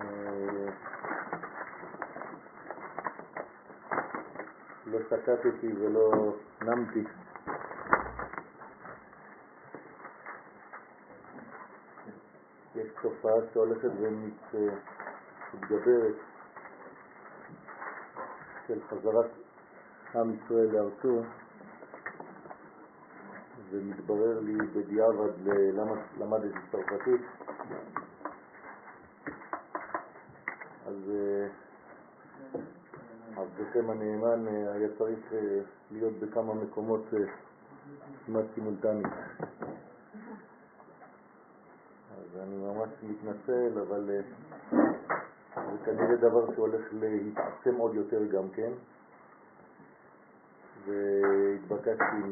אה, לא שקטתי ולא נמתי. יש תופעה שהולכת ומתגברת של חזרת עם ישראל לארצו, ומתברר לי בדיעבד למה למדתי צרפתית. אז אה, עבדכם הנאמן אה, היה צריך אה, להיות בכמה מקומות כמעט סימולטנית. אז אני ממש מתנצל, אבל זה כנראה דבר שהולך להתעצם עוד יותר גם כן. והתבקשתי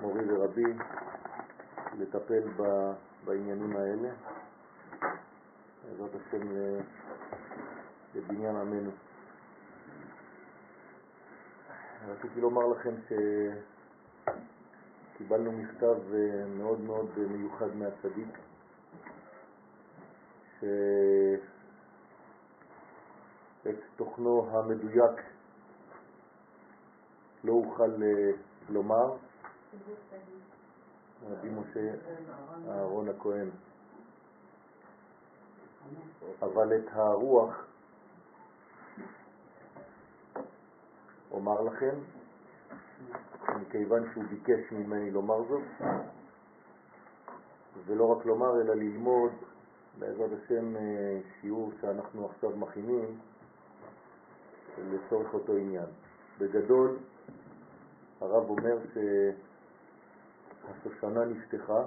ממורי ורבי לטפל בעניינים האלה, בעזרת השם לבניין עמנו. רציתי לומר לכם שקיבלנו מכתב מאוד מאוד מיוחד מהצדיק, שאת תוכנו המדויק לא אוכל לומר, רבי משה אהרון הכהן. אבל את הרוח אומר לכם, מכיוון שהוא ביקש ממני לומר זאת, ולא רק לומר אלא ללמוד בעזרת השם שיעור שאנחנו עכשיו מכינים לצורך אותו עניין. בגדול, הרב אומר שהשושנה נפתחה.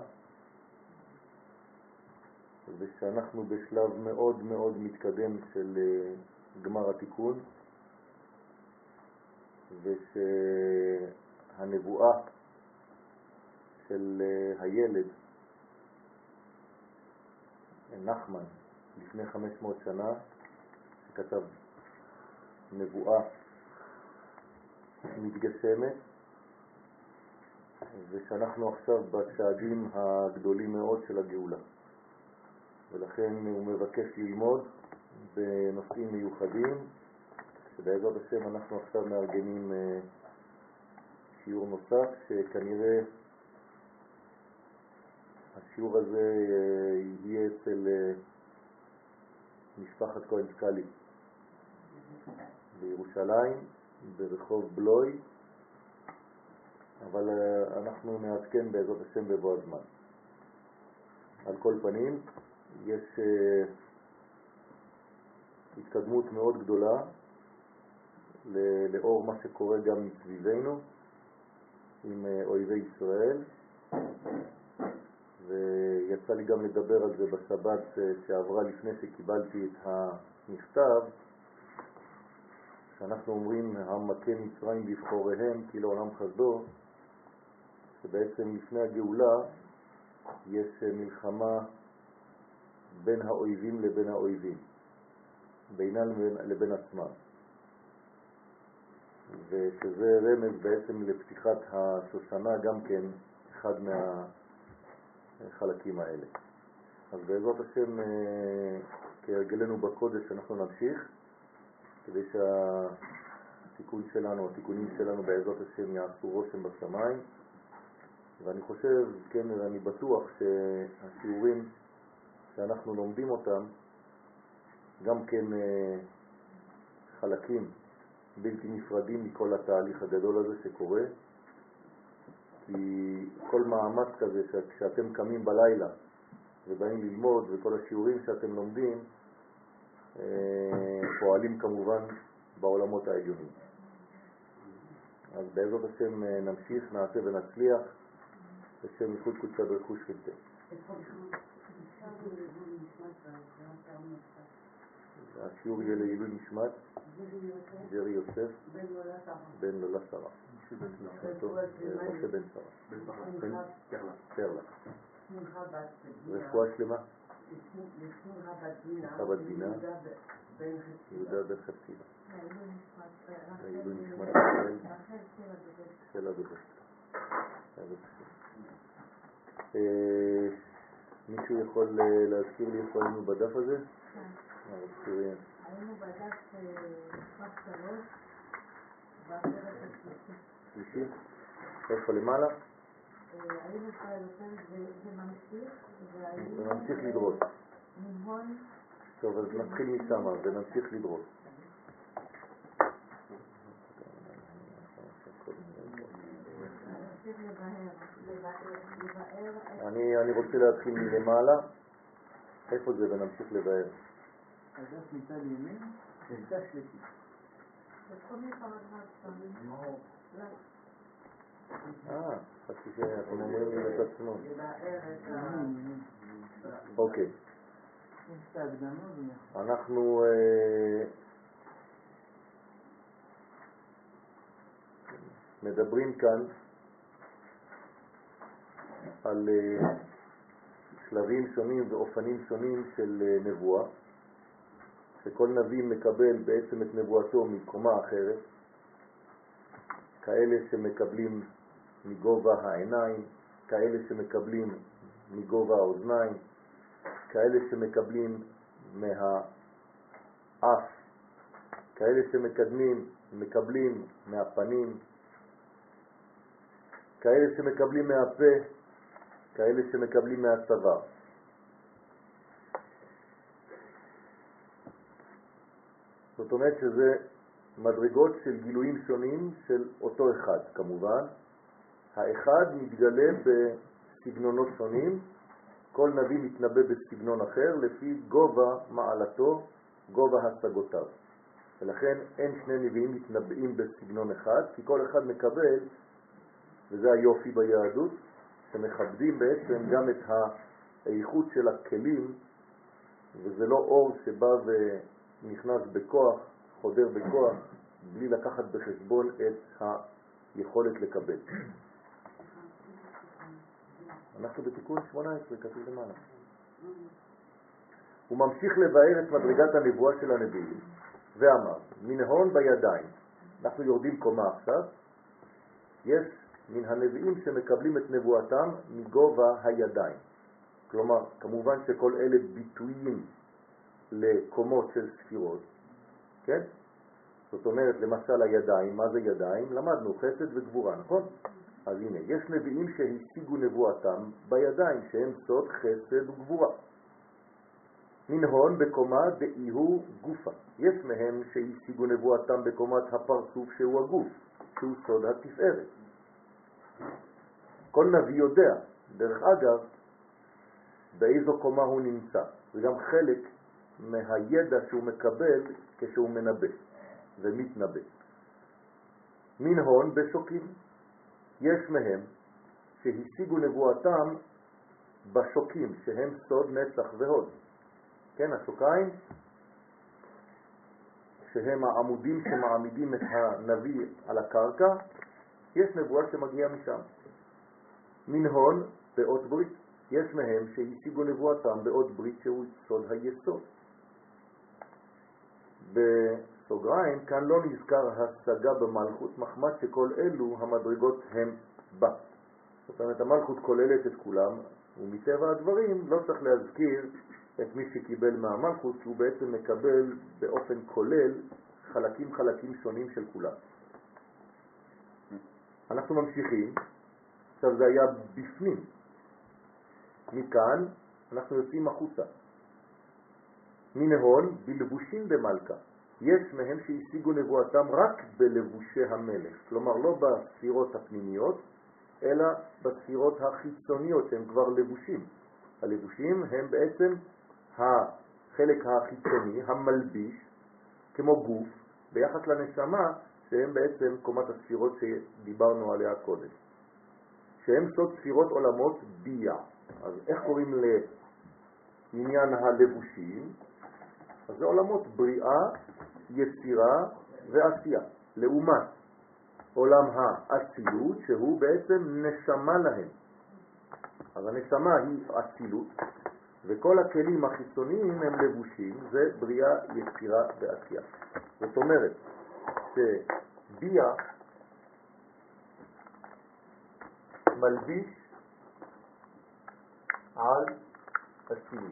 ושאנחנו בשלב מאוד מאוד מתקדם של גמר התיקון. ושהנבואה של הילד נחמן לפני 500 שנה שכתב נבואה מתגשמת ושאנחנו עכשיו בצעדים הגדולים מאוד של הגאולה. ולכן הוא מבקש ללמוד בנושאים מיוחדים, שבעזרת השם אנחנו עכשיו מארגנים אה, שיעור נוסף, שכנראה השיעור הזה אה, יהיה אצל אה, משפחת כהן סקאלי בירושלים, ברחוב בלוי, אבל אנחנו נעדכן בעזרת השם בבוא הזמן. על כל פנים, יש uh, התקדמות מאוד גדולה לאור מה שקורה גם מסביבנו עם uh, אויבי ישראל ויצא לי גם לדבר על זה בשבת שעברה לפני שקיבלתי את המכתב שאנחנו אומרים המכה מצרים בבחוריהם כי לעולם חסדו שבעצם לפני הגאולה יש מלחמה בין האויבים לבין האויבים, בינם לבין עצמם. ושזה רמז בעצם לפתיחת השושנה גם כן אחד מהחלקים האלה. אז בעזרת השם כהרגלנו בקודש אנחנו נמשיך כדי שהתיקון שלנו, התיקונים שלנו בעזרת השם יעשו רושם בשמיים ואני חושב, כן, ואני בטוח שהשיעורים שאנחנו לומדים אותם גם כן חלקים בלתי נפרדים מכל התהליך הגדול הזה שקורה כי כל מאמץ כזה שכשאתם קמים בלילה ובאים ללמוד וכל השיעורים שאתם לומדים פועלים כמובן בעולמות העליונים. אז בעזרת השם נמשיך, נעשה ונצליח, בשם ייחוד קודשא ברכוש חלטה. השיעור יהיה לעילוי נשמת ג'רי יוסף בן לולה שרה. משה בן שרה. פרלה. רפואה שלמה. שמחה בת בינה. יהודה בן חצילה. לעילוי נשמת ישראל. שאלה בבקשה. אה, מישהו יכול אה, להזכיר לי איפה היינו בדף הזה? כן. היינו בדף פרק שלוש, בפרק השלישי. שלישי? איפה למעלה? היינו בפרק זה ממשיך, לדרוש. טוב, אז נתחיל משם ונמשיך לדרוש. אני, אני רוצה להתחיל מלמעלה. איפה זה ונמשיך לבאר? הדף מצד ימין, עמדה שלישית. אה, חשבתי שאתם אומרים לי את עצמו. אוקיי. אנחנו אה, מדברים כאן על אה, שלבים שונים ואופנים שונים של אה, נבואה, שכל נביא מקבל בעצם את נבואתו מקומה אחרת, כאלה שמקבלים מגובה העיניים, כאלה שמקבלים מגובה האוזניים, כאלה שמקבלים מהאף, כאלה שמקדמים, מקבלים מהפנים, כאלה שמקבלים מהפה, כאלה שמקבלים מהצבא. זאת אומרת שזה מדרגות של גילויים שונים של אותו אחד כמובן. האחד מתגלה בסגנונות שונים, כל נביא מתנבא בסגנון אחר לפי גובה מעלתו, גובה השגותיו. ולכן אין שני נביאים מתנבאים בסגנון אחד, כי כל אחד מקבל, וזה היופי ביהדות, שמכבדים בעצם גם את האיכות של הכלים, וזה לא אור שבא ונכנס בכוח, חודר בכוח, בלי לקחת בחשבון את היכולת לקבל. אנחנו בתיקון 18, כתוב למעלה. הוא ממשיך לבאר את מדרגת הנבואה של הנביאים, ואמר, מנהון בידיים. אנחנו יורדים קומה עכשיו, יש מן הנביאים שמקבלים את נבואתם מגובה הידיים. כלומר, כמובן שכל אלה ביטויים לקומות של ספירות, כן? זאת אומרת, למשל הידיים, מה זה ידיים? למדנו חסד וגבורה, נכון? אז הנה, יש נביאים שהשיגו נבואתם בידיים, שהם סוד חסד וגבורה. מנהון בקומה דאיהו גופה. יש מהם שהשיגו נבואתם בקומת הפרצוף שהוא הגוף, שהוא סוד התפארת. כל נביא יודע, דרך אגב, באיזו קומה הוא נמצא. זה גם חלק מהידע שהוא מקבל כשהוא מנבא ומתנבא. מנהון בשוקים. יש מהם שהשיגו נבואתם בשוקים, שהם סוד נצח והוד. כן, השוקיים, שהם העמודים שמעמידים את הנביא על הקרקע, יש נבואה שמגיעה משם. מנהון באות ברית, יש מהם שהשיגו נבואתם באות ברית שהוא סוד היסוד. בסוגריים, כאן לא נזכר השגה במלכות, מחמד שכל אלו המדרגות הם בה. זאת אומרת, המלכות כוללת את כולם, ומטבע הדברים לא צריך להזכיר את מי שקיבל מהמלכות, שהוא בעצם מקבל באופן כולל חלקים חלקים שונים של כולם. אנחנו ממשיכים, עכשיו זה היה בפנים, מכאן אנחנו יוצאים החוצה. מנהון בלבושים במלכה. יש מהם שהשיגו נבואתם רק בלבושי המלך, כלומר לא בספירות הפנימיות, אלא בספירות החיצוניות שהם כבר לבושים. הלבושים הם בעצם החלק החיצוני, המלביש, כמו גוף, ביחס לנשמה שהם בעצם קומת הספירות שדיברנו עליה קודם, שהם סוד ספירות עולמות ביה. אז איך קוראים לעניין הלבושים? אז זה עולמות בריאה, יצירה ועשייה, לעומת עולם האצילות שהוא בעצם נשמה להם. אז הנשמה היא אצילות, וכל הכלים החיצוניים הם לבושים, זה בריאה, יצירה ועשייה. זאת אומרת, שביע מלביש על אצילות.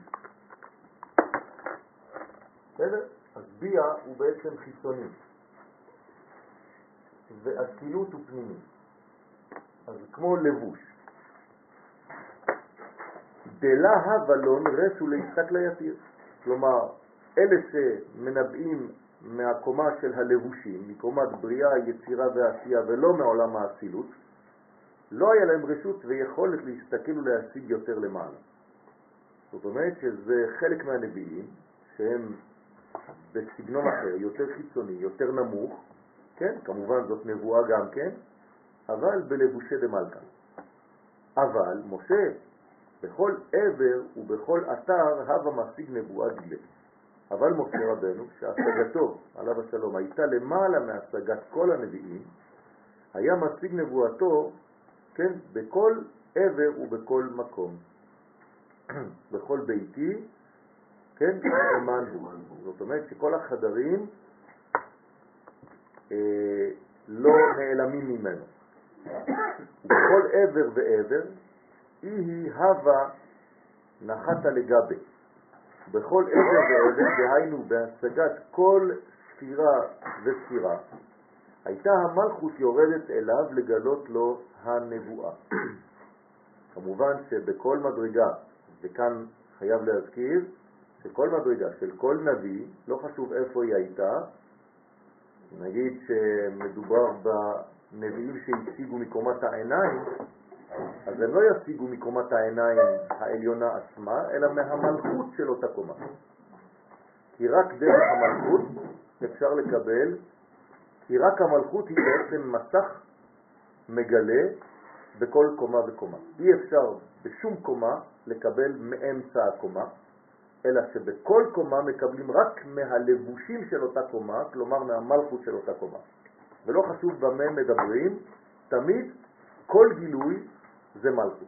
בסדר? אז ביע הוא בעצם חיצוני, ואצילות הוא פנימי. אז כמו לבוש. דלה הבלון רסו להסתכל ליתיר. כלומר, אלה שמנבאים מהקומה של הלבושים, מקומת בריאה, יצירה ועשייה ולא מעולם האצילות, לא היה להם רשות ויכולת להסתכל ולהשיג יותר למעלה. זאת אומרת שזה חלק מהנביאים שהם בסגנון אחר, יותר חיצוני, יותר נמוך, כן, כמובן זאת נבואה גם כן, אבל בלבושי דמלכה. אבל משה, בכל עבר ובכל אתר הווה משיג נבואה דילה. אבל משה רבנו, שהשגתו, עליו השלום, הייתה למעלה מהשגת כל הנביאים, היה משיג נבואתו, כן, בכל עבר ובכל מקום. בכל ביתי, כן, אמן הוא. זאת אומרת שכל החדרים אה, לא נעלמים ממנו. ובכל עבר ועבר, היא הווה נחתה לגבי. בכל עבר ועבר, דהיינו בהשגת כל ספירה וספירה, הייתה המלכות יורדת אליו לגלות לו הנבואה. כמובן שבכל מדרגה, וכאן חייב להזכיר, שכל מדרגה של כל נביא, לא חשוב איפה היא הייתה, נגיד שמדובר בנביאים שהציגו מקומת העיניים, אז הם לא ישיגו מקומת העיניים העליונה עצמה, אלא מהמלכות של אותה קומה. כי רק דרך המלכות אפשר לקבל, כי רק המלכות היא בעצם מסך מגלה בכל קומה וקומה. אי אפשר בשום קומה לקבל מאמצע הקומה, אלא שבכל קומה מקבלים רק מהלבושים של אותה קומה, כלומר מהמלכות של אותה קומה. ולא חשוב במה מדברים, תמיד כל גילוי זה מלכות.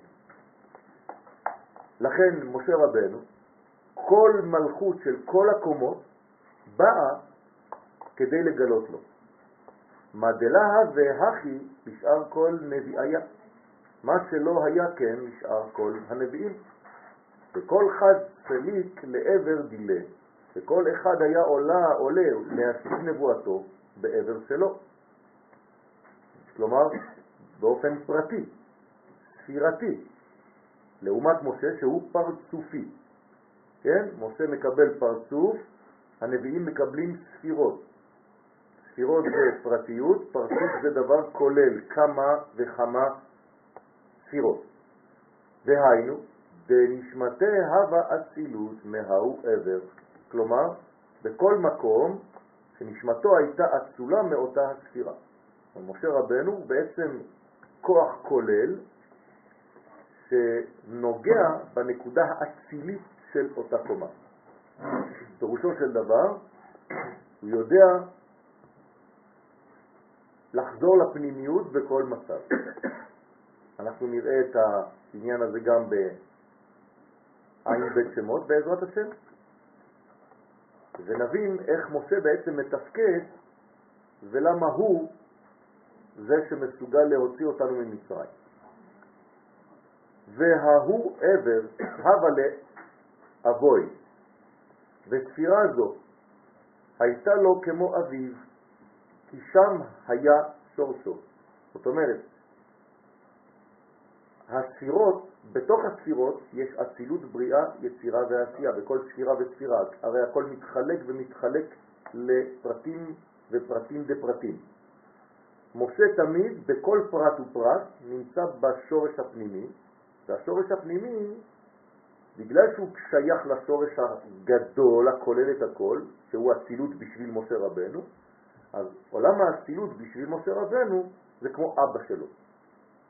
לכן משה רבנו, כל מלכות של כל הקומות באה כדי לגלות לו. מה דלה והכי בשאר כל נביאיה. מה שלא היה כן בשאר כל הנביאים. וכל חד צליק לעבר דילה, וכל אחד היה עולה, עולה להשיג נבואתו בעבר שלו. כלומר, באופן פרטי, ספירתי, לעומת משה שהוא פרצופי. כן? משה מקבל פרצוף, הנביאים מקבלים ספירות. ספירות זה פרטיות, פרצוף זה דבר כולל כמה וכמה ספירות. והיינו, דנשמתי הווה אצילות מההוא עבר. כלומר, בכל מקום שנשמתו הייתה אצולה מאותה הספירה. משה רבנו בעצם כוח כולל שנוגע בנקודה האצילית של אותה קומה. פירושו של דבר, הוא יודע לחזור לפנימיות בכל מצב. אנחנו נראה את העניין הזה גם בעין בית שמות בעזרת השם, ונבין איך משה בעצם מתפקד ולמה הוא זה שמסוגל להוציא אותנו ממצרים. וההוא עבר הווה לאבוי, וספירה זו הייתה לו כמו אביו, כי שם היה שורשו. זאת אומרת, הספירות, בתוך הספירות יש אצילות בריאה, יצירה ועשייה, בכל ספירה וספירה, הרי הכל מתחלק ומתחלק לפרטים ופרטים דפרטים. משה תמיד, בכל פרט ופרט, נמצא בשורש הפנימי, והשורש הפנימי, בגלל שהוא שייך לשורש הגדול, הכולל את הכל, שהוא אצילות בשביל משה רבנו, אז עולם האצילות בשביל משה רבנו זה כמו אבא שלו.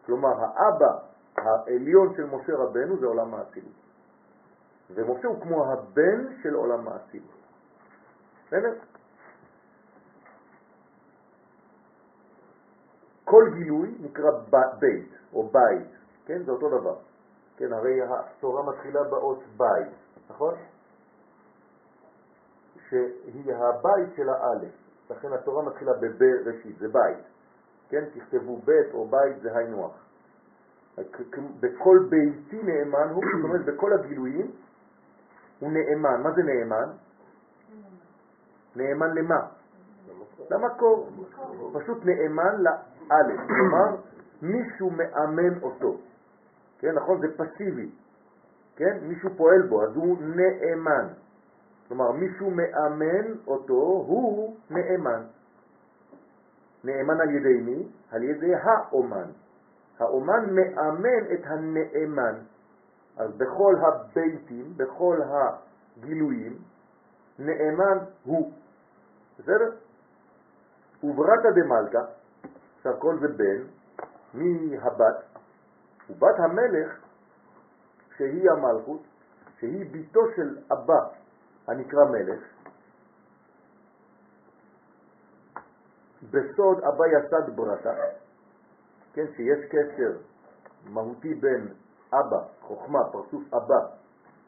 כלומר, האבא העליון של משה רבנו זה עולם האצילות. ומשה הוא כמו הבן של עולם האצילות. בסדר? כל גילוי נקרא בית או בית, כן? זה אותו דבר. כן, הרי התורה מתחילה באות בית, נכון? שהיא הבית של האלף, לכן התורה מתחילה בבראשית, זה בית, כן? תכתבו בית או בית זה היינו. בכל ביתי נאמן הוא, זאת אומרת בכל הגילויים הוא נאמן. מה זה נאמן? נאמן למה? למקור. פשוט נאמן לאלף. כלומר, מישהו מאמן אותו. כן, נכון? זה פסיבי. כן? מישהו פועל בו, אז הוא נאמן. כלומר, מישהו מאמן אותו, הוא נאמן. נאמן על ידי מי? על ידי האומן. האומן מאמן את הנאמן. אז בכל הביתים, בכל הגילויים, נאמן הוא. בסדר? וברתא דמלכה, עכשיו כל זה בן, מי הבת? ובת המלך, שהיא המלכות, שהיא ביתו של אבא הנקרא מלך, בסוד אבא יסד ברתה, כן, שיש קשר מהותי בין אבא, חוכמה, פרצוף אבא,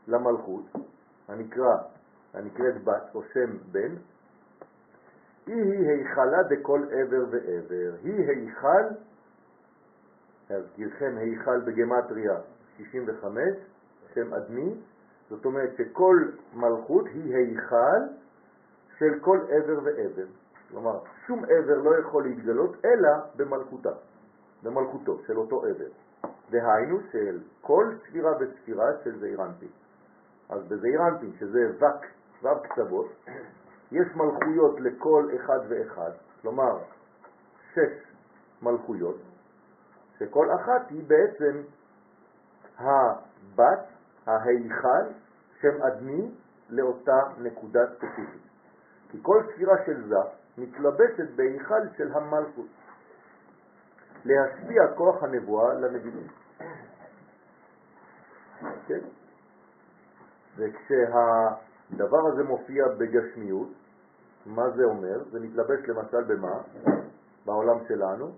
למלכות, הנקרא, הנקראת בת או שם בן, היא היא היכלה דכל עבר ועבר. היא היכל, להזכירכם היכל בגמטריה 65, שם אדמי, זאת אומרת שכל מלכות היא היכל של כל עבר ועבר. כלומר, שום עבר לא יכול להתגלות אלא במלכותה, במלכותו של אותו עבר. דהיינו של כל ספירה וספירה של זעירנטין. אז בזעירנטין, שזה וק, וו קצוות, יש מלכויות לכל אחד ואחד, כלומר שש מלכויות, שכל אחת היא בעצם הבת, ההיכל, שם אדמי לאותה נקודה ספציפית. כי כל ספירה של זה מתלבשת בהיכל של המלכות, להשפיע כוח הנבואה לנביאים. כן? וכשהדבר הזה מופיע בגשמיות, מה זה אומר? זה מתלבש למשל במה? בעולם שלנו?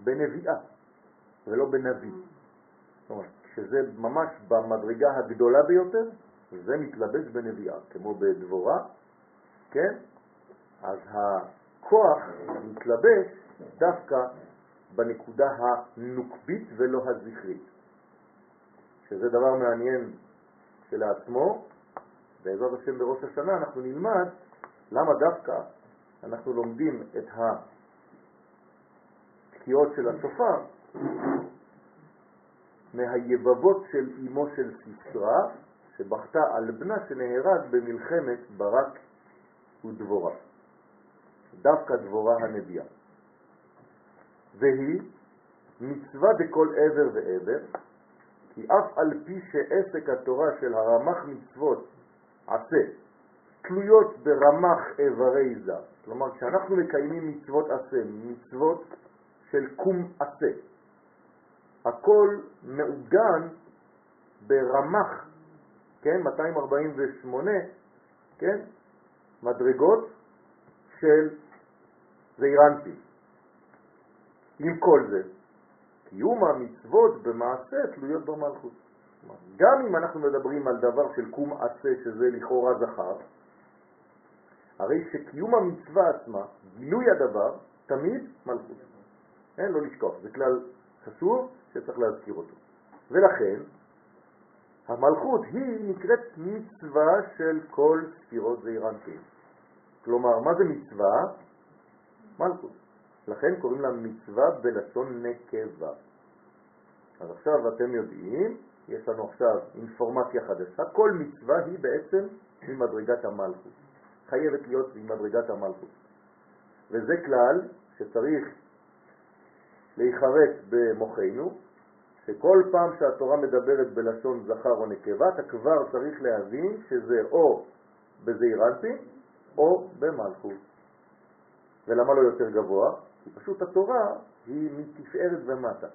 בנביאה, ולא בנביא. זאת אומרת, כשזה ממש במדרגה הגדולה ביותר, זה מתלבש בנביאה, כמו בדבורה, כן? אז הכוח מתלבש דווקא בנקודה הנוקבית ולא הזכרית, שזה דבר מעניין שלעצמו. בעזרת השם בראש השנה אנחנו נלמד למה דווקא אנחנו לומדים את התקיעות של השופר מהיבבות של אמו של סיסרא, שבכתה על בנה שנהרג במלחמת ברק ודבורה. דווקא דבורה הנביאה. והיא מצווה דכל עבר ועבר, כי אף על פי שעסק התורה של הרמח מצוות עשה, תלויות ברמח איברי זה. כלומר, כשאנחנו מקיימים מצוות עשה, מצוות של קום עשה, הכל מעוגן ברמח, כן, 248, כן, מדרגות של זעירנטי. עם כל זה, קיום המצוות במעשה תלויות במלכות. גם אם אנחנו מדברים על דבר של קום עשה, שזה לכאורה זכר, הרי שקיום המצווה עצמה, גילוי הדבר, תמיד מלכות. אין לא לשכוח, זה כלל חשוב שצריך להזכיר אותו. ולכן, המלכות היא נקראת מצווה של כל ספירות זעירנטים. כלומר, מה זה מצווה? מלכות. לכן קוראים לה מצווה בלשון נקבה. אז עכשיו אתם יודעים, יש לנו עכשיו אינפורמציה חדשה, כל מצווה היא בעצם ממדרגת המלכות. חייבת להיות ממדרגת המלכות. וזה כלל שצריך להיחרט במוחנו, שכל פעם שהתורה מדברת בלשון זכר או נקבה, אתה כבר צריך להבין שזה או בזעירנטי או במלכות. ולמה לא יותר גבוה? כי פשוט התורה היא מתפארת ומטה.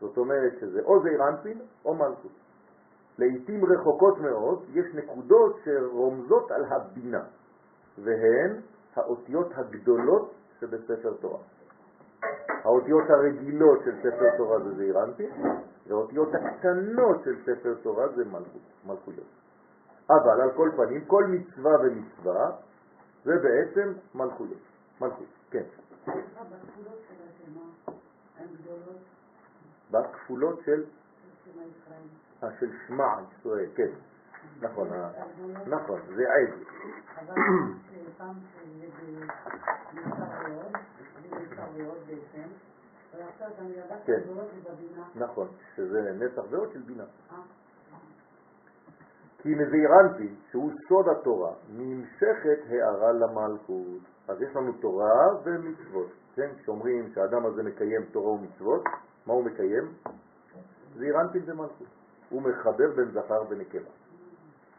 זאת אומרת שזה או זעירנטין או מלכות. לעתים רחוקות מאוד יש נקודות שרומזות על הבינה, והן האותיות הגדולות שבספר תורה. האותיות הרגילות של ספר תורה זה זעירנטין, והאותיות הקטנות של ספר תורה זה מלכויות. אבל על כל פנים, כל מצווה ומצווה זה בעצם מלכויות. מלכות, כן. בכפולות של. אה, של שמע ישראל, כן, נכון, ה- נכון, זה עד, אבל פעם זה בעצם, ועכשיו ידעתי כן. נכון, שזה נצח ועוד של בינה. אה? כי מזעירנטי, שהוא סוד התורה, נמשכת הערה למלכות. אז יש לנו תורה ומצוות, כן? כשאומרים שהאדם הזה מקיים תורה ומצוות, מה הוא מקיים? זעירנטי זה מלכות. הוא מחבר בין זכר ונקבה.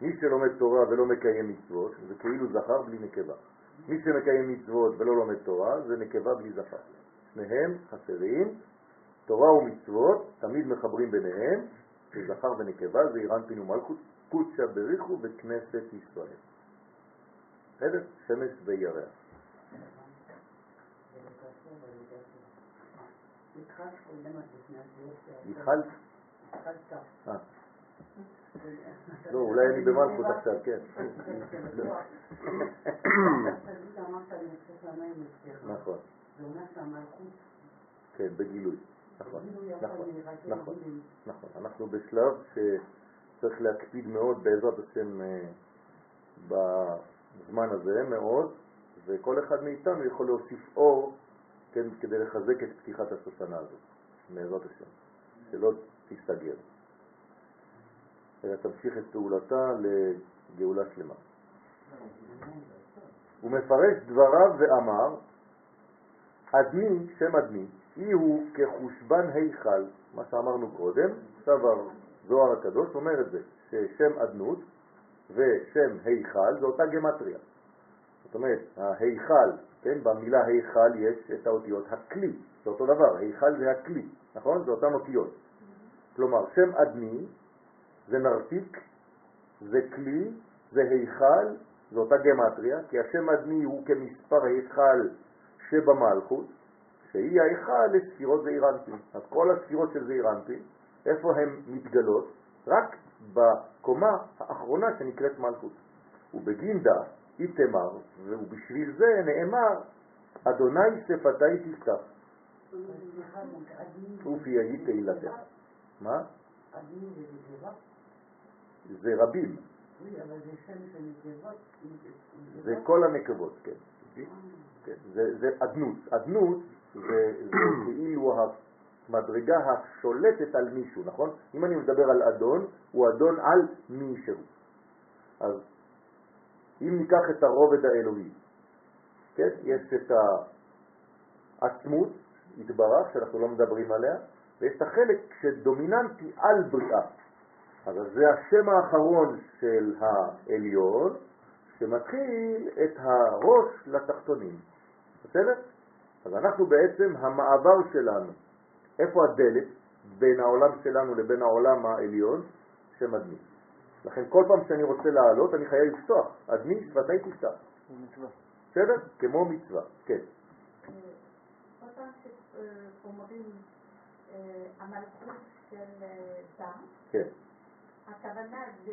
מי שלומד תורה ולא מקיים מצוות, זה כאילו זכר בלי נקבה. מי שמקיים מצוות ולא לומד תורה, זה נקבה בלי זכר. שניהם חסרים, תורה ומצוות, תמיד מחברים ביניהם, שזכר ונקבה זה איראן פינו מלכות, קודשא בריחו וכנסת ישראל. בסדר? שמש וירח. התחלת. התחלת? לא, אולי אני במלכות עכשיו, כן. נכון, כן, בגילוי. נכון, נכון, נכון, נכון. אנחנו בשלב שצריך להקפיד מאוד בעזרת השם אה, בזמן הזה מאוד, וכל אחד מאיתנו יכול להוסיף אור, כן, כדי לחזק את פתיחת השושנה הזאת, בעזרת השם, שלא תסתגר. אלא תמשיך את פעולתה לגאולה שלמה. הוא מפרש דבריו ואמר, אדמי, שם אדמי, אי הוא כחושבן היכל, מה שאמרנו קודם, עכשיו הזוהר הקדוש אומר את זה, ששם אדנות ושם היכל זה אותה גמטריה. זאת אומרת, ההיכל, כן, במילה היכל יש את האותיות הכלי, זה אותו דבר, היכל זה הכלי, נכון? זה אותן אותיות. כלומר, שם אדמי זה נרתיק, זה כלי, זה היכל, זה אותה גמטריה, כי השם אדמי הוא כמספר היכל שבמלכות, שהיא ההיכל לספירות זעירנטים. אז כל הספירות של זעירנטים, איפה הן מתגלות? רק בקומה האחרונה שנקראת מלכות. ובגינדה איתמר, ובשביל זה נאמר, אדוני שפתי תפתח, ופי יהי תהילתך. מה? עדין זה? זה רבים, זה כל הנקבות, כן. כן. זה, זה אדנות. אדנות זה, זה כאילו המדרגה השולטת על מישהו, נכון? אם אני מדבר על אדון, הוא אדון על מישהו. אז אם ניקח את הרובד האלוהי, כן? יש את העצמות, התברך, שאנחנו לא מדברים עליה, ויש את החלק שדומיננטי על בריאה. אז זה השם האחרון של העליון, שמתחיל את הראש לתחתונים. בסדר? אז אנחנו בעצם, המעבר שלנו, איפה הדלת בין העולם שלנו לבין העולם העליון? שם אדמי. לכן כל פעם שאני רוצה לעלות, אני חייב לפתוח. אדמי, שפתי תפתח. בסדר? כמו מצווה, כן. כל פעם שאומרים אה, המלכות של אה, דם, כן. הכוונה זה...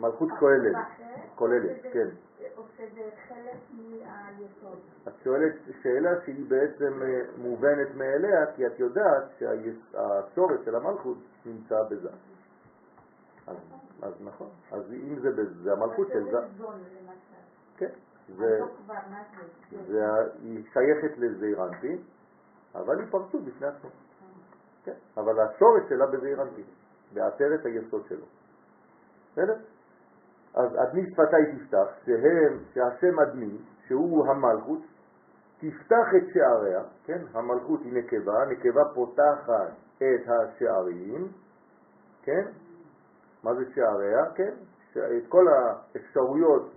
מלכות כוללת, אחר, כוללת, כן. או שזה חלק מהיסוד. את שואלת שאלה שהיא בעצם אה, מובנת מאליה, כי את יודעת שהשורש של המלכות נמצא בזה. אז, אז נכון, אז אם זה בזה, זה המלכות של זה. כן, זה, לא זה? זה, היא שייכת לזעירנטין, אבל היא פרצות בפני עצמו. כן, אבל השורש שלה בזעירנטין, בעטרת היסוד שלו. בסדר? אז אדמי שפתי תפתח, שהם, שהשם אדמי, שהוא המלכות, תפתח את שעריה, כן, המלכות היא נקבה, נקבה פותחת את השערים, כן, מה זה שעריה, כן, את כל האפשרויות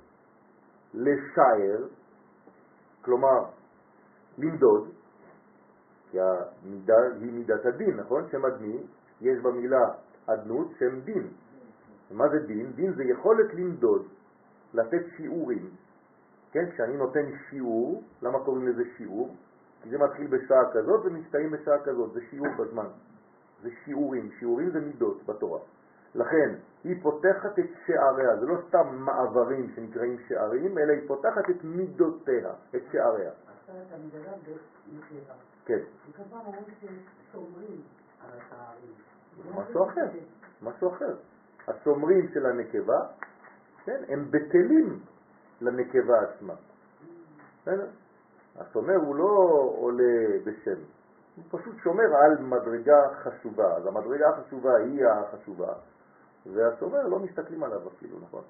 לשער, כלומר למדוד, כי המידה היא מידת הדין, נכון? שם אדמי, יש במילה אדנות שם דין. מה זה דין? דין זה יכולת למדוד, לתת שיעורים. כן, כשאני נותן שיעור, למה קוראים לזה שיעור? כי זה מתחיל בשעה כזאת ומסתיים בשעה כזאת, זה שיעור בזמן. זה שיעורים, שיעורים זה מידות בתורה. לכן, היא פותחת את שעריה, זה לא סתם מעברים שנקראים שערים, אלא היא פותחת את מידותיה, את שעריה. כן, משהו אחר, משהו אחר. השומרים של הנקבה, כן, הם בטלים לנקבה עצמה. בסדר? השומר הוא לא עולה בשם, הוא פשוט שומר על מדרגה חשובה. אז המדרגה החשובה היא החשובה, והשומר לא מסתכלים עליו אפילו, נכון?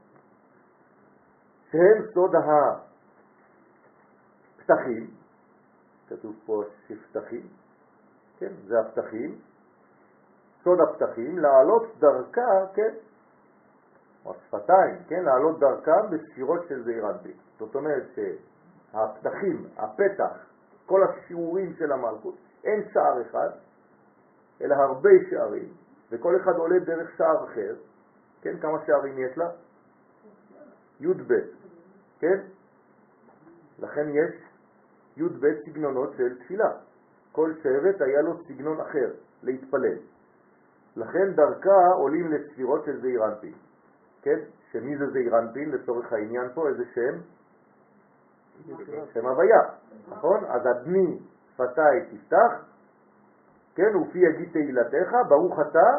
שהם סוד הפתחים, כתוב פה שפתחים, כן, זה הפתחים, סוד הפתחים, לעלות דרכה, כן, או השפתיים, כן, לעלות דרכם בספירות של זעיר אנפין. זאת אומרת שהפתחים, הפתח, כל השיעורים של המלכות, אין שער אחד, אלא הרבה שערים, וכל אחד עולה דרך שער אחר, כן, כמה שערים יש לה? י"ב, כן? לכן יש י"ב סגנונות של תפילה. כל שבט היה לו סגנון אחר להתפלל. לכן דרכה עולים לספירות של זעיר. כן? שמי זה זעיר לצורך העניין פה? איזה שם? שם הוויה, נכון? אז אדמי שפתיי תפתח, כן? ופי יגיד תהילתך, ברוך אתה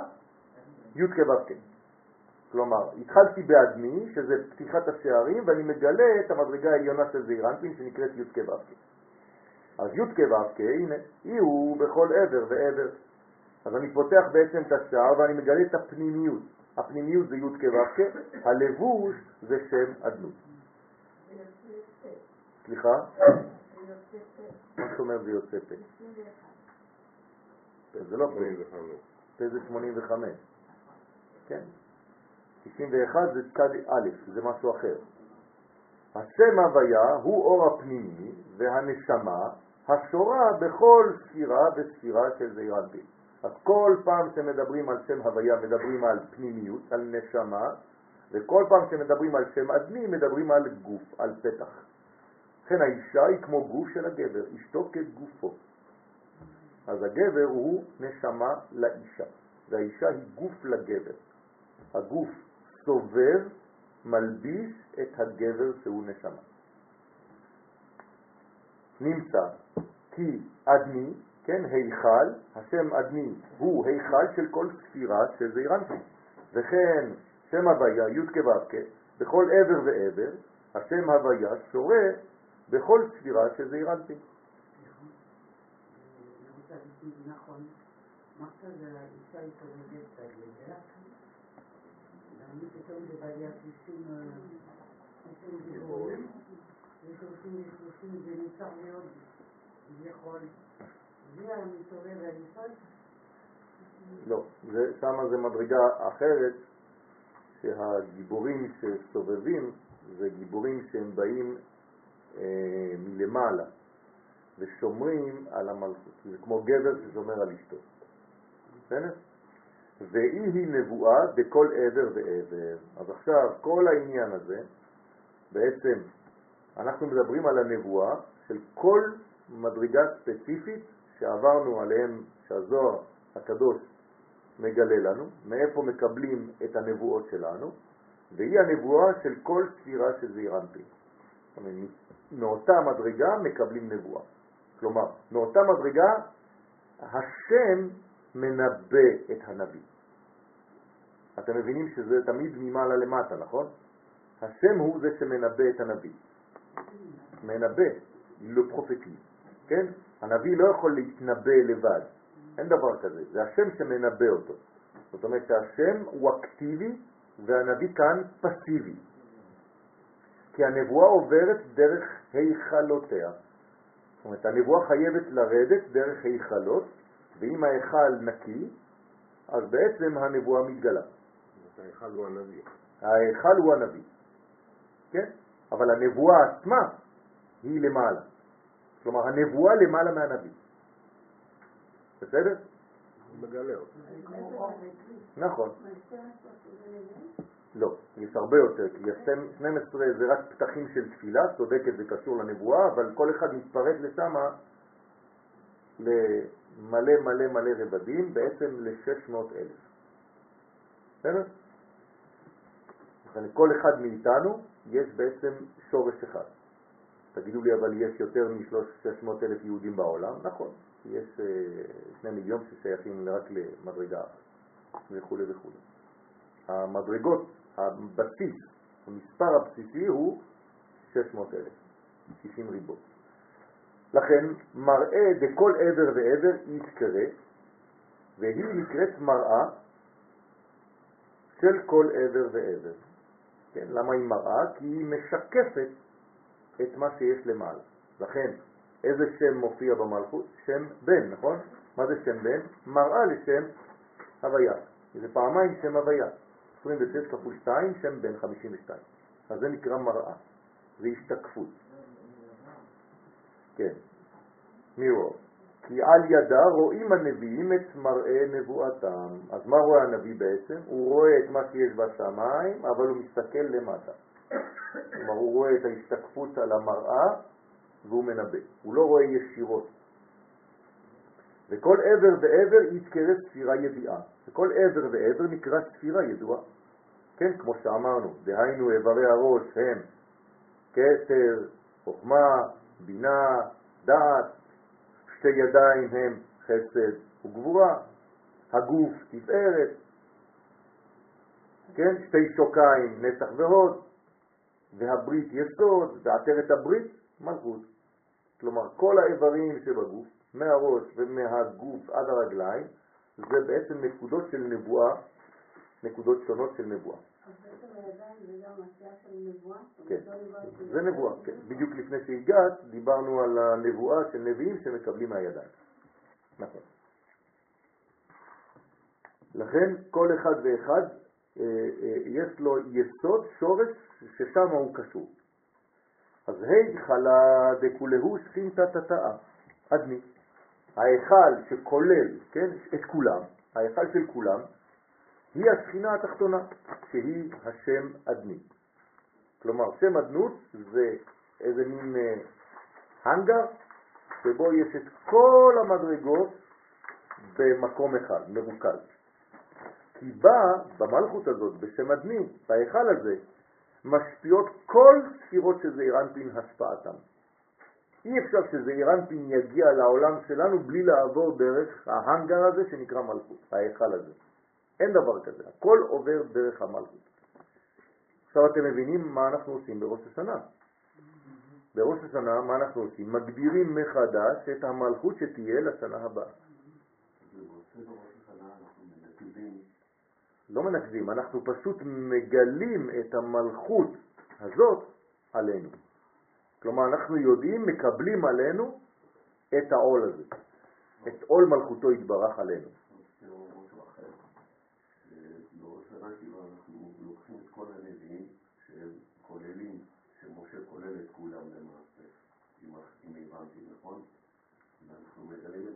י' כו' כלומר, התחלתי באדמי, שזה פתיחת השערים, ואני מגלה את המדרגה העליונה של זעיר אנפין שנקראת י' כו' אז י' כו' הנה, אי הוא בכל עבר ועבר. אז אני פותח בעצם את השער ואני מגלה את הפנימיות. הפנימיות זה י' כו' הלבוש זה שם אדנות. סליחה? מה זאת אומרת זה יוצא פה? זה לא פה. פה זה 85. כן. 91 זה צד א', זה משהו אחר. השם הוויה הוא אור הפנימי והנשמה השורה בכל ספירה וספירה של זעיר אנפין. אז כל פעם שמדברים על שם הוויה מדברים על פנימיות, על נשמה, וכל פעם שמדברים על שם אדמי מדברים על גוף, על פתח. לכן האישה היא כמו גוף של הגבר, אשתו כגופו. אז הגבר הוא נשמה לאישה, והאישה היא גוף לגבר. הגוף סובב, מלביש את הגבר שהוא נשמה. נמצא כי אדמי, כן, היכל, השם אדמי הוא היכל של כל ספירה של זעירנטי. וכן שם הוויה, י' כו' בכל עבר ועבר, השם הוויה שורה בכל ספירה של זעירנטי. נכון, לא, שם זה מדרגה אחרת, שהגיבורים שסובבים זה גיבורים שהם באים אה, מלמעלה ושומרים על המלכות. זה כמו גבר ששומר על אשתו. בסדר? ואי היא נבואה בכל עבר ועבר. אז עכשיו כל העניין הזה, בעצם אנחנו מדברים על הנבואה של כל מדרגה ספציפית שעברנו עליהם, שהזוהר הקדוש מגלה לנו, מאיפה מקבלים את הנבואות שלנו, והיא הנבואה של כל ספירה של זעיר אנפין. מאותה מדרגה מקבלים נבואה. כלומר, מאותה מדרגה השם מנבא את הנביא. אתם מבינים שזה תמיד ממעלה למטה, נכון? השם הוא זה שמנבא את הנביא. מנבא, לא פרופטי, כן? הנביא לא יכול להתנבא לבד, אין דבר כזה, זה השם שמנבא אותו. זאת אומרת שהשם הוא אקטיבי והנביא כאן פסיבי. כי הנבואה עוברת דרך היכלותיה. זאת אומרת, הנבואה חייבת לרדת דרך היכלות, ואם ההיכל נקי, אז בעצם הנבואה מתגלה. ההיכל הוא הנביא. ההיכל הוא הנביא, כן? אבל הנבואה עצמה היא למעלה. כלומר, הנבואה למעלה מהנביא. בסדר? הוא מגלה אותו. נכון. לא, יש הרבה יותר, כי 12 זה רק פתחים של תפילה, צודקת וקשור לנבואה, אבל כל אחד מתפרק לשם למלא מלא מלא רבדים, בעצם ל-600 אלף. בסדר? לכן כל אחד מאיתנו יש בעצם שורש אחד. תגידו לי, אבל יש יותר מ-600 אלף יהודים בעולם? נכון, יש אה, שני מיליון ששייכים רק למדרגה. וכו' וכו'. המדרגות, הבסיס, המספר הבסיסי הוא 600,000, 60 ריבות. לכן מראה דכל עבר ועבר יזכרה, והיא נקראת מראה של כל עבר ועבר. כן, למה היא מראה? כי היא משקפת את מה שיש למעלה. לכן, איזה שם מופיע במלכות? שם בן, נכון? מה זה שם בן? מראה לשם הוויה. זה פעמיים שם הוויה. 26 כפול 2, שם בן 52. אז זה נקרא מראה. זה השתקפות. כן. מי רואה? כי על ידה רואים הנביאים את מראה נבואתם. אז מה רואה הנביא בעצם? הוא רואה את מה שיש בשמיים, אבל הוא מסתכל למטה. כלומר, הוא רואה את ההשתקפות על המראה והוא מנבא. הוא לא רואה ישירות. וכל עבר ועבר יתקרא ספירה ידיעה. וכל עבר ועבר נקרא ספירה ידועה. כן, כמו שאמרנו, דהיינו איברי הראש הם כתר, חוכמה, בינה, דעת, שתי ידיים הם חסד וגבורה, הגוף תפארת, כן, שתי שוקיים נצח והוד, והברית יסוד, ועטרת הברית מלכות. כלומר, כל האיברים שבגוף, מהראש ומהגוף עד הרגליים, זה בעצם נקודות של נבואה, נקודות שונות של נבואה. אז בעצם הידיים זה גם עשייה של נבואה? כן, לא זה נבואה, כן. בדיוק לפני שהגעת דיברנו על הנבואה של נביאים שמקבלים מהידיים. נכון. לכן כל אחד ואחד אה, אה, יש לו יסוד, שורש, ששם הוא קשור. אז היכלה דכולהו שכינתא תתאה, אדמי. ההיכל שכולל, כן, את כולם, ההיכל של כולם, היא השכינה התחתונה, שהיא השם אדמי. כלומר, שם אדנות זה איזה מין אה, הנגר שבו יש את כל המדרגות במקום אחד, מרוכז. כי בה, במלכות הזאת, בשם אדמי, בהיכל הזה, משפיעות כל ספירות של זעיר אנפין השפעתם. אי אפשר שזעיר אנפין יגיע לעולם שלנו בלי לעבור דרך ההנגר הזה שנקרא מלכות, ההיכל הזה. אין דבר כזה, הכל עובר דרך המלכות. עכשיו אתם מבינים מה אנחנו עושים בראש השנה. בראש השנה, מה אנחנו עושים? מגדירים מחדש את המלכות שתהיה לשנה הבאה. לא מנקבים, אנחנו פשוט מגלים את המלכות הזאת עלינו. כלומר, אנחנו יודעים, מקבלים עלינו את העול הזה, את עול מלכותו יתברך עלינו.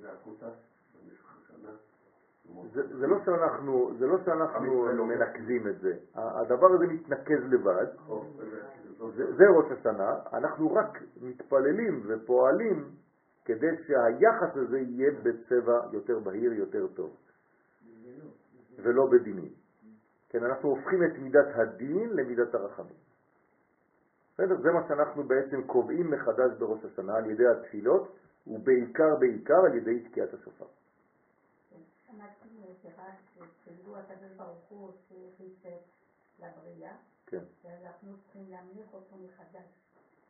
זה החוצה. זה, לא שאנחנו, זה לא שאנחנו מנקזים את זה, הדבר הזה מתנקז לבד, זה, זה ראש השנה, אנחנו רק מתפללים ופועלים כדי שהיחס הזה יהיה בצבע יותר בהיר, יותר טוב, ולא בדינים. כן, אנחנו הופכים את מידת הדין למידת הרחמים. בסדר? זה מה שאנחנו בעצם קובעים מחדש בראש השנה על ידי התפילות, ובעיקר בעיקר על ידי תקיעת השופר. שמעתי שרק שכאילו הקדוש ברוך הוא שחיסר לבריאה, כן, ואנחנו צריכים להמליך אותו מחדש,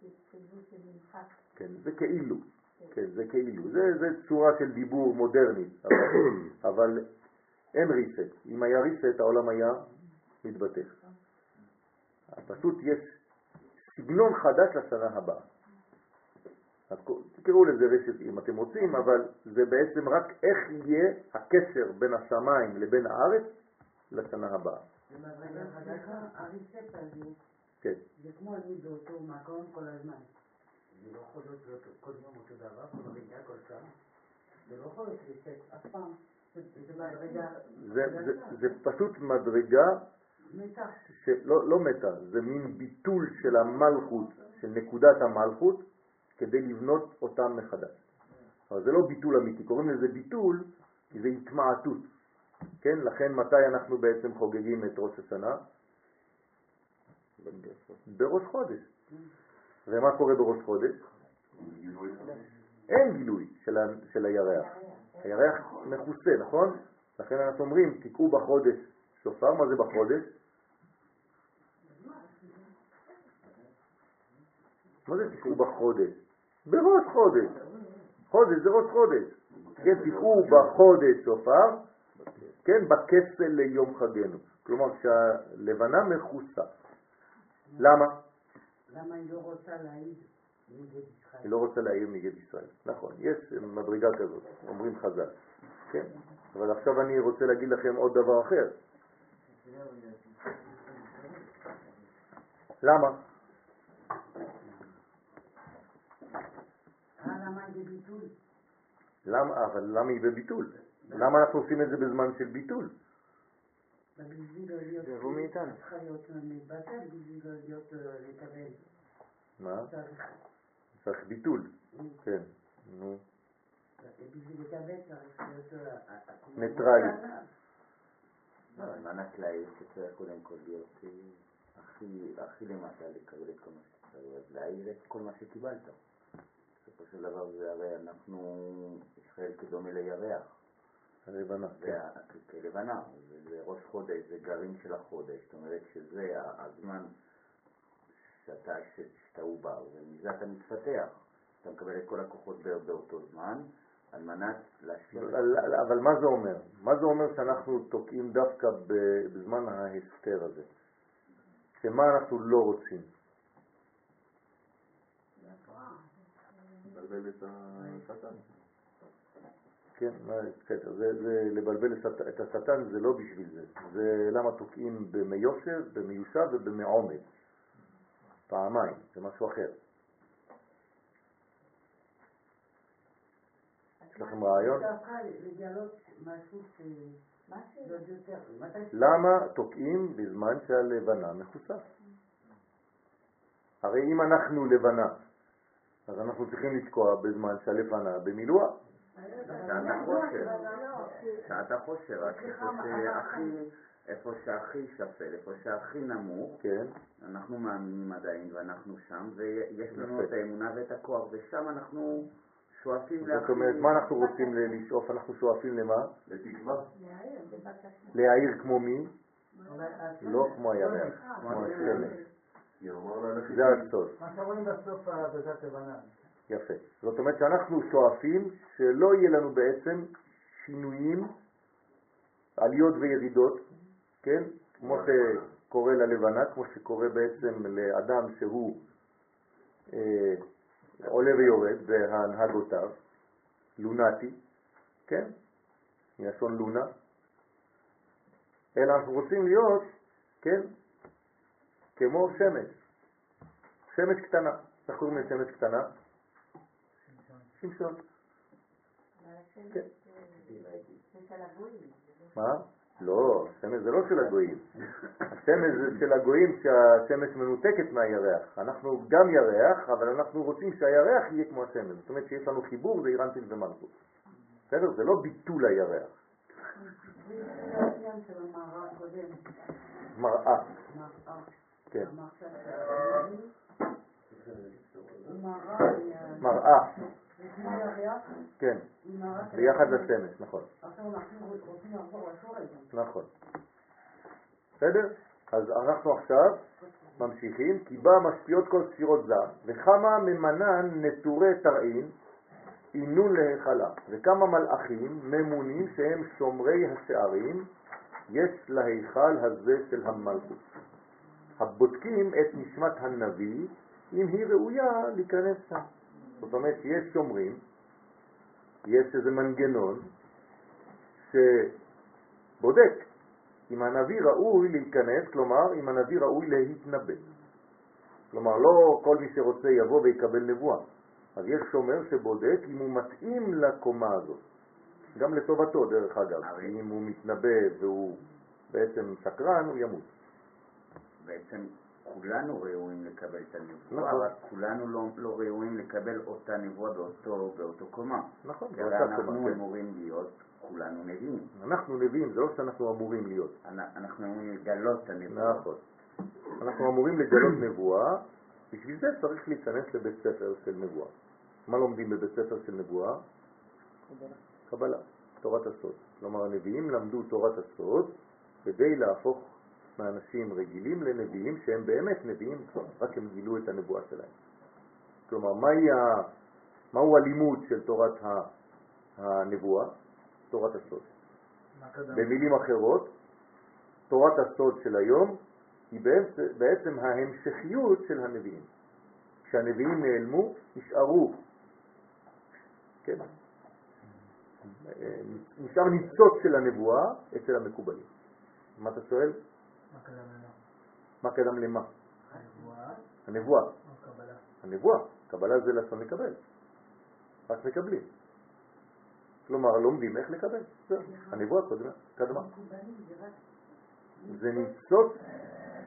כאילו שנמחק. כן, זה כאילו, כן, זה כאילו, זה, זה צורה של דיבור מודרני, אבל, אבל אין ריסט, אם היה ריסט העולם היה מתבטח. פשוט יש סגנון חדש לשנה הבאה. אז תקראו לזה רשת אם אתם רוצים, אבל זה בעצם רק איך יהיה הקשר בין השמיים לבין הארץ לשנה הבאה. כן. זה כמו אני באותו מקום כל הזמן. זה לא יכול להיות כל יום אותו דבר, כל רגע, כל שעה. זה לא יכול להיות ריסט אף פעם. זה פשוט מדרגה מתה. שלא לא מתה, זה מין ביטול של המלכות, של נקודת המלכות, כדי לבנות אותם מחדש. אבל זה לא ביטול אמיתי, קוראים לזה ביטול כי זה התמעטות. כן, לכן מתי אנחנו בעצם חוגגים את ראש השנה? בראש חודש. ומה קורה בראש חודש? אין גילוי של, ה, של הירח. הירח מכוסה, נכון? לכן אנחנו אומרים, תקעו בחודש שופר, מה זה בחודש? מה זה תקעו בחודש? בראש חודש. חודש זה ראש חודש. כן, תקעו בחודש שופר, כן, בכסל ליום חגנו. כלומר, כשהלבנה מכוסה. למה? למה היא לא רוצה להעיד? היא לא רוצה להעיר נגד ישראל. נכון, יש מדרגה כזאת, אומרים חז"ל. כן? אבל עכשיו אני רוצה להגיד לכם עוד דבר אחר. למה? אה, למה היא בביטול? למה? אבל למה היא בביטול? למה אנחנו עושים את זה בזמן של ביטול? זה יבוא מאיתנו. אה. מה? צריך... ביטול. כן. נו. אה, אה, ניטרלי. לא, על מנת להעיר שצריך קודם כל להיות אה, הכי, למטה לקבל את כל מה שצריך, להעיר את כל מה שקיבלת. בסופו של דבר זה הרי אנחנו, ישראל כדומה לירח, הלבנה. כן. כלבנה, זה- זה ראש חודש, זה גרעין של החודש, זאת אומרת שזה הזמן שאתה, עובר, ומזה אתה מתפתח. אתה מקבל את כל הכוחות בא- באותו זמן, על מנת להשאיר... אבל אבל מה זה אומר? מה זה אומר שאנחנו תוקעים דווקא בזמן ההסתר הזה? שמה אנחנו לא רוצים? מבלבל את השטן. כן, מה, בסדר, זה, זה לבלבל את השט- את השטן זה לא בשביל זה, זה למה תוקעים במיושר, במיושב ובמעומד, פעמיים, זה משהו אחר. יש לכם רעיון? לא. למה תוקעים בזמן שהלבנה מכוסה? הרי אם אנחנו לבנה, אז אנחנו צריכים לתקוע בזמן שהלבנה במילואה. שעת החושר, שעת החושר, רק איפה שהכי, איפה שהכי שפל, איפה שהכי נמוך, כן, אנחנו מאמינים עדיין ואנחנו שם, ויש לנו. את האמונה ואת הכוח, ושם אנחנו שואפים זאת אומרת, מה אנחנו רוצים לשאוף? אנחנו שואפים למה? לתקווה. להעיר. להעיר כמו מי? השם- לא כמו הירח, כמו השמש. היא אמרה לה זה הסוד. מה שרואים בסוף בזת לבנה. יפה. זאת אומרת שאנחנו שואפים שלא יהיה לנו בעצם שינויים, עליות וירידות, כן? כמו שקורה ללבנה, כמו שקורה בעצם לאדם שהוא אה, עולה ויורד בהנהגותיו, לונטי, כן? מלשון לונה. אלא אנחנו רוצים להיות, כן? כמו שמש. שמש קטנה. איך קוראים לשמש קטנה? שמשון. כן. לא- מה? לא, השמש זה לא של הגויים. השמש זה של הגויים שהשמש מנותקת מהירח. אנחנו גם ירח, אבל אנחנו רוצים שהירח יהיה כמו השמש. זאת אומרת שיש לנו חיבור זה אירנטין ומלכות. בסדר? זה לא ביטול הירח. הקודם. מראה. כן. מראה כן. ביחד. לשמש, נכון. נכון. בסדר? אז אנחנו עכשיו ממשיכים, כי בה משפיעות כל ספירות זעם, וכמה ממנן נטורי תרעין, עינון להיכלה, וכמה מלאכים ממונים שהם שומרי השערים, יש להיכל הזה של המלכות. הבודקים את נשמת הנביא, אם היא ראויה להיכנס שם. זאת אומרת שיש שומרים, יש איזה מנגנון שבודק אם הנביא ראוי להיכנס, כלומר אם הנביא ראוי להתנבא. כלומר לא כל מי שרוצה יבוא ויקבל נבואה. אז יש שומר שבודק אם הוא מתאים לקומה הזאת. גם לטובתו דרך אגב, אם הוא מתנבא והוא בעצם שקרן, הוא ימות. בעצם כולנו ראויים לקבל את הנבואה, נכון. רק כולנו לא, לא ראויים לקבל אותה נבואה באותו, באותו קומה. נכון, כי באותה אנחנו קומה, כן. אמורים להיות כולנו נביאים. אנחנו נביאים, זה לא שאנחנו אמורים להיות. אנ- אנחנו אמורים לגלות את הנבואה. נכון. אנחנו אמורים לגלות נבואה, בשביל זה צריך להיכנס לבית ספר של נבואה. מה לומדים בבית ספר של נבואה? קבלה, תורת הסוד. כלומר הנביאים למדו תורת הסוד כדי להפוך מאנשים רגילים לנביאים שהם באמת נביאים, רק הם גילו את הנבואה שלהם. כלומר, מהי ה... מהו הלימוד של תורת הנבואה? תורת הסוד. במילים אחרות, תורת הסוד של היום היא בעצם ההמשכיות של הנביאים. כשהנביאים נעלמו, נשארו, כן, נשאר ניצוץ של הנבואה אצל המקובלים. מה אתה שואל? מה קדם למה? מה קדם למה? הנבואה הנבואה. קבלה? הנבואה. קבלה זה לשון לקבל. רק מקבלים. כלומר, לומדים איך לקבל. זהו. הנבואה קודמה. קדמה. זה ניצוץ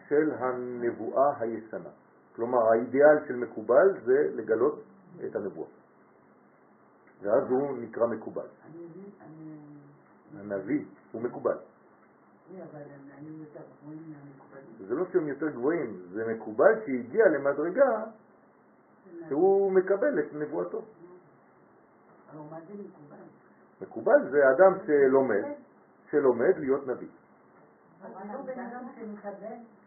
של הנבואה הישנה. כלומר, האידיאל של מקובל זה לגלות את הנבואה. ואז הוא נקרא מקובל. הנביא הוא מקובל. זה לא שהם יותר גבוהים, זה מקובל שהגיע למדרגה שהוא מקבל את נבואתו. מקובל? זה אדם שלומד, שלומד להיות נביא.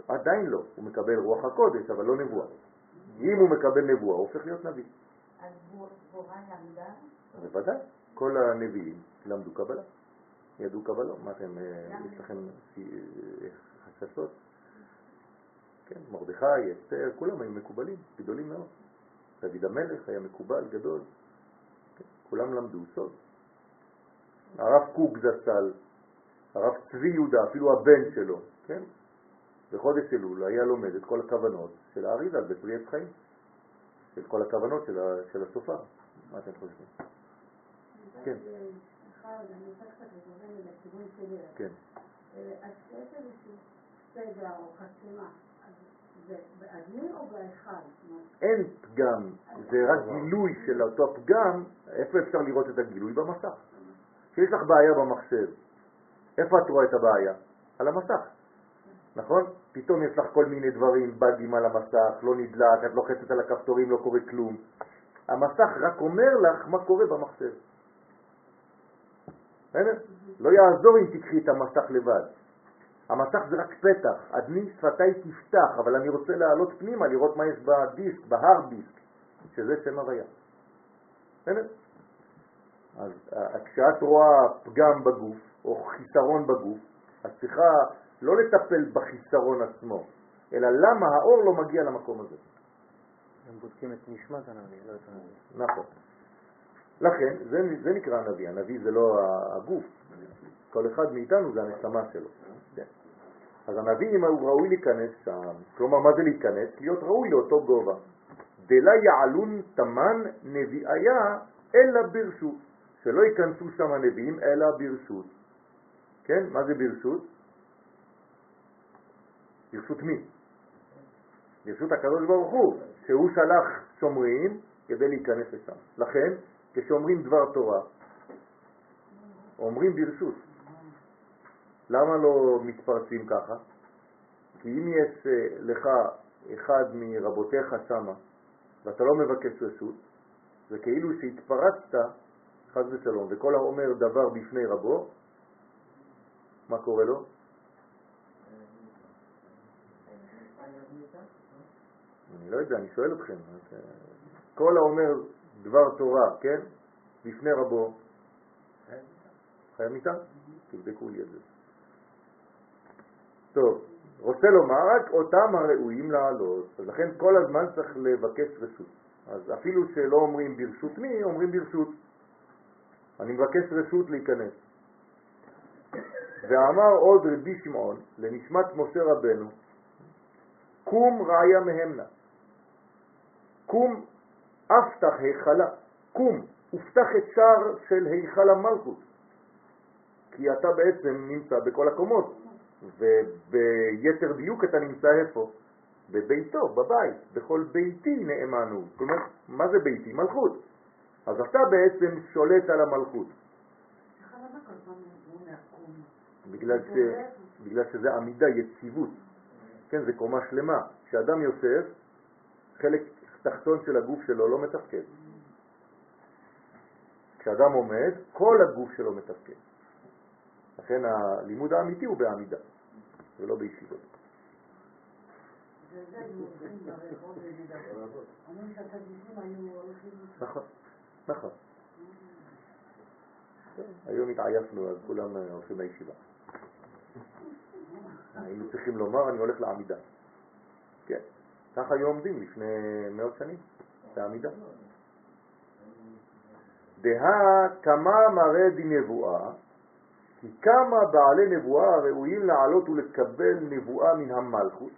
עדיין לא, הוא מקבל רוח הקודש, אבל לא נבואה. אם הוא מקבל נבואה, הוא הופך להיות נביא. אז דבורה למדה, בוודאי, כל הנביאים למדו קבלה, ידעו קבלה. מה אתם, אה, יש לכם אה, חששות? כן, מרדכי, אסתר, כולם היו מקובלים, גדולים מאוד. דוד המלך היה מקובל, גדול. כן, כולם למדו סוד. הרב קוק זצ"ל, הרב צבי יהודה, אפילו הבן שלו, כן? בחודש אלול היה לומד את כל הכוונות של האריזה בפרי עץ חיים, את כל הכוונות של, של הסופר. מה אתם חושבים? כן. סליחה, אני רוצה קצת לדבר לכיוון שלי. כן. אה, אז כשיש איזשהו סדר או חסימה, אז זה באדמי או באחד? זאת אומרת, אין פגם, זה רק גילוי של אותו פגם, איפה אפשר לראות את הגילוי? במסך. כשיש לך בעיה במחשב, איפה את רואה את הבעיה? על המסך, נכון? פתאום יש לך כל מיני דברים, באגים על המסך, לא נדלק, את לוחצת על הכפתורים, לא קורה כלום. המסך רק אומר לך מה קורה במחשב. לא יעזור אם תקחי את המסך לבד. המסך זה רק פתח, אדני שפתיי תפתח, אבל אני רוצה לעלות פנימה, לראות מה יש בדיסק, בהארד דיסק, שזה שם הוויה. בסדר? אז אה, כשאת רואה פגם בגוף, או חיסרון בגוף, את צריכה לא לטפל בחיסרון עצמו, אלא למה האור לא מגיע למקום הזה. הם בודקים את נשמת הנביא, לא את הנביא. נכון. לכן, זה, זה נקרא הנביא, הנביא זה לא הגוף, כל אחד מאיתנו זה הנשמה שלו. כן. אז הנביא, אם הוא ראוי להיכנס שם, כלומר, מה זה להיכנס? להיות ראוי לאותו גובה. דלה יעלון תמן נביאיה אלא ברשות, שלא ייכנסו שם הנביאים אלא ברשות. כן? מה זה ברשות? ברשות מי? ברשות הקדוש ברוך הוא, שהוא שלח שומרים כדי להיכנס לשם. לכן, כשאומרים דבר תורה, אומרים ברשות. למה לא מתפרצים ככה? כי אם יש אה, לך אחד מרבותיך שמה, ואתה לא מבקש רשות, זה כאילו שהתפרצת, חז ושלום, וכל האומר דבר בפני רבו, מה קורה לו? אני לא יודע, אני שואל אתכם. אה, כל האומר דבר תורה, כן? בפני רבו, חיה מיתה? תבדקו לי את זה. טוב, רוצה לומר רק אותם הראויים לעלות, אז לכן כל הזמן צריך לבקש רשות. אז אפילו שלא אומרים ברשות מי, אומרים ברשות. אני מבקש רשות להיכנס. ואמר עוד רבי שמעון לנשמת משה רבנו, קום ראיה מהמנה, קום אפתח היכלה, קום, ופתח את שער של היכל המלכות, כי אתה בעצם נמצא בכל הקומות, וביתר דיוק אתה נמצא איפה? בביתו, בבית, בכל ביתי נאמנו. כלומר, מה זה ביתי? מלכות. אז אתה בעצם שולט על המלכות. בגלל, ש... בגלל שזה עמידה, יציבות. כן, זה קומה שלמה. כשאדם יושב, חלק תחתון של הגוף שלו לא מתפקד. כשאדם עומד, כל הגוף שלו מתפקד. לכן הלימוד האמיתי הוא בעמידה, ולא בישיבות. נכון, נכון. היום התעייפנו, אז כולם אה, הולכים לישיבה. היינו צריכים לומר, אני הולך לעמידה. כן, ככה היו עומדים לפני מאות שנים, בעמידה. דהה כמה מראה דנבואה, כי כמה בעלי נבואה ראויים לעלות ולקבל נבואה מן המלכות,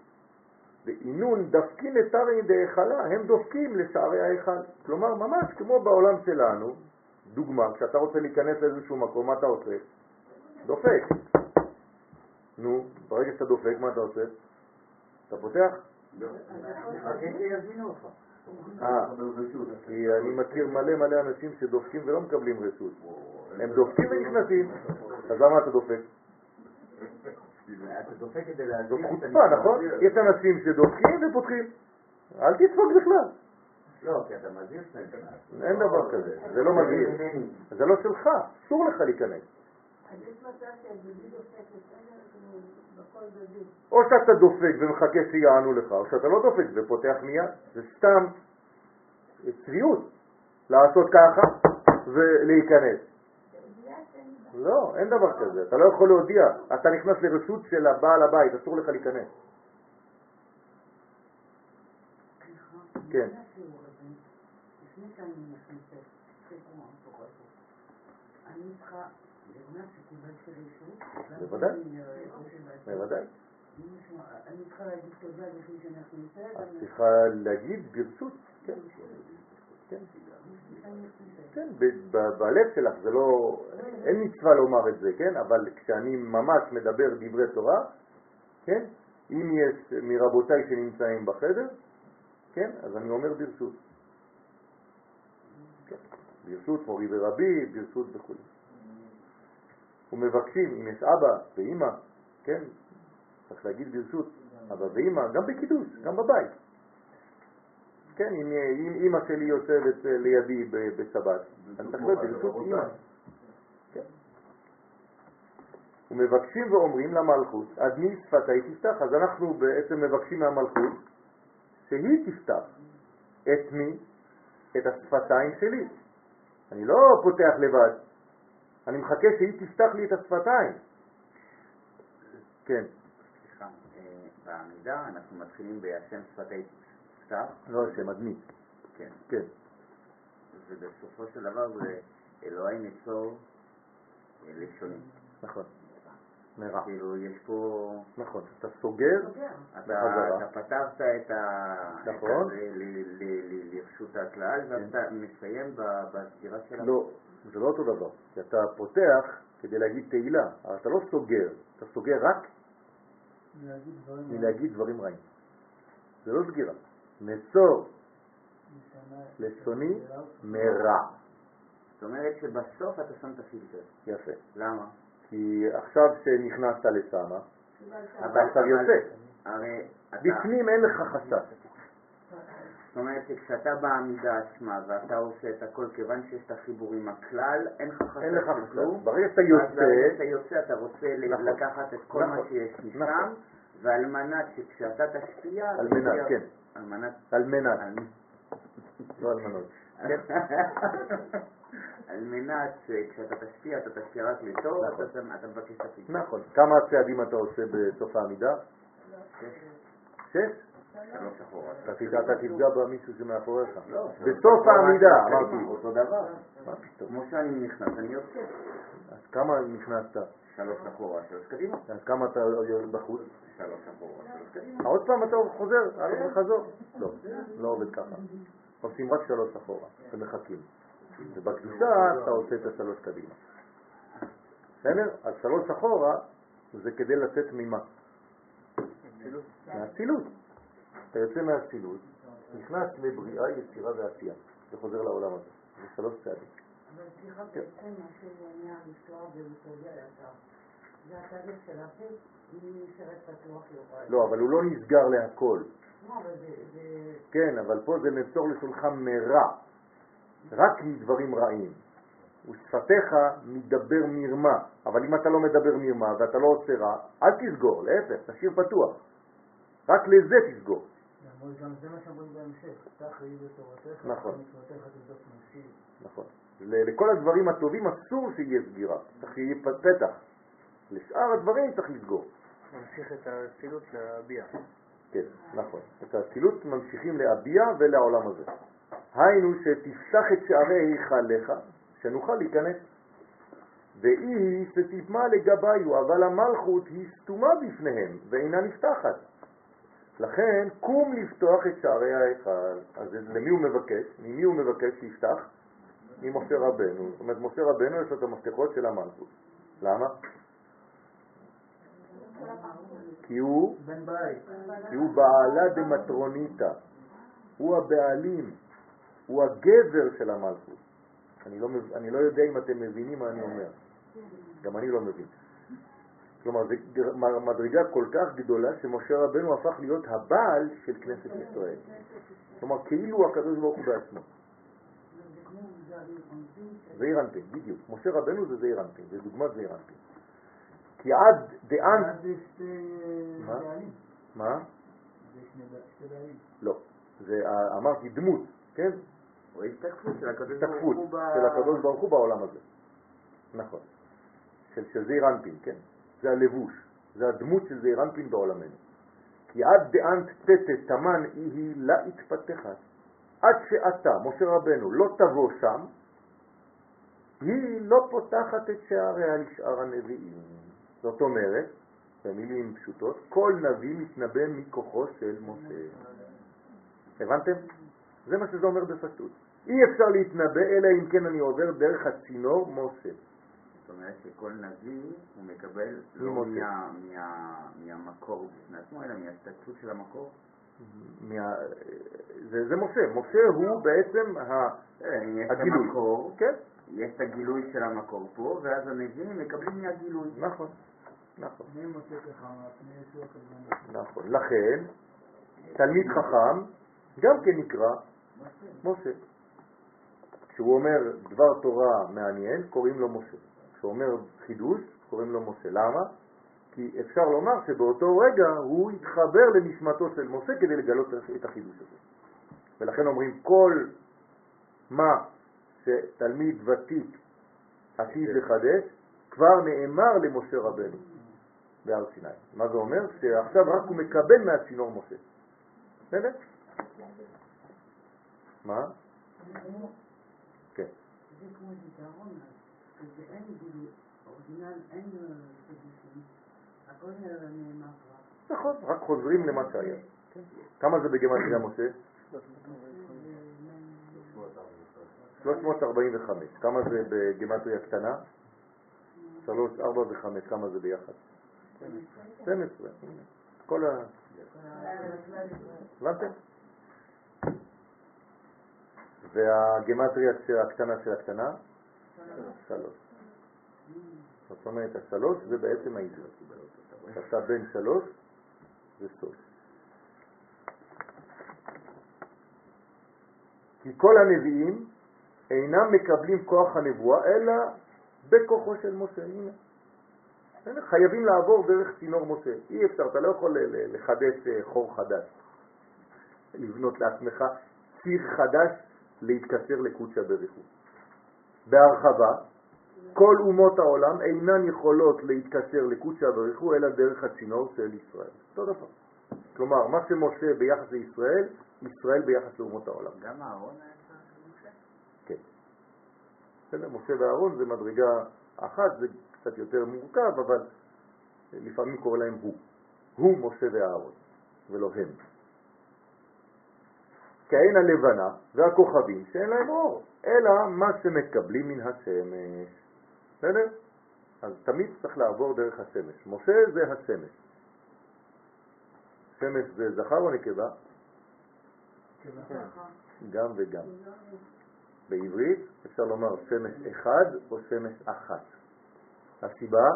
ואינון דפקין לתרי דהיכלה, הם דופקים לשערי ההיכל. כלומר, ממש כמו בעולם שלנו, דוגמה, כשאתה רוצה להיכנס לאיזשהו מקום, מה אתה עושה? דופק. נו, ברגע שאתה דופק, מה אתה עושה? אתה פותח? חכה שיזמינו אותך. אה, כי אני מכיר מלא מלא אנשים שדופקים ולא מקבלים רשות. הם דופקים ונכנסים, אז למה אתה דופק? אתה דופק כדי להזמין את חוצפה, נכון? יש אנשים שדופקים ופותחים. אל תדפוק בכלל. לא, כי אתה מזהיר שאתה. אין דבר כזה, זה לא מזהיר. זה לא שלך, אסור לך להיכנס. אז יש מצב שהדודי דופק בסדר. או שאתה דופק ומחכה שיענו לך, או שאתה לא דופק ופותח מיד. זה סתם צביעות לעשות ככה ולהיכנס. לא, אין דבר כזה, אתה לא יכול להודיע. אתה נכנס לרשות של הבעל הבית, אסור לך להיכנס. כן. בוודאי. בוודאי. אני צריכה להגיד תודה לפני שאני נכנסת, את צריכה להגיד ברשות, כן. כן. כן, בלב שלך זה לא, אין מצווה לומר את זה, כן? אבל כשאני ממש מדבר דברי תורה, כן? אם יש מרבותיי שנמצאים בחדר, כן? אז אני אומר ברשות. כן. ברשות מורי ורבי, ברשות וכו'. ומבקשים, אם יש אבא ואימא, כן? צריך להגיד ברשות אבא ואימא, גם בקידוש, גם בבית. כן, אם, אם אימא שלי יושבת אה, לידי בשבת, אני צריך להיות ברשות אימא. כן. ומבקשים ואומרים למלכות, עד מי שפתי תפתח, אז אנחנו בעצם מבקשים מהמלכות שהיא תפתח. את מי? את השפתיים שלי. אני לא פותח לבד, אני מחכה שהיא תפתח לי את השפתיים. כן, סליחה, אה, בעמידה אנחנו מתחילים בהשם שפתי פתח, לא השם, עד מי? כן, כן, ובסופו של דבר זה אלוהי ניצור אה, לשוני. נכון. מרע. כאילו יש פה, נכון, אתה סוגר. אתה, בחזרה. אתה פתרת את ה... נכון. לרשות הכלל ואתה מסיים בסגירה של. לא, זה לא אותו דבר. כי אתה פותח כדי להגיד תהילה, אבל אתה לא סוגר, אתה סוגר רק מלהגיד דברים רעים. זה לא סגירה. נצור לשוני מרע. זאת אומרת שבסוף אתה שם את הפילטר. יפה. למה? כי עכשיו שנכנסת לשמה, אתה עכשיו יוצא. הרי אתה... בפנים אין לך חשש. זאת אומרת שכשאתה בעמידה עצמה ואתה עושה את הכל כיוון שיש את החיבור עם הכלל, אין לך חשש אין לך. כלום. ברגע שאתה אז ברגע יוצא, שאתה יוצא אתה רוצה נכון. לקחת את כל מה נכון. שיש משם, נכון. ועל מנת שכשאתה תשפיע... על מנת, תשפיע- כן. על מנת... על מנת, לא על מנות. כן? על מנת שכשאתה תשפיע, אתה תשפיע רק לטוב, נכון. אתה מבקש את הפתרון. נכון. כמה צעדים אתה עושה בסוף העמידה? שש? אחורה. אתה תדע- אתה תפגע במישהו שמאחוריך. לא, בסוף העמידה, קדימה, אמרתי. אותו דבר. כמו שאני נכנס, אני יוצא. אז כמה נכנסת? שלוש אחורה, שלוש קדימה. אז כמה אתה בחוץ? שלוש אחורה, שלוש קדימה. עוד פעם אתה חוזר, הלוך וחזור? לא, לא עובד ככה. עושים רק שלוש אחורה, ומחכים. ובקדושה אתה עושה את השלוש קדימה. בסדר? אז שלוש אחורה זה כדי לצאת ממה? מהאצילות. אתה יוצא מהאצילות, נכנס לבריאה, יצירה ועשייה, וחוזר לעולם הזה. זה שלוש צעדים. אבל סליחה, בעצם מה שהוא מהמקצוע ומתודה ישר. זה התהליך של הפה, היא נשארת פתוח לכאורה. לא, אבל הוא לא נסגר להכל. לא, כן, אבל פה זה נצור לשולחן מרע, רק מדברים רעים. ושפתיך מדבר מרמה. אבל אם אתה לא מדבר מרמה ואתה לא עושה רע, אל תסגור, להפך, תשאיר פתוח. רק לזה תסגור. גם זה מה שאומרים בהמשך, פתח ראי בתורתך, נכון. נכון. ל- לכל הדברים הטובים אסור שיהיה סגירה, צריך שיהיה פתח. לשאר הדברים צריך לסגור. ממשיך את האצילות להביע. כן, נכון. את האצילות ממשיכים להביע ולעולם הזה. היינו שתפתח את שערי היכליך, שנוכל להיכנס. ואי היא שתטמע לגביו, אבל המלכות היא סתומה בפניהם ואינה נפתחת. לכן קום לפתוח את שערי ההיכל. אז למי הוא מבקש? ממי הוא מבקש שיפתח? ממשה רבנו. זאת אומרת, משה רבנו יש לו את המפתחות של המלכות. למה? כי הוא. כי הוא בעלה דמטרוניתא, הוא הבעלים, הוא הגבר של המלכות. אני לא, אני לא יודע אם אתם מבינים מה אני אומר, גם אני לא מבין. כלומר, זו מדרגה כל כך גדולה שמשה רבנו הפך להיות הבעל של כנסת ישראל. כלומר, כאילו הקדוש ברוך הוא בעצמו. זעיר אנפין, בדיוק. משה רבנו זה זעיר אנפין, זה דוגמת זעיר אנפין. כי עד דאן... שתי מה? בעלים. מה? לא. זה, ה- אמרתי דמות, כן? או השתקפות של הקדוש ברוך הוא בעולם הזה. נכון. של, של זעיר אנפין, כן? זה הלבוש, זה הדמות של זעיר אנפין בעולמנו. כי עד דאנט תתת תמן היא לה התפתחת. עד שאתה, משה רבנו, לא תבוא שם, היא לא פותחת את שעריה לשאר הנביאים. זאת אומרת, במילים פשוטות, כל נביא מתנבא מכוחו של משה. הבנתם? זה מה שזה אומר בפשטות. אי אפשר להתנבא אלא אם כן אני עובר דרך הצינור משה. זאת אומרת שכל נביא הוא מקבל לא. מה- מה- מהמקור בפני עצמו, אלא מההשתקפות של המקור. מה... זה, זה משה. משה הוא בעצם ה... אה, הגילוי. המקור, כן, יש את הגילוי של המקור פה, ואז הנביאים מקבלים מהגילוי. נכון, נכון. נכון. לכן, תלמיד חכם גם כן נקרא משה. כשהוא אומר דבר תורה מעניין, קוראים לו משה. כשהוא אומר חידוש, קוראים לו משה. למה? כי אפשר לומר שבאותו רגע הוא התחבר לנשמתו של משה כדי לגלות את החידוש הזה. ולכן אומרים כל מה שתלמיד ותיק עתיד לחדש, כבר נאמר למשה רבנו בהר סיני. מה זה אומר? שעכשיו רק הוא מקבל מהצינור משה. בסדר? מה? כן. זה כמו זיכרון, אז זה אין גילוי, אורגינל, אין אה, חידושים, הכל נאמר כבר. נכון, רק חוזרים למה שהיה. כמה זה בגמטריה משה? 345. כמה זה בגמטריה קטנה? 3, 4 ו-5. כמה זה ביחד? 12. הנה. כל ה... הבנתם? והגמטריה הקטנה של הקטנה? 3. זאת אומרת, השלוש זה בעצם העברית. אתה בן שלוש זה סוף. כי כל הנביאים אינם מקבלים כוח הנבואה, אלא בכוחו של משה. הנה. חייבים לעבור דרך צינור משה. אי אפשר, אתה לא יכול לחדש אה, חור חדש. לבנות לעצמך ציר חדש להתקשר לקודשא בריחו. בהרחבה, כל אומות העולם אינן יכולות להתקשר לקודשא בריחו אלא דרך הצינור של ישראל. אותו דבר. כלומר, מה שמשה ביחס לישראל, ישראל ביחס לאומות העולם. גם אהרון היה צריך משה? כן. בסדר, משה ואהרון זה מדרגה אחת, זה קצת יותר מורכב, אבל לפעמים קורא להם הוא. הוא משה ואהרון, ולא הם. כעין הלבנה והכוכבים שאין להם אור, אלא מה שמקבלים מן השמש. בסדר? אז תמיד צריך לעבור דרך השמש. משה זה השמש. שמש זה זכר או נקבה? גם וגם. בעברית אפשר לומר שמש אחד או שמש אחת. הסיבה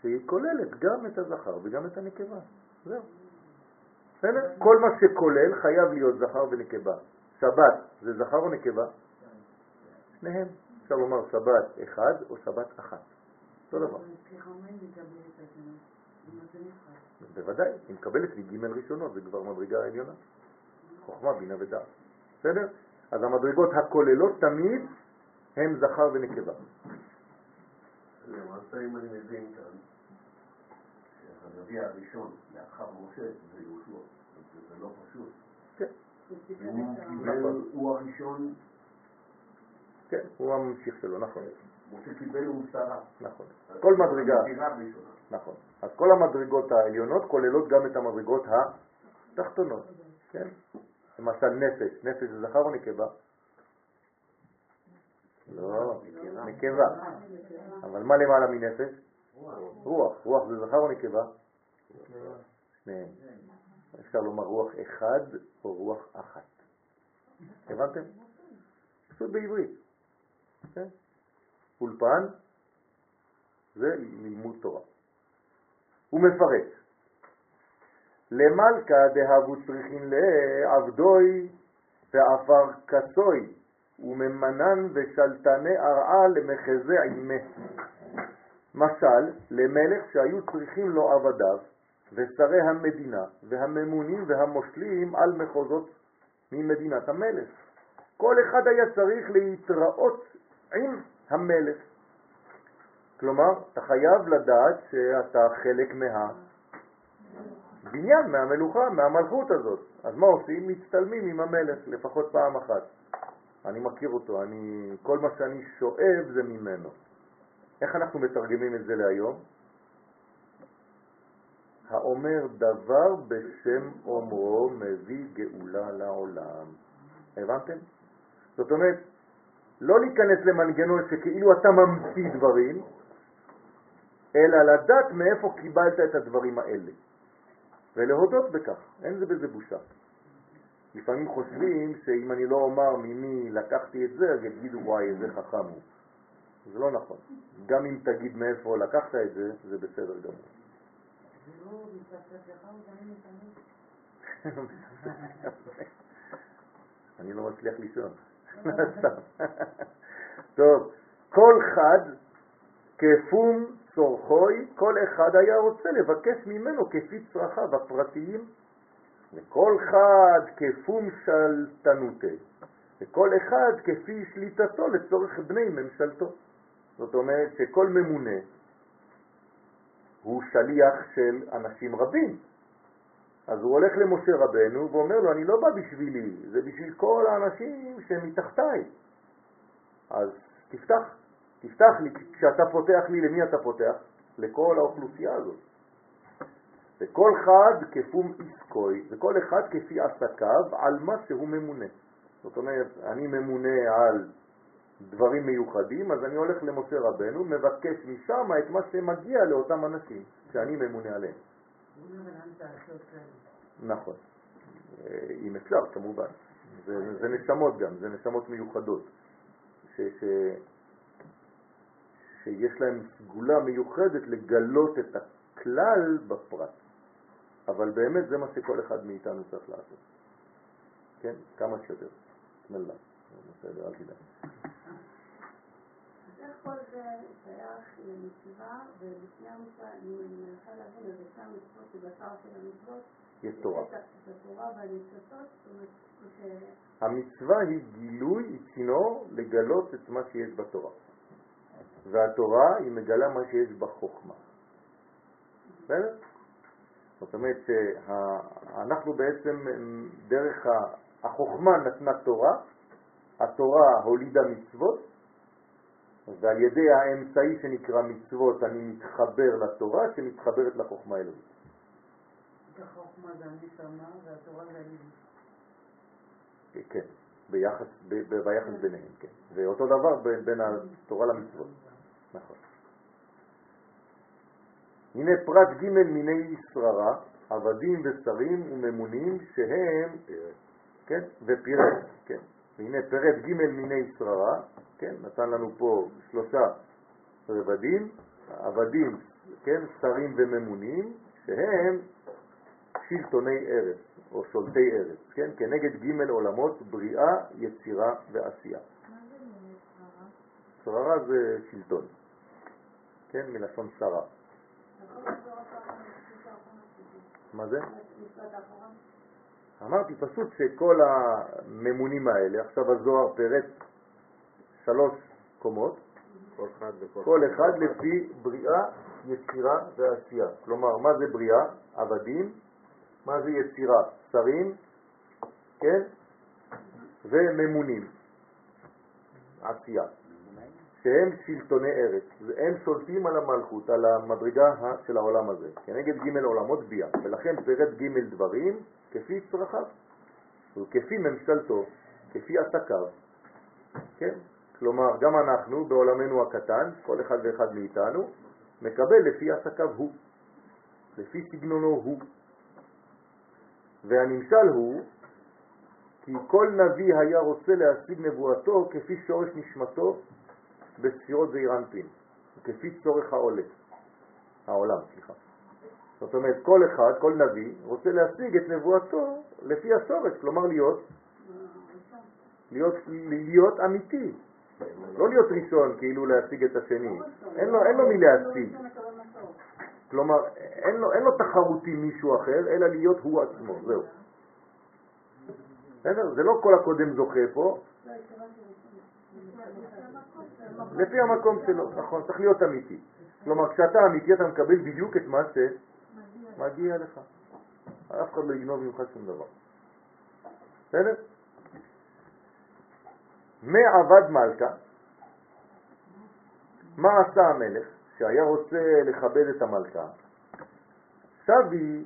שהיא כוללת גם את הזכר וגם את הנקבה. זהו. בסדר? כל מה שכולל חייב להיות זכר ונקבה. שבת זה זכר או נקבה? שניהם. אפשר לומר שבת אחד או שבת אחת. אותו דבר. בוודאי, היא מקבלת מג' ראשונות, זה כבר מדרגה עליונה. חוכמה, בינה ודעת. בסדר? אז המדרגות הכוללות תמיד הם זכר ונקבה. למעשה, אם אני מבין כאן, שהנביא הראשון לאחר משה זה יהושע, זה זה לא פשוט. כן, הוא קיבל הוא הראשון, כן, הוא הממשיך שלו, נכון, משה קיבל הוא שרה. נכון. כל מדרגה. נכון. אז כל המדרגות העליונות כוללות גם את המדרגות התחתונות, כן? למשל נפש, נפש זה זכר או נקבה? לא, נקבה. אבל מה למעלה מנפש? רוח. רוח זה זכר או נקבה? שניהם. אפשר לומר רוח אחד או רוח אחת. הבנתם? פשוט בעברית. כן? אולפן זה לימוד תורה. הוא מפרט. למלכה דהבו צריכים לעבדוי ועפר כסוי וממנן ושלטני ארעה למחזה עימה. משל, למלך שהיו צריכים לו עבדיו ושרי המדינה והממונים והמושלים על מחוזות ממדינת המלך. כל אחד היה צריך להתראות עם המלך. כלומר, אתה חייב לדעת שאתה חלק מהבניין, מהמלוכה, מהמלכות הזאת. אז מה עושים? מצטלמים עם המלך לפחות פעם אחת. אני מכיר אותו, אני, כל מה שאני שואב זה ממנו. איך אנחנו מתרגמים את זה להיום? האומר דבר בשם אומרו מביא גאולה לעולם. הבנתם? זאת אומרת, לא להיכנס למנגנון שכאילו אתה ממציא דברים, אלא לדעת מאיפה קיבלת את הדברים האלה, ולהודות בכך, אין זה בזה בושה. לפעמים חושבים שאם אני לא אומר ממי לקחתי את זה, אז יגידו וואי, איזה חכם הוא. זה לא נכון. גם אם תגיד מאיפה לקחת את זה, זה בסדר גמור. זה לא. אני לא מצליח לישון. סתם. טוב, כל חד כפום צורכוי, כל אחד היה רוצה לבקש ממנו כפי צרכיו הפרטיים, וכל חד כפום שלטנותי, וכל אחד כפי שליטתו לצורך בני ממשלתו. זאת אומרת שכל ממונה הוא שליח של אנשים רבים. אז הוא הולך למשה רבנו ואומר לו, אני לא בא בשבילי, זה בשביל כל האנשים שמתחתיי. אז תפתח, תפתח לי, כשאתה פותח לי, למי אתה פותח? לכל האוכלוסייה הזאת. וכל אחד כפום עסקוי, וכל אחד כפי עסקיו על מה שהוא ממונה. זאת אומרת, אני ממונה על דברים מיוחדים, אז אני הולך למשה רבנו, מבקש משם את מה שמגיע לאותם אנשים שאני ממונה עליהם. כאלה. נכון. אה, אם אפשר, כמובן. זה, זה נשמות גם, זה נשמות מיוחדות, ש, ש, שיש להם סגולה מיוחדת לגלות את הכלל בפרט. אבל באמת זה מה שכל אחד מאיתנו צריך לעשות. כן? כמה שיותר. בסדר, אל תדאג. כל זה שייך למצווה, ולפני המצווה, אני מנסה להבין, אז לפני המצוות שבשר של המצוות, יש תורה. התורה והניצוצות. המצווה היא גילוי, היא צינור לגלות את מה שיש בתורה. והתורה היא מגלה מה שיש בחוכמה. בסדר? זאת אומרת שאנחנו בעצם דרך החוכמה נתנה תורה, התורה הולידה מצוות, ועל ידי האמצעי שנקרא מצוות אני מתחבר לתורה שמתחברת לחוכמה אלוהית. את החוכמה זה הנשמה והתורה זה הלימוד. כן, ביחס, ב, ב, ביחס ביניהם, כן. ואותו דבר בין, בין התורה למצוות, נכון. הנה פרט ג' מיני שררה, עבדים ושרים וממונים שהם, כן, ופירט, כן. והנה פרט ג' מיני שררה, כן, נתן לנו פה שלושה רבדים, עבדים, כן, שרים וממונים, שהם שלטוני ארץ, או שולטי ארץ, כן, כנגד ג' עולמות, בריאה, יצירה ועשייה. מה זה מיני שררה? שררה זה שלטון, כן? מלשון שרה. מה זה? אמרתי פשוט שכל הממונים האלה, עכשיו הזוהר פירט שלוש קומות, כל אחד כל אחד לפי בריאה, יצירה ועשייה. כלומר, מה זה בריאה? עבדים. מה זה יצירה? שרים, כן? וממונים, עשייה, שהם שלטוני ארץ. הם שולטים על המלכות, על המדרגה של העולם הזה, כנגד ג' עולמות ביאה. ולכן פירט ג' דברים כפי צרכיו, וכפי ממשלתו, כפי עסקיו. כן? כלומר, גם אנחנו בעולמנו הקטן, כל אחד ואחד מאיתנו, מקבל לפי עסקיו הוא, לפי סגנונו הוא. והנמשל הוא כי כל נביא היה רוצה להשיג נבואתו כפי שורש נשמתו בספירות זעיר כפי צורך העולה, העולם, סליחה. זאת אומרת, כל אחד, כל נביא, רוצה להשיג את נבואתו לפי השורש, כלומר להיות, להיות, להיות אמיתי, לא להיות ראשון, כאילו להשיג את השני. אין לו, אין לו מי להשיג. כלומר, אין לו, אין לו תחרות עם מישהו אחר, אלא להיות הוא עצמו, זהו. בסדר? זה לא כל הקודם זוכה פה, לפי המקום שלו, נכון, צריך להיות אמיתי. כלומר, כשאתה אמיתי אתה מקבל בדיוק את מה שמגיע לך. אף אחד לא יגנוב ממך שום דבר. בסדר? מעבד מלכה, מה עשה המלך שהיה רוצה לכבד את המלכה? שבי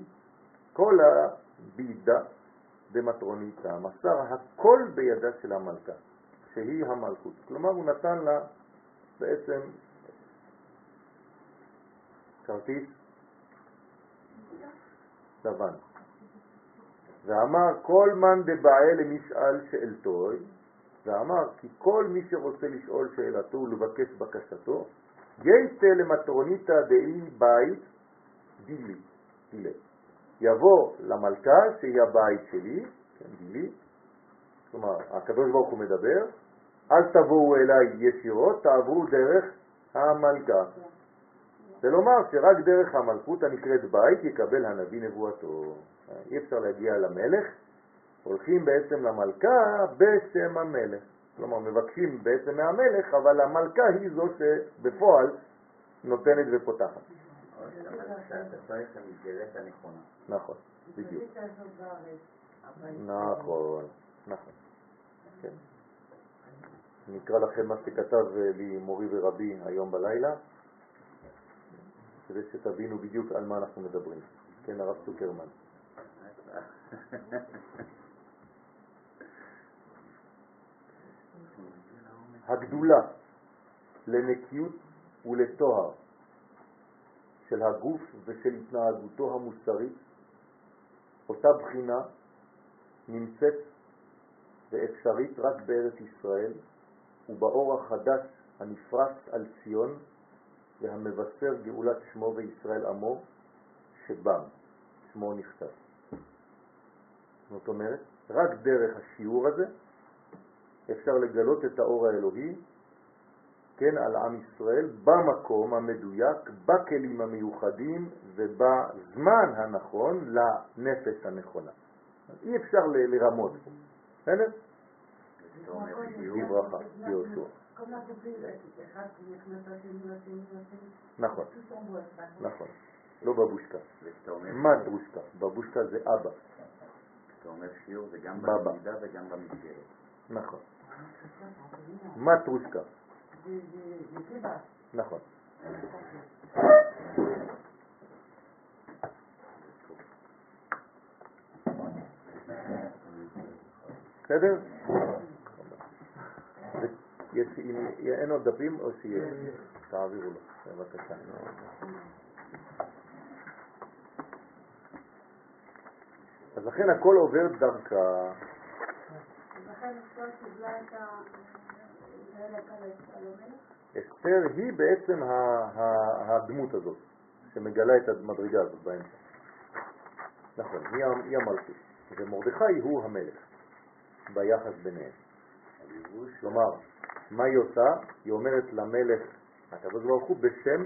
כל הבידה במטרוניתה, מסר הכל בידה של המלכה, שהיא המלכות. כלומר, הוא נתן לה בעצם כרטיס לבן. ואמר כל מן דבעי למשאל שאלתוי, ואמר כי כל מי שרוצה לשאול שאלתו ולבקש בקשתו, גייסה למטרוניתא דאי בית דילי, דילי. יבוא למלכה שהיא הבית שלי, כן, דילי, כלומר הקדוש ברוך הוא מדבר, אל תבואו אליי ישירות, תעברו דרך המלכה. זה לומר שרק דרך המלכות הנקראת בית יקבל הנביא נבואתו. אי אפשר להגיע למלך, הולכים בעצם למלכה בשם המלך. כלומר, מבקשים בעצם מהמלך, אבל המלכה היא זו שבפועל נותנת ופותחת. נכון, בדיוק. נכון, נכון. כן. אני אקרא לכם מה שכתב לי מורי ורבי היום בלילה, כדי שתבינו בדיוק על מה אנחנו מדברים. כן, הרב צוקרמן. הגדולה לנקיות ולטוהר של הגוף ושל התנהגותו המוסרית, אותה בחינה נמצאת ואפשרית רק בארץ ישראל ובאור החדש הנפרס על ציון והמבשר גאולת שמו וישראל עמו שבם, שמו נכתב. זאת אומרת, רק דרך השיעור הזה אפשר לגלות את האור האלוהי, כן, על עם ישראל, במקום המדויק, בכלים המיוחדים ובזמן הנכון לנפש הנכונה. אי אפשר ל- לרמות פה, בסדר? בברכה, ביהושע. נכון, נכון. לא בבושקה. מה דרושקה? בבושקה זה אבא. כשאתה אומר שיעור זה גם בבא. במידה וגם במסגרת. נכון. מה טרושקה? נכון. בסדר? יש, אם אין עוד דפים או שיהיה? תעבירו לו, בבקשה. אז לכן הכל עובר דרכה. אסתר היא בעצם הדמות הזאת, שמגלה את המדרגה הזאת באמצע. נכון, היא המלכות, ומרדכי הוא המלך, ביחס ביניהם. כלומר, מה היא עושה? היא אומרת למלך הקדוש ברוך הוא בשם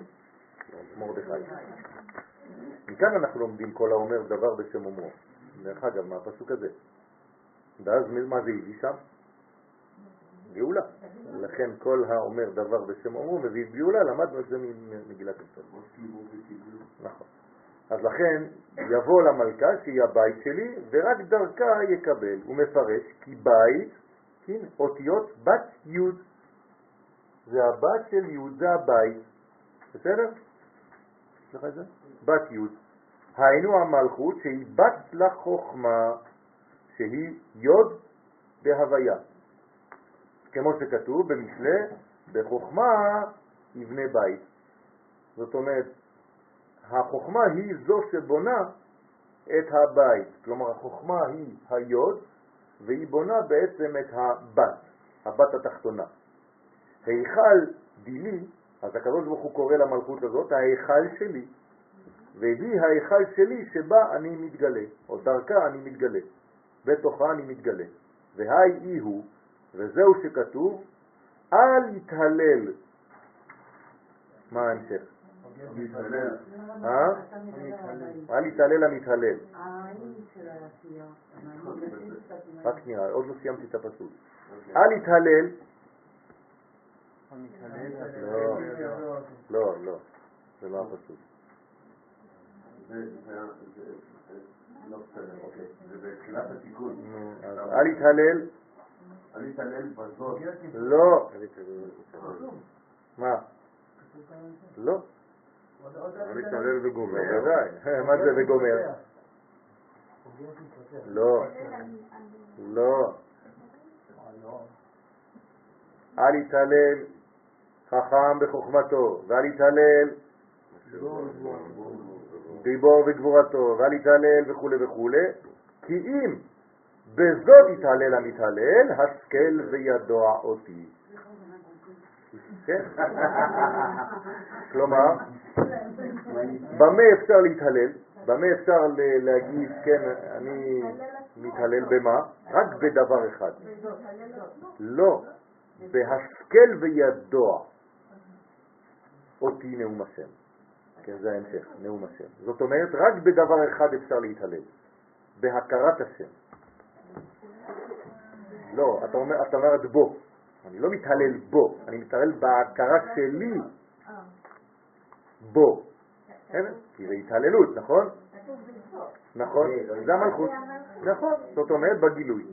מרדכי. מכאן אנחנו לומדים כל האומר דבר בשם אומרו. דרך אגב, מה הפסוק הזה? ואז מה זה הביא שם? גאולה. לכן כל האומר דבר בשם אומרו מביא גאולה, למדנו את זה ממגילת אסתר. נכון. אז לכן יבוא למלכה שהיא הבית שלי ורק דרכה יקבל. הוא מפרש כי בית, כן, אותיות בת י' זה הבת של י' זה הבית. בסדר? בת י'. היינו המלכות שהיא בת לחוכמה, שהיא יוד בהוויה. כמו שכתוב במשלי, בחוכמה יבנה בית. זאת אומרת, החוכמה היא זו שבונה את הבית. כלומר, החוכמה היא היוד, והיא בונה בעצם את הבת, הבת התחתונה. היכל דילי, אז הקדוש ברוך הוא קורא למלכות הזאת, ההיכל שלי, והיא ההיכל שלי שבה אני מתגלה, או דרכה אני מתגלה, בתוכה אני מתגלה. והי אי הוא, וזהו שכתוב, אל יתהלל. מה ההמשך? אה? אל יתהלל המתהלל. רק שנייה, עוד לא סיימתי את הפסוק. אל יתהלל. לא, לא, זה לא הפסוק. לא בסדר, אוקיי. זה בתחילת התיקון. אל יתהלל. אל יתהלל בזאת. לא. מה? לא. אל יתהלל וגומר. בוודאי. מה זה וגומר? לא. לא. אל יתהלל חכם בחוכמתו, ואל יתהלל גיבור וגבורתו, ואל יתהלל וכו' וכו', כי אם בזאת יתהלל המתהלל, השכל וידוע אותי. כן? כלומר, במה אפשר להתהלל? במה אפשר להגיד, כן, אני מתהלל במה? רק בדבר אחד. לא, בהשכל וידוע אותי נאום השם. כן, זה ההמשך, נאום השם. זאת אומרת, רק בדבר אחד אפשר להתהלל, בהכרת השם. לא, אתה אומר, אתה אומרת בו. אני לא מתהלל בו, אני מתהלל בהכרה שלי בו. כי זה התהללות, נכון? נכון, זה המלכות. נכון, זאת אומרת בגילוי.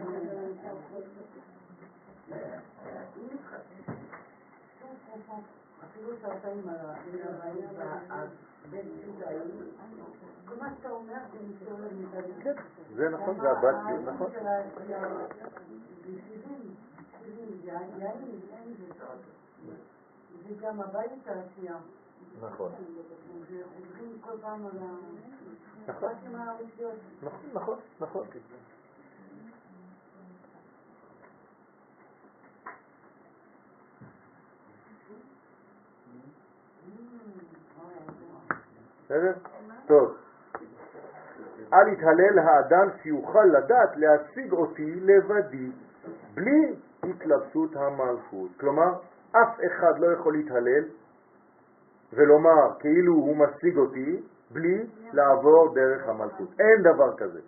יהללו את שם השם כי נשגב שמו לבד. נכון. אפילו שעתיים על הבית והבן שלי, כל מה שאתה אומר זה מסתובב מתהליך. זה נכון, זה הבת, נכון. זה גם הבית העשייה. נכון. נכון, נכון, נכון. בסדר? טוב. אל יתהלל האדם שיוכל לדעת להשיג אותי לבדי, בלי התלבשות המלכות. כלומר, אף אחד לא יכול להתהלל ולומר כאילו הוא משיג אותי בלי לעבור דרך המלכות. אין דבר כזה.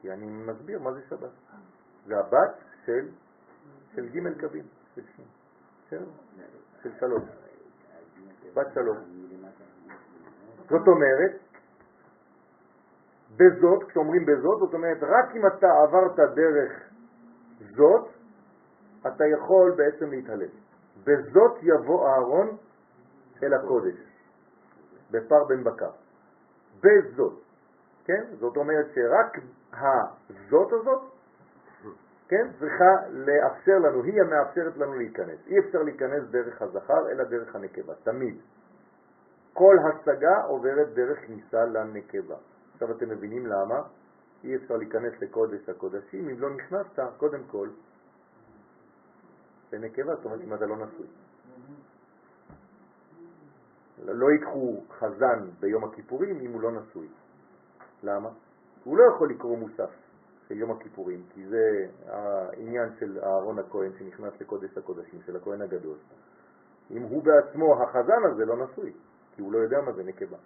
כי אני מסביר מה זה שבת. זה הבת של, של ג' קווים, של של שלוש, בת שלוש. זאת אומרת, בזאת, כשאומרים בזאת, זאת אומרת, רק אם אתה עברת דרך זאת, אתה יכול בעצם להתהלל. בזאת יבוא אהרון אל הקודש, בפר בן בקר. בזאת, כן? זאת אומרת שרק הזאת הזאת, כן, צריכה לאפשר לנו, היא המאפשרת לנו להיכנס. אי אפשר להיכנס דרך הזכר, אלא דרך הנקבה, תמיד. כל השגה עוברת דרך כניסה לנקבה. עכשיו אתם מבינים למה אי אפשר להיכנס לקודש הקודשים אם לא נכנסת קודם כל לנקבה, זאת אומרת אם אתה לא נשוי. לא ייקחו חזן ביום הכיפורים אם הוא לא נשוי. למה? הוא לא יכול לקרוא מוסף של יום הכיפורים, כי זה העניין של אהרון הכהן שנכנס לקודש הקודשים, של הכהן הגדול. אם הוא בעצמו החזן הזה לא נשוי, כי הוא לא יודע מה זה נקבה.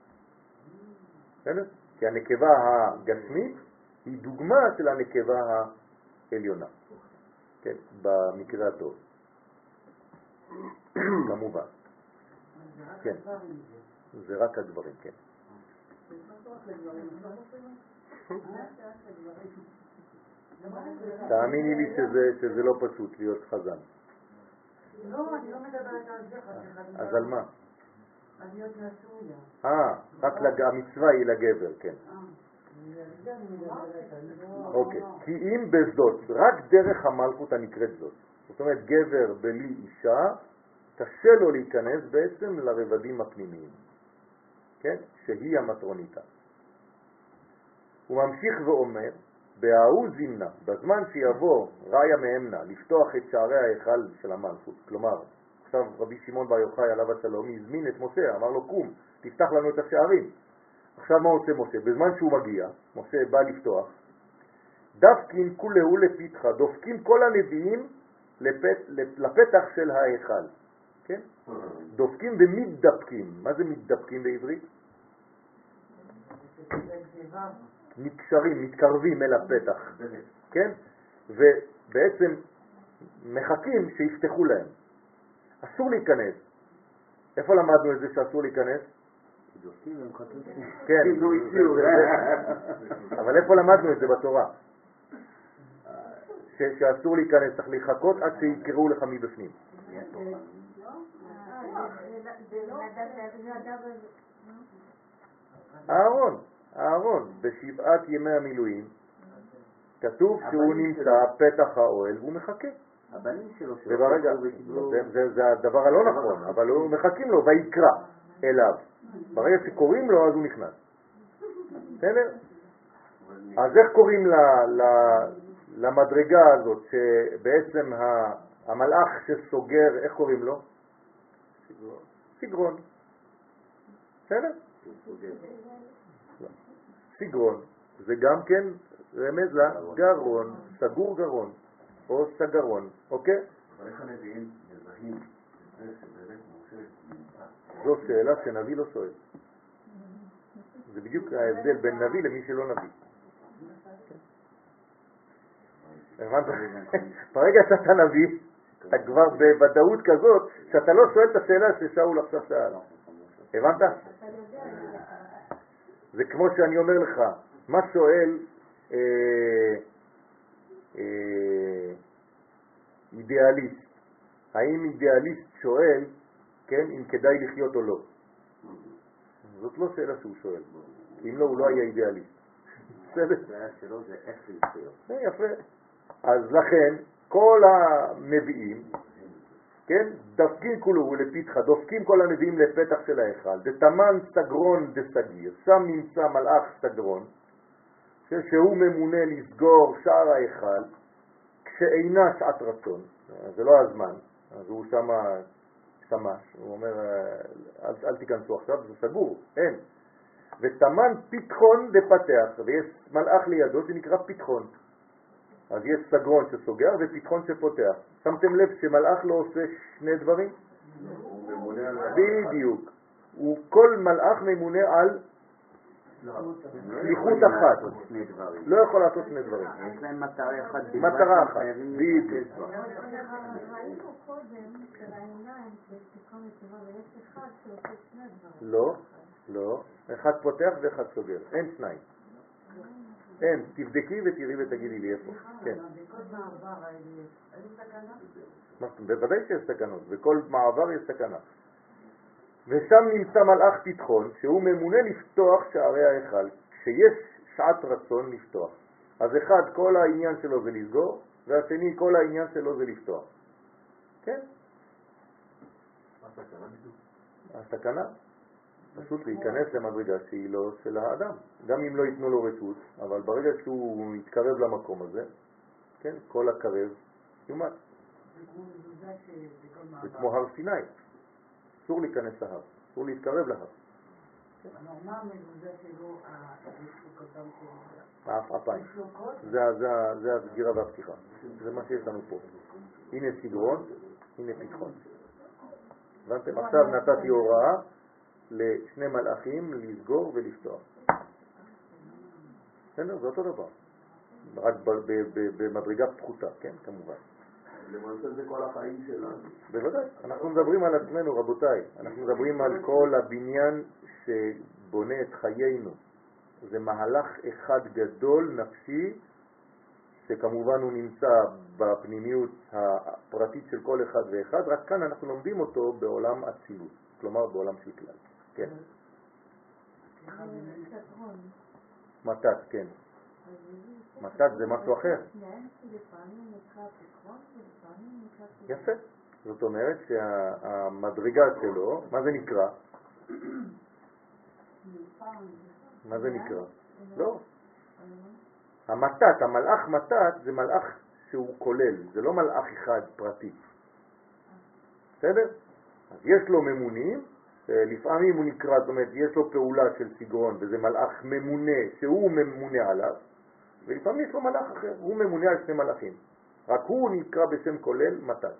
בסדר? כי הנקבה הגשמית היא דוגמה של הנקבה העליונה, כן, במקרה הטוב. כמובן. כן. זה רק הגברים, כן. תאמיני לי שזה, לא פשוט להיות חזן. לא, אני לא מדברת על זה, אז על מה? אה, רק. המצווה היא לגבר, כן. אה. אוקיי. כי אם בזאת, רק דרך המלכות הנקראת זאת. זאת אומרת, גבר בלי אישה, קשה לו להיכנס בעצם לרבדים הפנימיים, כן? שהיא המטרוניתה. הוא ממשיך ואומר, בההוא זימנה, בזמן שיבוא ראיה מאמנה לפתוח את שערי ההיכל של המלכות, כלומר, עכשיו רבי שמעון בר יוחאי עליו השלום הזמין את משה, אמר לו קום, תפתח לנו את השערים. עכשיו מה עושה משה? בזמן שהוא מגיע, משה בא לפתוח, דפקין כולהו לפתחה, דופקים כל הנביאים לפת, לפתח של ההיכל, כן? דופקים ומתדפקים. מה זה מתדפקים בעברית? מתקשרים, מתקרבים אל הפתח, כן? ובעצם מחכים שיפתחו להם. אסור להיכנס. איפה למדנו את זה שאסור להיכנס? כן, אבל איפה למדנו את זה בתורה? ש- שאסור להיכנס, צריך לחכות עד שיקראו לך מבפנים. אהרון, אהרון, בשבעת ימי המילואים, כתוב שהוא נמצא פתח האוהל והוא מחכה. הבנים שלו וברגע. זה, הדבר הלא נכון, אבל הוא מחכים לו ויקרא אליו. ברגע שקוראים לו אז הוא נכנס. בסדר? אז איך קוראים למדרגה הזאת שבעצם המלאך שסוגר, איך קוראים לו? סגרון. בסדר? סגרון. זה גם כן רמז לגרון, סגור גרון, או סגרון, אוקיי? אבל איך הנביאים מזהים את זה שבאמת משה? זו שאלה שנביא לא שואל. זה בדיוק ההבדל בין נביא למי שלא נביא. הבנת? ברגע שאתה נביא, אתה כבר בוודאות כזאת שאתה לא שואל את השאלה ששאול עכשיו שאל. הבנת? זה כמו שאני אומר לך, מה שואל אה, אה, אידיאליסט? האם אידיאליסט שואל, כן, אם כדאי לחיות או לא? זאת לא שאלה שהוא שואל, כי אם לא, הוא לא היה אידיאליסט. בסדר? השאלה שלו זה איך לחיות. זה יפה. אז לכן, כל הנביאים, כן, דפקים כולו לפתחה, דופקים כל הנביאים לפתח של ההיכל, דתמן סגרון דסגיר, שם נמצא מלאך סגרון, שהוא ממונה לסגור שער ההיכל, כשאינה שעת רצון, זה לא הזמן, אז הוא שם שמש, הוא אומר, אל, אל תיכנסו עכשיו, זה סגור, אין. ותמן פתחון דפתח, ויש מלאך לידו שנקרא פתחון. אז יש סגרון שסוגר ופתחון שפותח. שמתם לב שמלאך לא עושה שני דברים? בדיוק. הוא כל מלאך ממונה על שליחות אחת. שני דברים. לא יכול לעשות שני דברים. יש להם מטרה אחת. מטרה אחת, בדיוק. לא, לא. אחד פותח ואחד סוגר. אין שניים. אין. תבדקי ותראי ותגידי לי איפה. כן. בוודאי שיש סכנות, בכל מעבר יש סכנה. ושם נמצא מלאך פתחון, שהוא ממונה לפתוח שערי ההיכל, כשיש שעת רצון לפתוח. אז אחד, כל העניין שלו זה לסגור, והשני, כל העניין שלו זה לפתוח. כן? מה הסכנה בדיוק? הסכנה, פשוט להיכנס למדרגה שהיא לא של האדם. גם אם לא ייתנו לו רשות, אבל ברגע שהוא יתקרב למקום הזה, כן, כל הקרב יומת. זה כמו הר סיני, אסור להיכנס להר. אסור להתקרב להר. לו קוד? זה, הסגירה והפתיחה. זה מה שיש לנו פה. הנה סגרון, הנה פתחון. הבנתם? עכשיו נתתי הוראה לשני מלאכים לסגור ולפתוח. בסדר? זה אותו דבר. רק במדרגה פחותה, כן? כמובן. למעשה זה כל החיים שלנו. בוודאי. אנחנו מדברים על עצמנו, רבותיי. אנחנו מדברים על כל הבניין שבונה את חיינו. זה מהלך אחד גדול, נפשי, שכמובן הוא נמצא בפנימיות הפרטית של כל אחד ואחד, רק כאן אנחנו לומדים אותו בעולם אצילות, כלומר בעולם של כלל. כן, תיאטרון. מתת, כן. מתת זה משהו אחר. יפה. זאת אומרת שהמדרגה שלו, מה זה נקרא? מה זה נקרא? לא. המתת, המלאך מתת זה מלאך שהוא כולל, זה לא מלאך אחד פרטי. בסדר? אז יש לו ממונים, אה, לפעמים הוא נקרא, זאת אומרת, יש לו פעולה של סגרון וזה מלאך ממונה שהוא ממונה עליו, ולפעמים יש לו מלאך אחר, הוא ממונה על שני מלאכים. רק הוא נקרא בשם כולל מתת.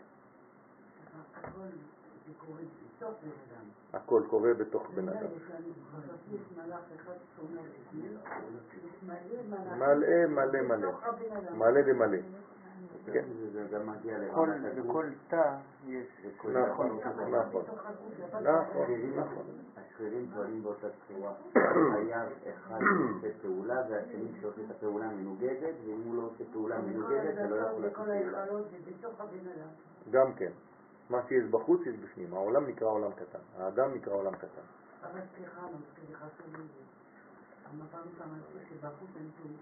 הכל קורה בתוך בן אדם. מלא. מלא מלא. מלא ומלא. כן. בכל תא יש... נכון. נכון. נכון, השרירים- נכון. פועלים באותה צורה. חייב אחד עושה פעולה והשני שעושה את הפעולה המנוגדת, ואם הוא לא עושה פעולה מנוגדת, זה לא יכול לעשות פעולה. גם כן. מה שיש בחוץ יש בפנים. העולם נקרא עולם קטן. האדם נקרא עולם קטן. אבל סליחה, נו, זה חשוב לי שבחוץ אין כלום.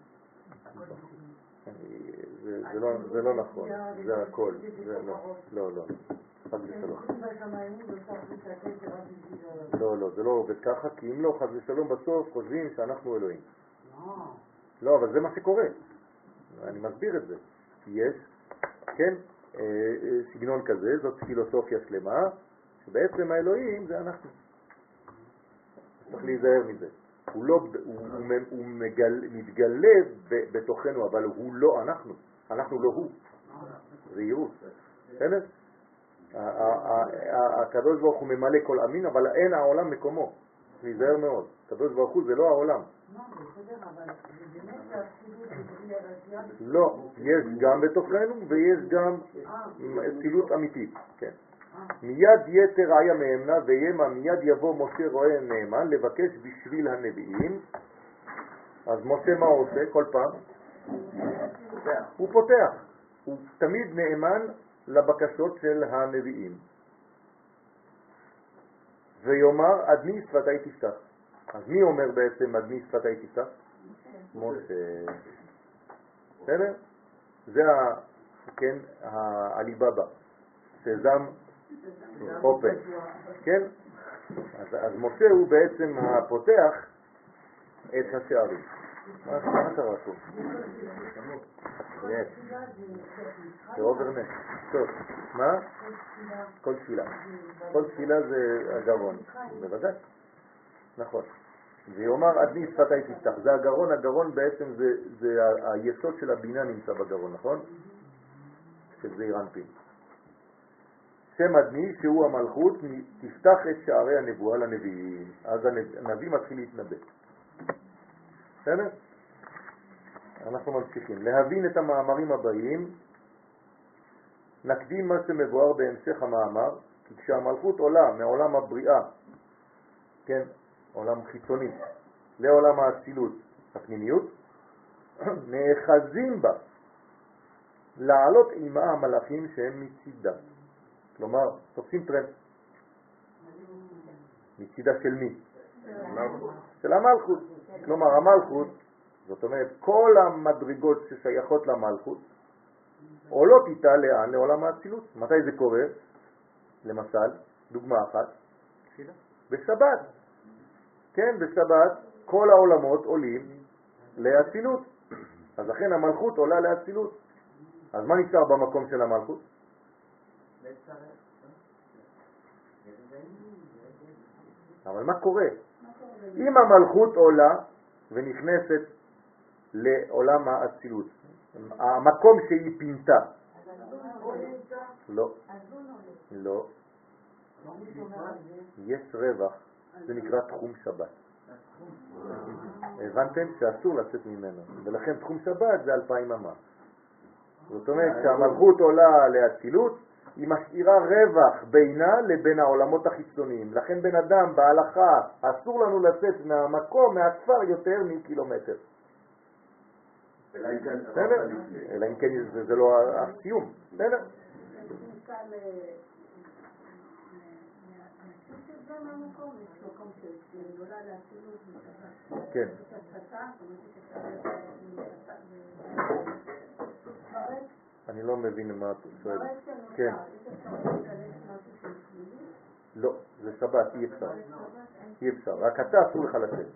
זה, לא, זה לא נכון, זה הכל, זה לא, לא, לא, חס ושלום. לא. לא, זה לא עובד ככה, כי אם לא, חס ושלום, בסוף חושבים שאנחנו אלוהים. לא. לא, אבל זה מה שקורה. אני מסביר את זה. יש, כן, אה, אה, סגנון כזה, זאת פילוסופיה שלמה, שבעצם האלוהים זה אנחנו. צריך להיזהר מזה. הוא, לא, הוא, הוא, מ- הוא מגל, מתגלה בתוכנו, אבל הוא לא אנחנו. אנחנו לא הוא. זהירות. בסדר? הקדוש ברוך הוא ממלא כל אמין, אבל אין העולם מקומו. להיזהר מאוד. הקדוש ברוך הוא זה לא העולם. לא. לא, יש גם בתוכנו ויש גם אה, אצילות אמיתית, כן. מיד יתר איה מאמנה וימה מיד יבוא משה רואה נאמן לבקש בשביל הנביאים אז משה מה עושה כל פעם? הוא פותח, הוא תמיד נאמן לבקשות של הנביאים ויאמר עד מי שפתי תפתח אז מי אומר בעצם עד מי שפתי תפתח? משה בסדר? זה. כן, העליבאבא, sesame open, כן? אז, אז משה הוא בעצם הפותח את השערים. מה, קרה פה? יש, זה אוברנט. טוב, מה? כל תפילה. כל תפילה זה הגרון, בוודאי. נכון. ויאמר עד מי שפתי תפתח. זה הגרון, הגרון בעצם זה, היסוד של הבינה נמצא בגרון, נכון? של זעיר אנפין. שם אדמי שהוא המלכות, תפתח את שערי הנבואה לנביאים. אז הנב- הנביא מתחיל להתנבא. בסדר? אנחנו ממשיכים. להבין את המאמרים הבאים, נקדים מה שמבואר בהמשך המאמר, כי כשהמלכות עולה מעולם הבריאה, כן, עולם חיצוני, לעולם האצילות, הפנימיות, נאחזים בה לעלות עימה המלאכים שהם מצידה. כלומר, תופסים טרנד. מצידה של מי? של המלכות. כלומר, המלכות, זאת אומרת, כל המדרגות ששייכות למלכות עולות איתה לאן? לעולם האצילות. מתי זה קורה? למשל, דוגמה אחת, בשבת. כן, בשבת כל העולמות עולים לאצילות. אז לכן המלכות עולה לאצילות. אז מה נשאר במקום של המלכות? אבל מה קורה? אם המלכות עולה ונכנסת לעולם האצילות, המקום שהיא פינתה, לא, לא, יש רווח, זה נקרא תחום שבת. הבנתם שאסור לצאת ממנו, ולכן תחום שבת זה אלפיים אמה. זאת אומרת שהמלכות עולה לאצילות, היא משאירה רווח בינה לבין העולמות החיצוניים. לכן בן אדם בהלכה אסור לנו לצאת מהמקום, מהכפר, יותר מקילומטר. אלא אם כן כן זה, לא הסיום. בסדר? בכניסה אני לא מבין מה את שואלת. כן. לא, זה שבת, אי אפשר. אי אפשר. רק אתה אסור לך לצאת.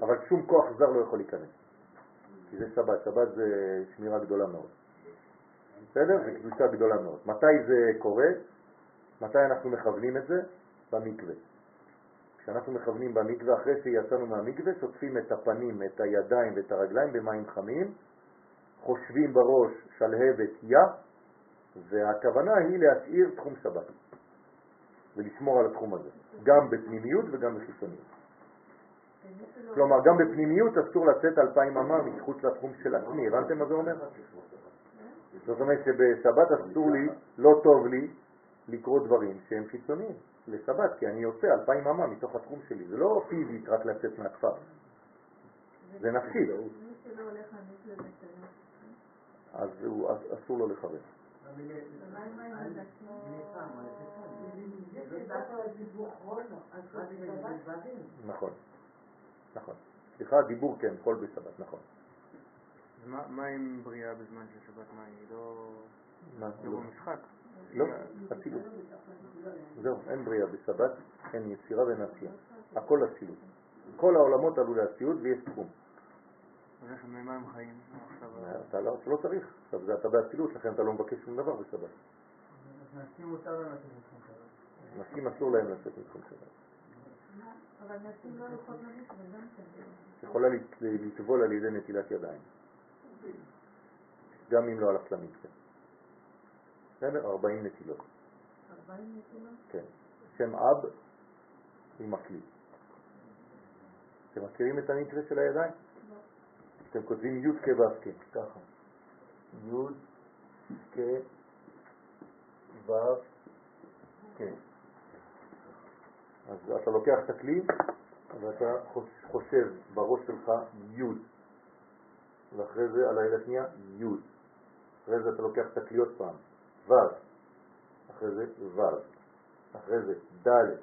אבל שום כוח זר לא יכול להיכנס. כי זה שבת. שבת זה שמירה גדולה מאוד. בסדר? זה קדושה גדולה מאוד. מתי זה קורה? מתי אנחנו מכוונים את זה? במקווה. כשאנחנו מכוונים במקווה, אחרי שיצאנו מהמקווה, שוטפים את הפנים, את הידיים ואת הרגליים במים חמים, חושבים בראש שלהבת יא, והכוונה היא להשאיר תחום שבת ולשמור על התחום הזה, גם בפנימיות וגם בחיצוניות. כלומר, גם בפנימיות אסור לצאת אלפיים אמה מחוץ לתחום של עצמי, הבנתם מה זה אומר? זאת אומרת שבשבת אסור לי, לא טוב לי, לקרוא דברים שהם חיצוניים לשבת, כי אני יוצא אלפיים אמה מתוך התחום שלי, זה לא פיזית רק לצאת מהכפר, זה נפשי, מי שלא הולך למקווה בשנה. אז אסור לו לכוון. הילד עצמו? נכון, נכון. סליחה, דיבור כן, קול בשבת, נכון. מה- עם בריאה בזמן של שבת? מה, היא לא... מה? לא במשחק? לא, אצילות. זהו, אין בריאה בשבת, אין יצירה ואין עשייה. הכל אצילות. כל העולמות עלו לאצילות ויש תחום. אז איך ממה הם חיים? עכשיו, אתה לא, אתה לא צריך, עכשיו זה אתה באצילות, לכן אתה לא מבקש שום דבר בשבת. נשים מותר להם לעשות מתחום שבת. נשים אסור להם לצאת מתחום שבת. אבל נשים לא גם כן. יכולה לט- לטבול על ידי נטילת ידיים. גם אם לא הלכת למקווה. בסדר? 40 נטילות. 40 נקודות? כן. שם אב עם הכלי. אתם מכירים את המקווה של הידיים? אתם כותבים י' כ' ו' כ', ככה. י' כ' ו' כ'. אז אתה לוקח את הכלי ואתה חוש- חושב בראש שלך י' ואחרי זה על היד השנייה י' אחרי זה אתה לוקח את הכלי עוד פעם ו' אחרי זה ו' אחרי זה ד'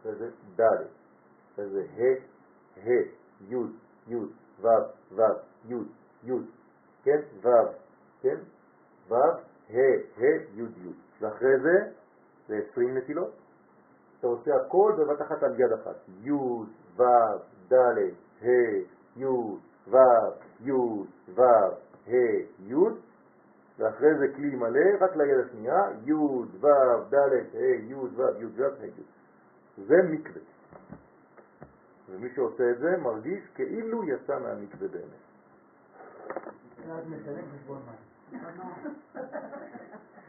אחרי זה ד' אחרי זה ה' ה' י' י' ו' ו' י' י' כן ו' כן ו' ה' ה' י' י' ואחרי זה זה 20 נטילות אתה עושה הכל בבת אחת על יד אחת. י' ו' ד' ה' י' ו' י' ו' ה' י' ואחרי זה כלי מלא רק ליד השנייה י' ו' ד' ה' י' ו' י' ו' ה' י' זה מקווה ומי שעושה את זה מרגיש כאילו יצא מהמקווה באמת.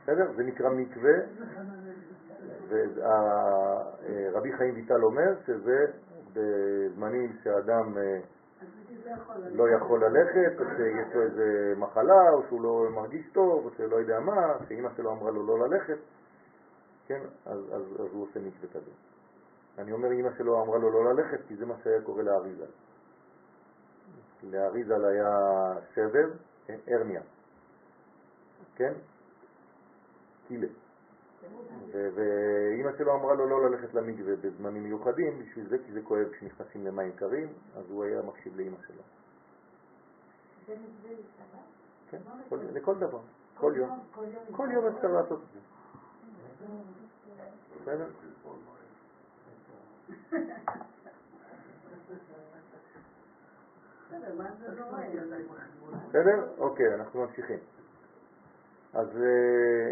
בסדר? זה נקרא מקווה ורבי חיים ויטל אומר שזה בזמנים שאדם אה. לא יכול ללכת, או שיש לו איזה מחלה, או שהוא לא מרגיש טוב, או שלא יודע מה, שאימא שלו אמרה לו לא ללכת, כן, אז, אז, אז הוא עושה מקווה כזה. אני אומר אימא שלו אמרה לו לא ללכת, כי זה מה שהיה קורה לאריזל. לאריזל היה שבר, כן, הרניה, כן? קילה. ואימא שלו אמרה לו לא ללכת למקווה בזמנים מיוחדים, בשביל זה, כי זה כואב כשנכנסים למים קרים, אז הוא היה מקשיב לאימא שלו. זה מקווה לשבת? כן, כל, לכל דבר, כל יום. כל יום. כל יום אפשר לעשות את זה. בסדר? בסדר, לא? בסדר? אוקיי, אנחנו ממשיכים. אז אה,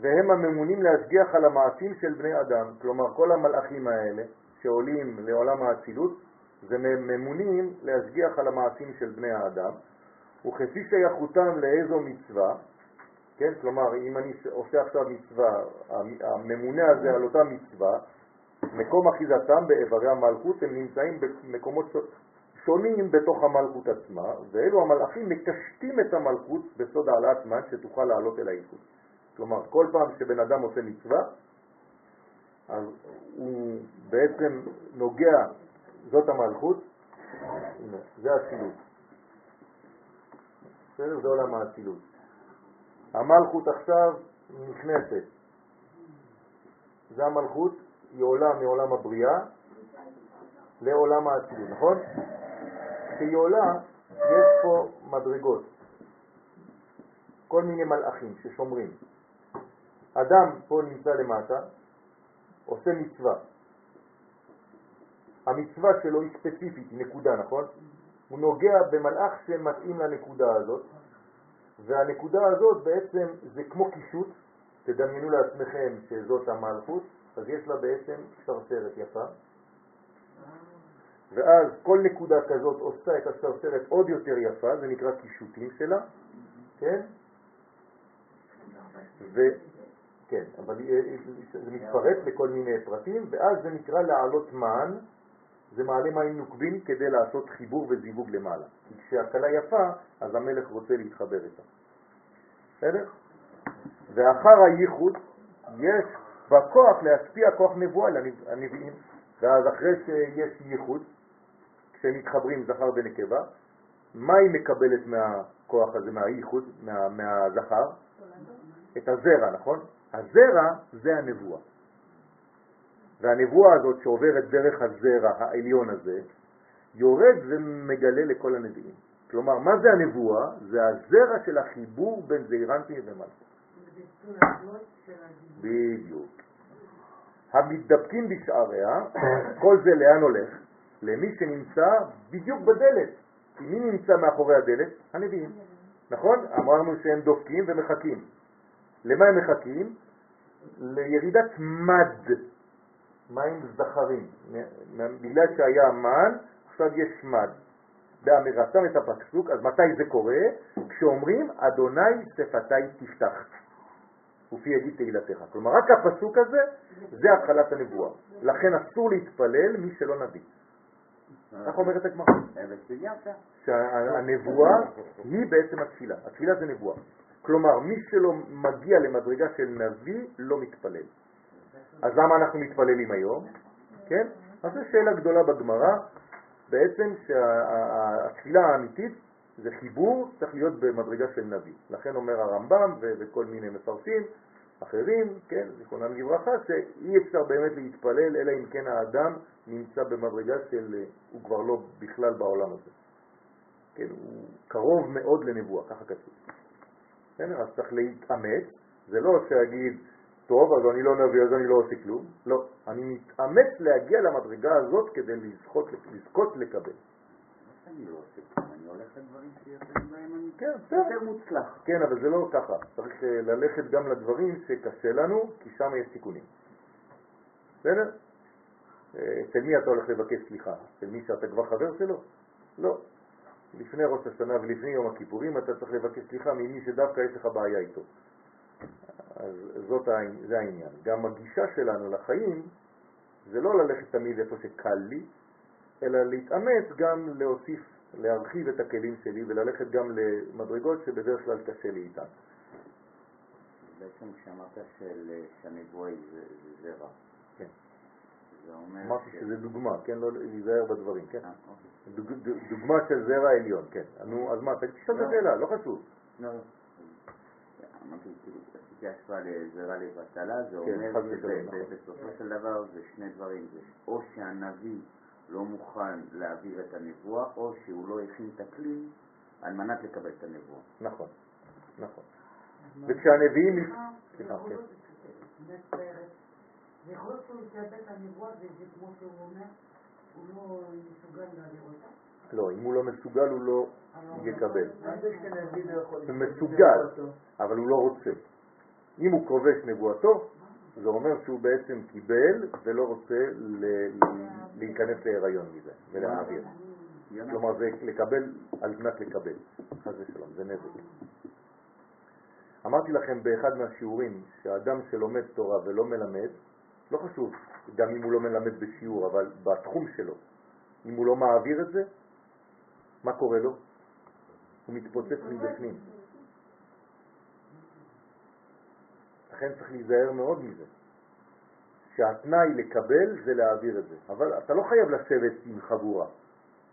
והם הממונים להשגיח על המעשים של בני אדם. כלומר, כל המלאכים האלה שעולים לעולם האצילות, זה ממונים להשגיח על המעשים של בני האדם, וכפי שייכותם לאיזו מצווה, כן? כלומר, אם אני עושה עכשיו מצווה, הממונה הזה על אותה מצווה, מקום אחיזתם באיברי המלכות, הם נמצאים במקומות שונים בתוך המלכות עצמה, ואלו המלאכים מקשטים את המלכות בסוד העלאת מן שתוכל לעלות אל האיכות. כלומר, כל פעם שבן אדם עושה מצווה, אז הוא בעצם נוגע, זאת המלכות, זה השילוב. בסדר? זה עולם האצילות. המלכות עכשיו נכנסת. זה המלכות, היא עולה מעולם הבריאה לעולם האצילות, נכון? כשהיא עולה, יש פה מדרגות, כל מיני מלאכים ששומרים. אדם פה נמצא למטה, עושה מצווה. המצווה שלו היא ספציפית, היא נקודה, נכון? הוא נוגע במלאך שמתאים לנקודה הזאת, והנקודה הזאת בעצם זה כמו קישוט, תדמיינו לעצמכם שזאת המלכות, אז יש לה בעצם שרשרת יפה, ואז כל נקודה כזאת עושה את השרשרת עוד יותר יפה, זה נקרא קישוטים שלה, כן? ו... כן, אבל זה מתפרט לכל מיני פרטים, ואז זה נקרא לעלות מען, זה מעלה מים נוקבים כדי לעשות חיבור וזיווג למעלה. כי כשהקלה יפה, אז המלך רוצה להתחבר איתה. בסדר? ואחר הייחוד יש בכוח להשפיע כוח נבואה לנביאים. ואז אחרי שיש ייחוד, כשמתחברים זכר ונקבה, מה היא מקבלת מהכוח הזה, מהייחוד, מה, מהזכר? את הזרע, נכון? הזרע זה הנבואה. והנבואה הזאת שעוברת דרך הזרע העליון הזה, יורד ומגלה לכל הנביאים. כלומר, מה זה הנבואה? זה הזרע של החיבור בין זעירנטי ומלכות. בדיוק. המתדבקים בשעריה, כל זה לאן הולך? למי שנמצא בדיוק בדלת. כי מי נמצא מאחורי הדלת? הנביאים. נכון? אמרנו שהם דופקים ומחכים. למה הם מחכים? לירידת מד, מים זכרים. בגלל שהיה מן, עכשיו יש מד. באמירתם את הפסוק, אז מתי זה קורה? כשאומרים, אדוני שפתי תפתח, ופי יגיד תהילתך. כלומר, רק הפסוק הזה, זה התחלת הנבואה. לכן אסור להתפלל מי שלא נביא. כך אומרת הגמרא. שהנבואה היא בעצם התפילה. התפילה זה נבואה. כלומר, מי שלא מגיע למדרגה של נביא לא מתפלל. אז למה אנחנו מתפללים היום? כן? אז זו שאלה גדולה בגמרא, בעצם שהתפילה האמיתית זה חיבור, צריך להיות במדרגה של נביא. לכן אומר הרמב"ם וכל מיני מפרשים אחרים, כן, זיכרונם לברכה, שאי אפשר באמת להתפלל אלא אם כן האדם נמצא במדרגה של, הוא כבר לא בכלל בעולם הזה. כן, הוא קרוב מאוד לנבואה, ככה כתוב. בסדר? אז צריך להתאמץ, זה לא שאגיד, טוב, אז אני לא נביא, אז אני לא עושה כלום. לא, אני מתאמץ להגיע למדרגה הזאת כדי לזכות, לזכות לקבל. אני לא עושה כלום, אני הולך לדברים שיותר בהם אני כן, יותר מוצלח. כן, אבל זה לא ככה. צריך אה, ללכת גם לדברים שקשה לנו, כי שם יש תיקונים. בסדר? אה, אצל מי אתה הולך לבקש סליחה? אצל מי שאתה כבר חבר שלו? לא. לפני ראש השנה ולפני יום הכיפורים אתה צריך לבקש סליחה ממי שדווקא יש לך בעיה איתו. אז זאת, זה העניין. גם הגישה שלנו לחיים זה לא ללכת תמיד איפה שקל לי, אלא להתאמץ גם להוסיף, להרחיב את הכלים שלי וללכת גם למדרגות שבדרך כלל קשה לי איתן. בעצם כשאמרת שהנבואה היא זרע. כן. זה אומר... אמרתי שזה דוגמה, כן? לא להיזהר בדברים, כן? אה, אוקיי. דוגמה של זרע עליון, כן. נו, אז מה, תשאל את השאלה, לא חשוב. לא, לא. אמרתי, כאילו, עשיתי השוואה לזרע לבטלה, זה כן, אומר ושלום, נכון. שבסופו של דבר זה שני דברים, זה או שהנביא לא מוכן להעביר את הנבואה, או שהוא לא הכין את הכלי על מנת לקבל את הנבואה. נכון, נכון. וכשהנביאים... סליחה, כן. זה יכול להיות שהוא יתאבד הנבואה, וזה כמו שהוא אומר, הוא לא מסוגל להעביר אותה. לא, אם הוא לא מסוגל הוא לא יקבל. הוא מסוגל, אבל הוא לא רוצה. אם הוא כובש נבואתו, זה אומר שהוא בעצם קיבל ולא רוצה להיכנס להיריון מזה ולהעביר. כלומר זה לקבל על מנת לקבל, חס ושלום, זה נזק. אמרתי לכם באחד מהשיעורים שאדם שלומד תורה ולא מלמד, לא חשוב גם אם הוא לא מלמד בשיעור, אבל בתחום שלו, אם הוא לא מעביר את זה, מה קורה לו? הוא מתפוצץ מבפנים. לכן צריך להיזהר מאוד מזה. שהתנאי לקבל זה להעביר את זה. אבל אתה לא חייב לשבת עם חבורה.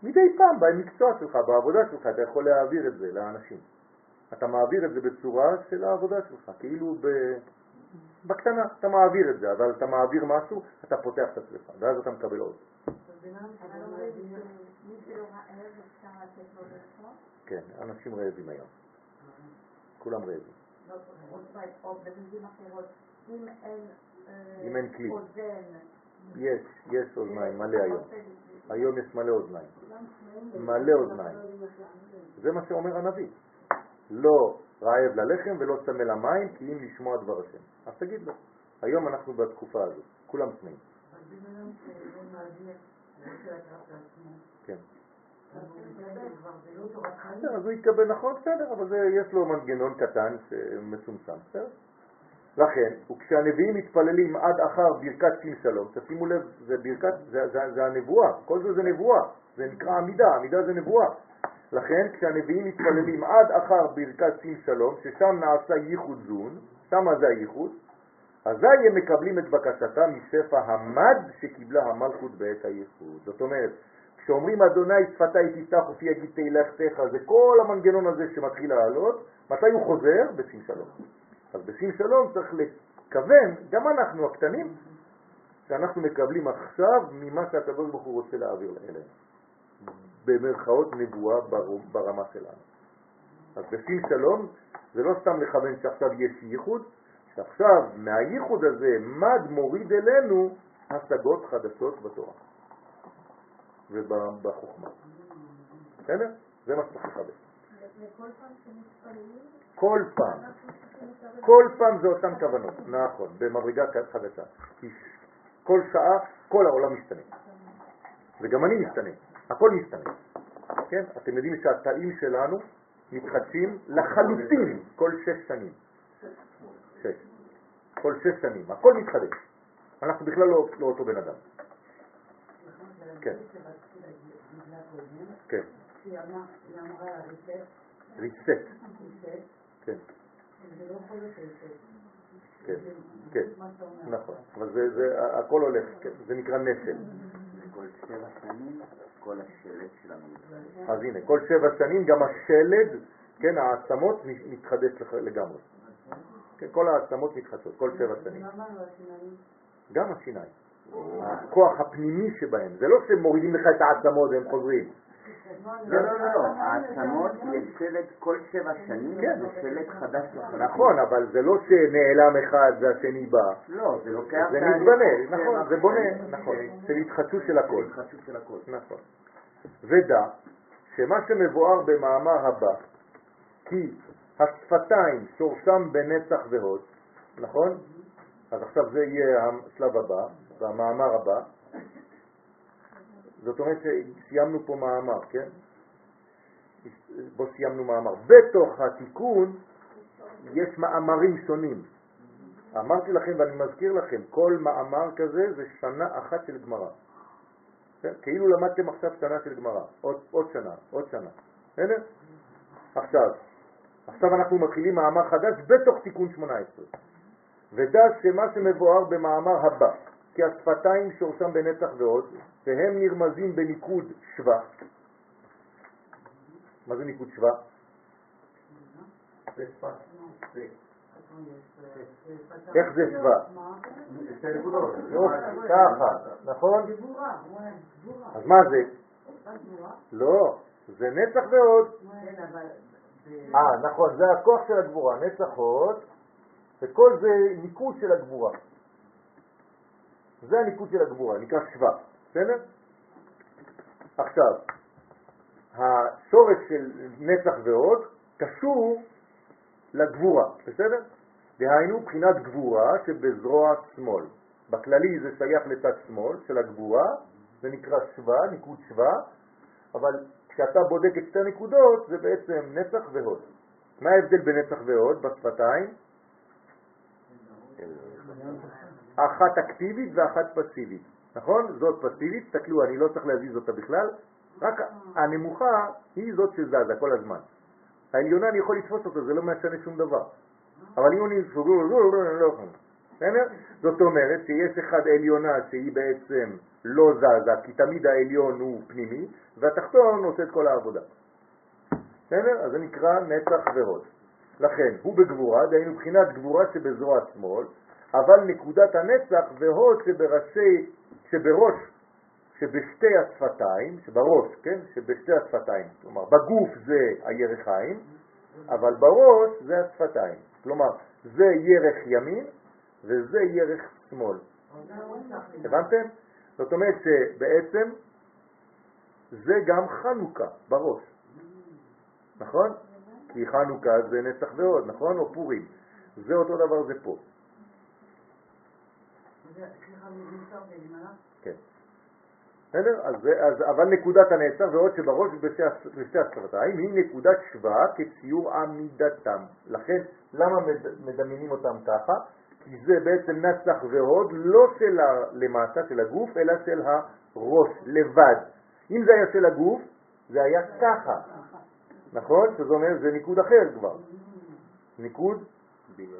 מדי פעם במקצוע שלך, בעבודה שלך, אתה יכול להעביר את זה לאנשים. אתה מעביר את זה בצורה של העבודה שלך, כאילו ב... בקטנה, אתה מעביר את זה, אבל אתה מעביר משהו, אתה פותח את עצמך, ואז אתה מקבל עוד. כן, אנשים רעבים היום. כולם רעבים. לא, או במילים אחרות, אם אין אה, אם אין כלי. יש, יש אוזניים, מלא היום. היום יש מלא אוזניים. מלא אוזניים. זה מה שאומר הנביא. לא רעב ללחם ולא צמא למים, כי אם לשמוע דבר השם. אז תגיד לו. היום אנחנו בתקופה הזאת, כולם צמאים. כן. אז הוא יתקבל נכון, בסדר, אבל יש לו מנגנון קטן מצומצם, בסדר? לכן, וכשהנביאים מתפללים עד אחר ברכת שים שלום, תשימו לב, זה ברכת, זה, זה, זה הנבואה, כל זה זה נבואה, זה נקרא עמידה, עמידה זה נבואה. לכן, כשהנביאים מתפללים עד אחר ברכת שים שלום, ששם נעשה ייחוד זון, שם זה הייחוד, אזי הם מקבלים את בקשתם משפע המד שקיבלה המלכות בעת הייחוד. זאת אומרת, כשאומרים אדוני שפתי תפתח ופי יגיד תהילתך, זה כל המנגנון הזה שמתחיל לעלות, מתי הוא חוזר? בשים שלום. אז בשים שלום צריך לכוון, גם אנחנו הקטנים, שאנחנו מקבלים עכשיו ממה שהקדוש ברוך הוא רוצה להעביר אלינו. במרכאות נבואה בר- ברמה שלנו. אז בשים שלום זה לא סתם לכוון שעכשיו יש ייחוד, שעכשיו מהייחוד הזה מד מוריד אלינו השגות חדשות בתורה ובחוכמה. בסדר? זה מה שצריך לכוון. וכל פעם שמתפללים, כל פעם. כל פעם זה אותן כוונות, נכון, במדרגה חדשה. כי כל שעה, כל העולם משתנה. וגם אני משתנה, הכל משתנה. כן? אתם יודעים שהתאים שלנו מתחדשים לחלוטין כל שש שנים. שש. כל שש שנים, הכל מתחדש. אנחנו בכלל לא, לא אותו בן אדם. כן. כן, שהיא אמרה ריסט, כן, זה לא יכול להיות ריסט. כן, כן. נכון. אבל זה, זה, הכל הולך, כן, זה נקרא נשל. כל שבע שנים, כל השלט של המלך. אז הנה, כל שבע שנים גם השלד, כן, העצמות מתחדש לגמרי. כן, כל העצמות מתחדשות, כל שבע שנים. לא השיניים? גם השיניים. הכוח הפנימי שבהם, זה לא שמורידים לך את העצמות והם חוזרים. לא, לא, לא, העצמות יש שלט כל שבע שנים, כן. זה שלט חדש לחלוטין. נכון, אבל זה לא שנעלם אחד והשני בא. לא, זה לוקח... זה מתבנה, נכון, זה בונה, נכון, כן. של התחדשות של הכל. התחדשות של הכל. נכון. ודע שמה שמבואר במאמר הבא, כי השפתיים שורשם בנצח והוד, נכון? אז עכשיו זה יהיה השלב הבא, במאמר הבא. זאת אומרת שסיימנו פה מאמר, כן? בו סיימנו מאמר. בתוך התיקון יש מאמרים שונים. אמרתי לכם ואני מזכיר לכם, כל מאמר כזה זה שנה אחת של גמרא. כן? כאילו למדתם עכשיו שנה של גמרא, עוד, עוד שנה, עוד שנה. בסדר? עכשיו, עכשיו אנחנו מתחילים מאמר חדש בתוך תיקון 18. ודע שמה שמבואר במאמר הבא, כי השפתיים שורשם בנצח ועוד, והם נרמזים בניקוד שווה. מה זה ניקוד שווה? איך זה שווה? ככה, נכון? גבורה, וואי, גבורה. אז מה זה? לא, זה נצח ועוד. אה, נכון, זה הכוח של הגבורה, נצח הוד, וכל זה ניקוד של הגבורה. זה הניקוד של הגבורה, נקרא שווה, בסדר? עכשיו, השורש של נצח ועוד קשור לגבורה, בסדר? דהיינו בחינת גבורה שבזרוע שמאל. בכללי זה שייך לצד שמאל של הגבורה, זה נקרא שווה, ניקוד שווה, אבל כשאתה בודק את שתי הנקודות זה בעצם נצח והוד. מה ההבדל בין נצח והוד בשפתיים? אחת אקטיבית ואחת פסיבית, נכון? זאת פסיבית, תסתכלו, אני לא צריך להזיז אותה בכלל, רק הנמוכה היא זאת שזזה כל הזמן. העליונה אני יכול לתפוס אותה, זה לא משנה שום דבר. אבל אם אני סוגר, לא יכול. בסדר? זאת אומרת שיש אחד עליונה שהיא בעצם לא זזה, כי תמיד העליון הוא פנימי, והתחתון עושה את כל העבודה. בסדר? אז זה נקרא נצח והוד. לכן, הוא בגבורה, דהיינו מבחינת גבורה שבזרוע שמאל, אבל נקודת הנצח והוד שבראשי, שבראש, שבשתי השפתיים, שבראש, כן? שבשתי השפתיים. כלומר, בגוף זה הירחיים, אבל בראש זה השפתיים. כלומר, זה ירך ימין וזה ירך שמאל. הבנתם? זאת אומרת שבעצם זה גם חנוכה בראש, נכון? כי חנוכה זה נצח ועוד, נכון? או פורים. זה אותו דבר זה פה. כן. בסדר? אז, אז, אבל נקודת הנצח ועוד שבראש בשתי השפתיים היא נקודת שווה כציור עמידתם. לכן, למה מדמיינים אותם ככה? כי זה בעצם נצח והוד לא של למטה, של הגוף, אלא של הראש, לבד. אם זה היה של הגוף, זה היה ככה. נכון? זאת אומרת, זה ניקוד אחר כבר. ניקוד בינה.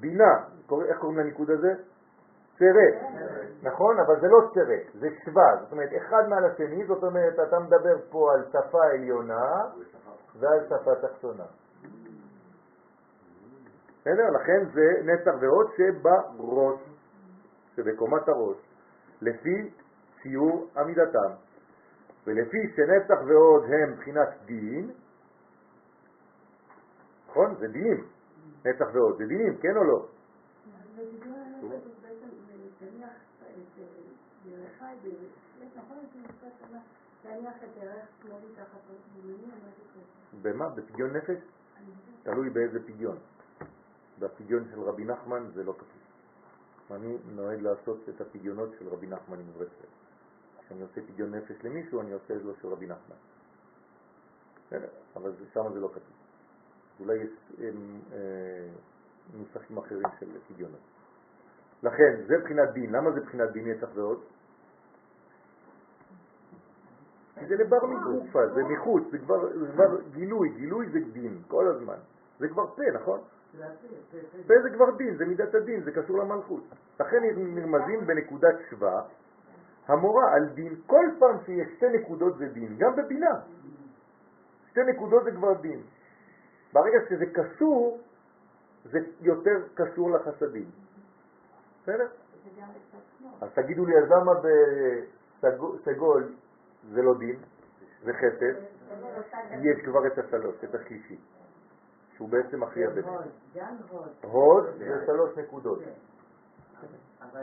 בינה. איך קוראים לניקוד הזה? צרה. נכון? אבל זה לא צרה, זה שווה. זאת אומרת, אחד מעל השני, זאת אומרת, אתה מדבר פה על שפה עליונה ועל שפה תחתונה. בסדר? לכן זה נצח ועוד שבראש, שבקומת הראש, לפי ציור עמידתם. ולפי שנצח ועוד הם בחינת דין, נכון? זה דינים, נצח ועוד, זה דינים, כן או לא? במה? בפדיון נפש? תלוי באיזה פדיון. בפדיון של רבי נחמן זה לא כתוב. אני נוהג לעשות את הפדיונות של רבי נחמן עם ברסלב. כשאני עושה פדיון נפש למישהו, אני עושה את לו של רבי נחמן. אבל שם זה לא כתוב. אולי יש אה, נוסחים אחרים של פדיונות. לכן, זה בחינת דין. למה זה בחינת דין יצח ועוד? כי זה לבר מגופה, זה מחוץ, זה כבר, זה כבר גילוי, גילוי זה דין, כל הזמן. זה כבר פה, נכון? פה זה כבר דין, זה מידת הדין, זה קשור למלכות. לכן נרמזים בנקודת שווה המורה על דין. כל פעם שיש שתי נקודות זה דין, גם בבינה. שתי נקודות זה כבר דין. ברגע שזה קשור, זה יותר קשור לחסדים. בסדר? אז תגידו לי, אז למה בסגול זה לא דין, זה חסד? יש כבר את השלוש, את השלישי. שהוא בעצם הכי הרבה. הוד זה שלוש נקודות.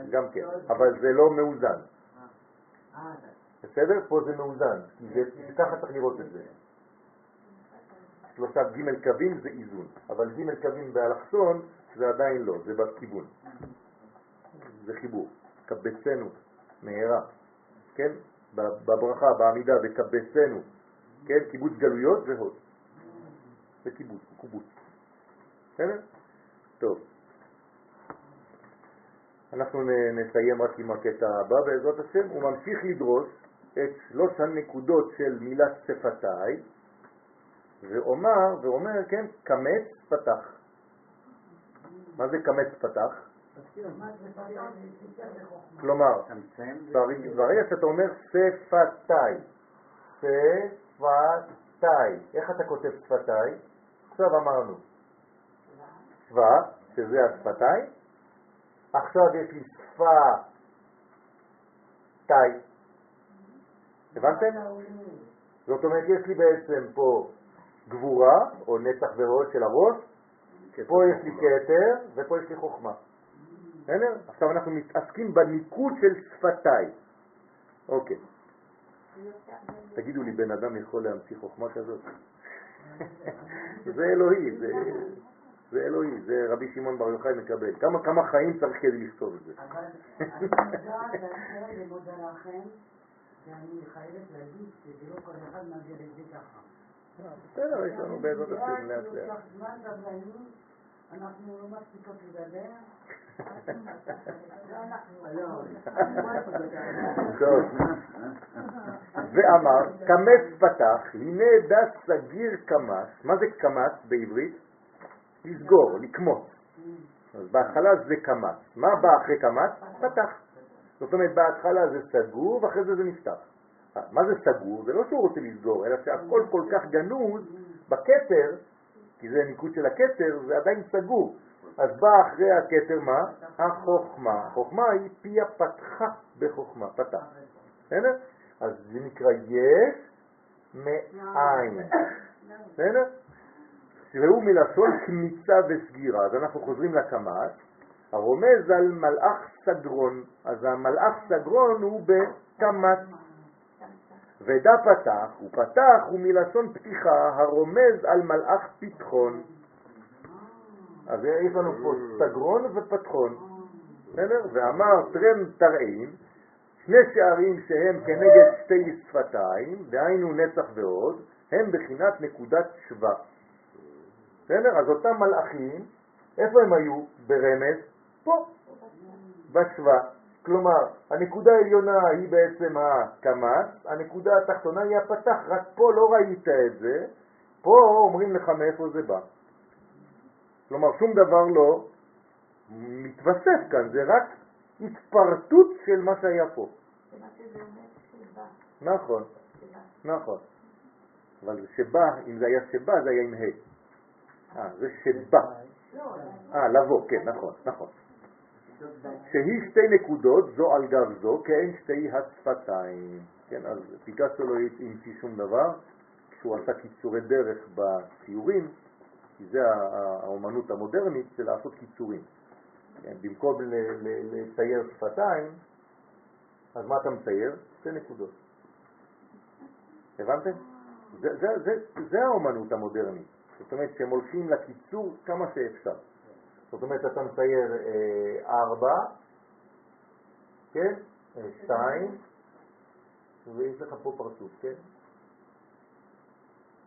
גם כן, אבל זה לא מאוזן. בסדר? פה זה מאוזן, כי ככה צריך לראות את זה. שלושה ג' קווים זה איזון, אבל ג' קווים באלכסון זה עדיין לא, זה בכיוון. זה חיבור. קבצנו, מהרה, כן? בברכה, בעמידה, בקבצנו, כן? קיבוץ גלויות והוד. זה קיבוץ, קובוץ. בסדר? טוב. אנחנו נסיים רק עם הקטע הבא בעזרת השם. הוא ממשיך לדרוש את שלוש הנקודות של מילת שפתיי, ואומר, ואומר, כן, קמץ פתח. מה זה קמץ פתח? כלומר, ברגע שאתה אומר שפתיי, שפתיי, איך אתה כותב שפתיי? עכשיו אמרנו, שווה, שזה השפתיים, עכשיו יש לי שפה תאי. הבנתם? זאת אומרת, יש לי בעצם פה גבורה, או נצח וראש של הראש, פה יש לי כתר, ופה יש לי חוכמה. בסדר? עכשיו אנחנו מתעסקים בניקוד של שפתיי. אוקיי. תגידו לי, בן אדם יכול להמציא חוכמה כזאת? זה אלוהי, זה... זה אלוהי, זה רבי שמעון בר יוחאי מקבל. כמה, כמה חיים צריך כדי לכתוב את זה? אבל אני מודעת לכם ומודה לכם, ואני חייבת להגיד שזה לא כל אחד מעביר את זה ככה. בסדר, יש לנו בעזרת השם לאט לאט. אנחנו לא מספיקות לדבר. ואמר, קמץ פתח, הנה דס סגיר קמץ. מה זה קמץ בעברית? לסגור, לקמוץ. אז בהתחלה זה קמץ. מה בא אחרי קמץ? פתח. זאת אומרת, בהתחלה זה סגור ואחרי זה זה נפתח. מה זה סגור? זה לא שהוא רוצה לסגור, אלא שהכל כל כך גנוז בכתר, כי זה ניקוד של הכתר, זה עדיין סגור. אז בא אחרי הכתר מה? החוכמה. החוכמה היא פיה פתחה בחוכמה, פתח. בסדר? אז זה נקרא יש מאין. בסדר? והוא מלשון כניסה וסגירה. אז אנחנו חוזרים לקמ"ט, הרומז על מלאך סגרון. אז המלאך סגרון הוא בקמ"ט. ודע פתח, הוא פתח הוא מלשון פתיחה הרומז על מלאך פתחון. אז יש לנו פה סגרון ופתחון. בסדר? ואמר טרם תרעים, שני שערים שהם כנגד שתי שפתיים, דהיינו נצח ועוד, הם בחינת נקודת שווה. בסדר? אז אותם מלאכים, איפה הם היו ברמז? פה, בשווה. כלומר, הנקודה העליונה היא בעצם הקמ"ס, הנקודה התחתונה היא הפתח, רק פה לא ראית את זה, פה אומרים לך מאיפה זה בא. כלומר, שום דבר לא מתווסף כאן, זה רק התפרטות של מה שהיה פה. נכון, נכון. אבל שבא, אם זה היה שבא, זה היה עם ה'. אה, זה שבא. אה, לבוא, כן, נכון, נכון. שהיא שתי נקודות, זו על גב זו, כאין שתי השפתיים. כן, אז פיקאסו לא המציא שום דבר, כשהוא עשה קיצורי דרך בציורים, כי זה האומנות המודרנית, זה לעשות קיצורים. כן, במקום לצייר שפתיים, אז מה אתה מצייר? שתי נקודות. הבנתם? זה, זה, זה, זה האומנות המודרנית. זאת אומרת שהם הולכים לקיצור כמה שאפשר. זאת אומרת, אתה מצייר אה, ארבע, כן? אה, שתיים, ויש לך פה פרצוף, כן?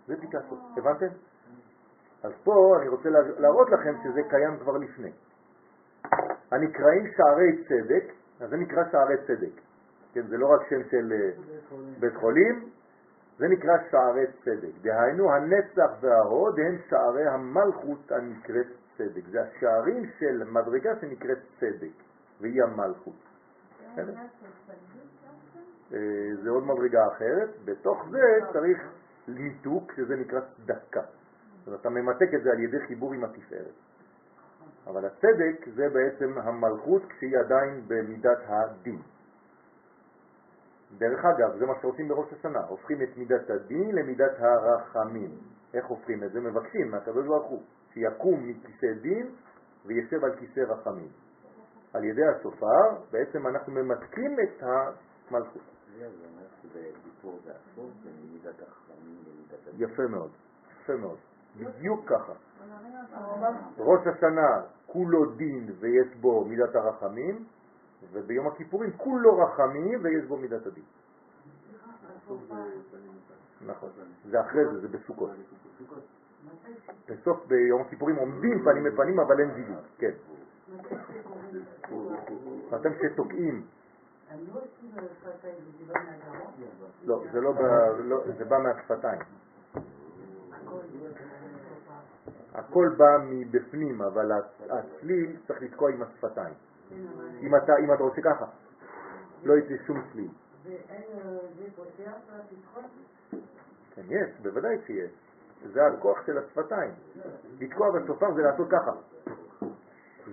זה פיקאסו, הבנתם? אז פה אני רוצה להראות לכם שזה קיים כבר לפני. הנקראים שערי צדק, אז זה נקרא שערי צדק. כן, זה לא רק שם של אה, בית חולים, זה נקרא שערי צדק. דהיינו, הנצח וההוד הם שערי המלכות הנקראת צדק. זה השערים של מדרגה שנקראת צדק, והיא המלכות. אה, זה עוד מדרגה אחרת. בתוך זה צריך ליטוק, שזה נקרא צדקה. אז אתה ממתק את זה על ידי חיבור עם התפארת. אבל הצדק זה בעצם המלכות כשהיא עדיין במידת הדין. דרך אגב, זה מה שעושים בראש השנה, הופכים את מידת הדין למידת הרחמים. איך הופכים את זה? מבקשים מהקדוש ברוך הוא שיקום מכיסא דין וישב על כיסא רחמים. על ידי השופר בעצם אנחנו ממתקים את המלכות. יפה מאוד, יפה מאוד, בדיוק ככה. ראש השנה כולו דין ויש בו מידת הרחמים, וביום הכיפורים כולו רחמים ויש בו מידת הדין. נכון, זה אחרי זה, זה בסוכות. בסוף ביום הכיפורים עומדים פנים בפנים אבל אין זיווג, כן. אתם שתוקעים. לא, זה לא, לא, זה בא מהשפתיים. הכל בא מבפנים, אבל הצליל צריך לתקוע עם השפתיים. אם אתה, אם אתה עושה ככה, לא יצא שום צליל. כן, יש, בוודאי שיש. זה הכוח של השפתיים. לתקוע בשופר זה לעשות ככה.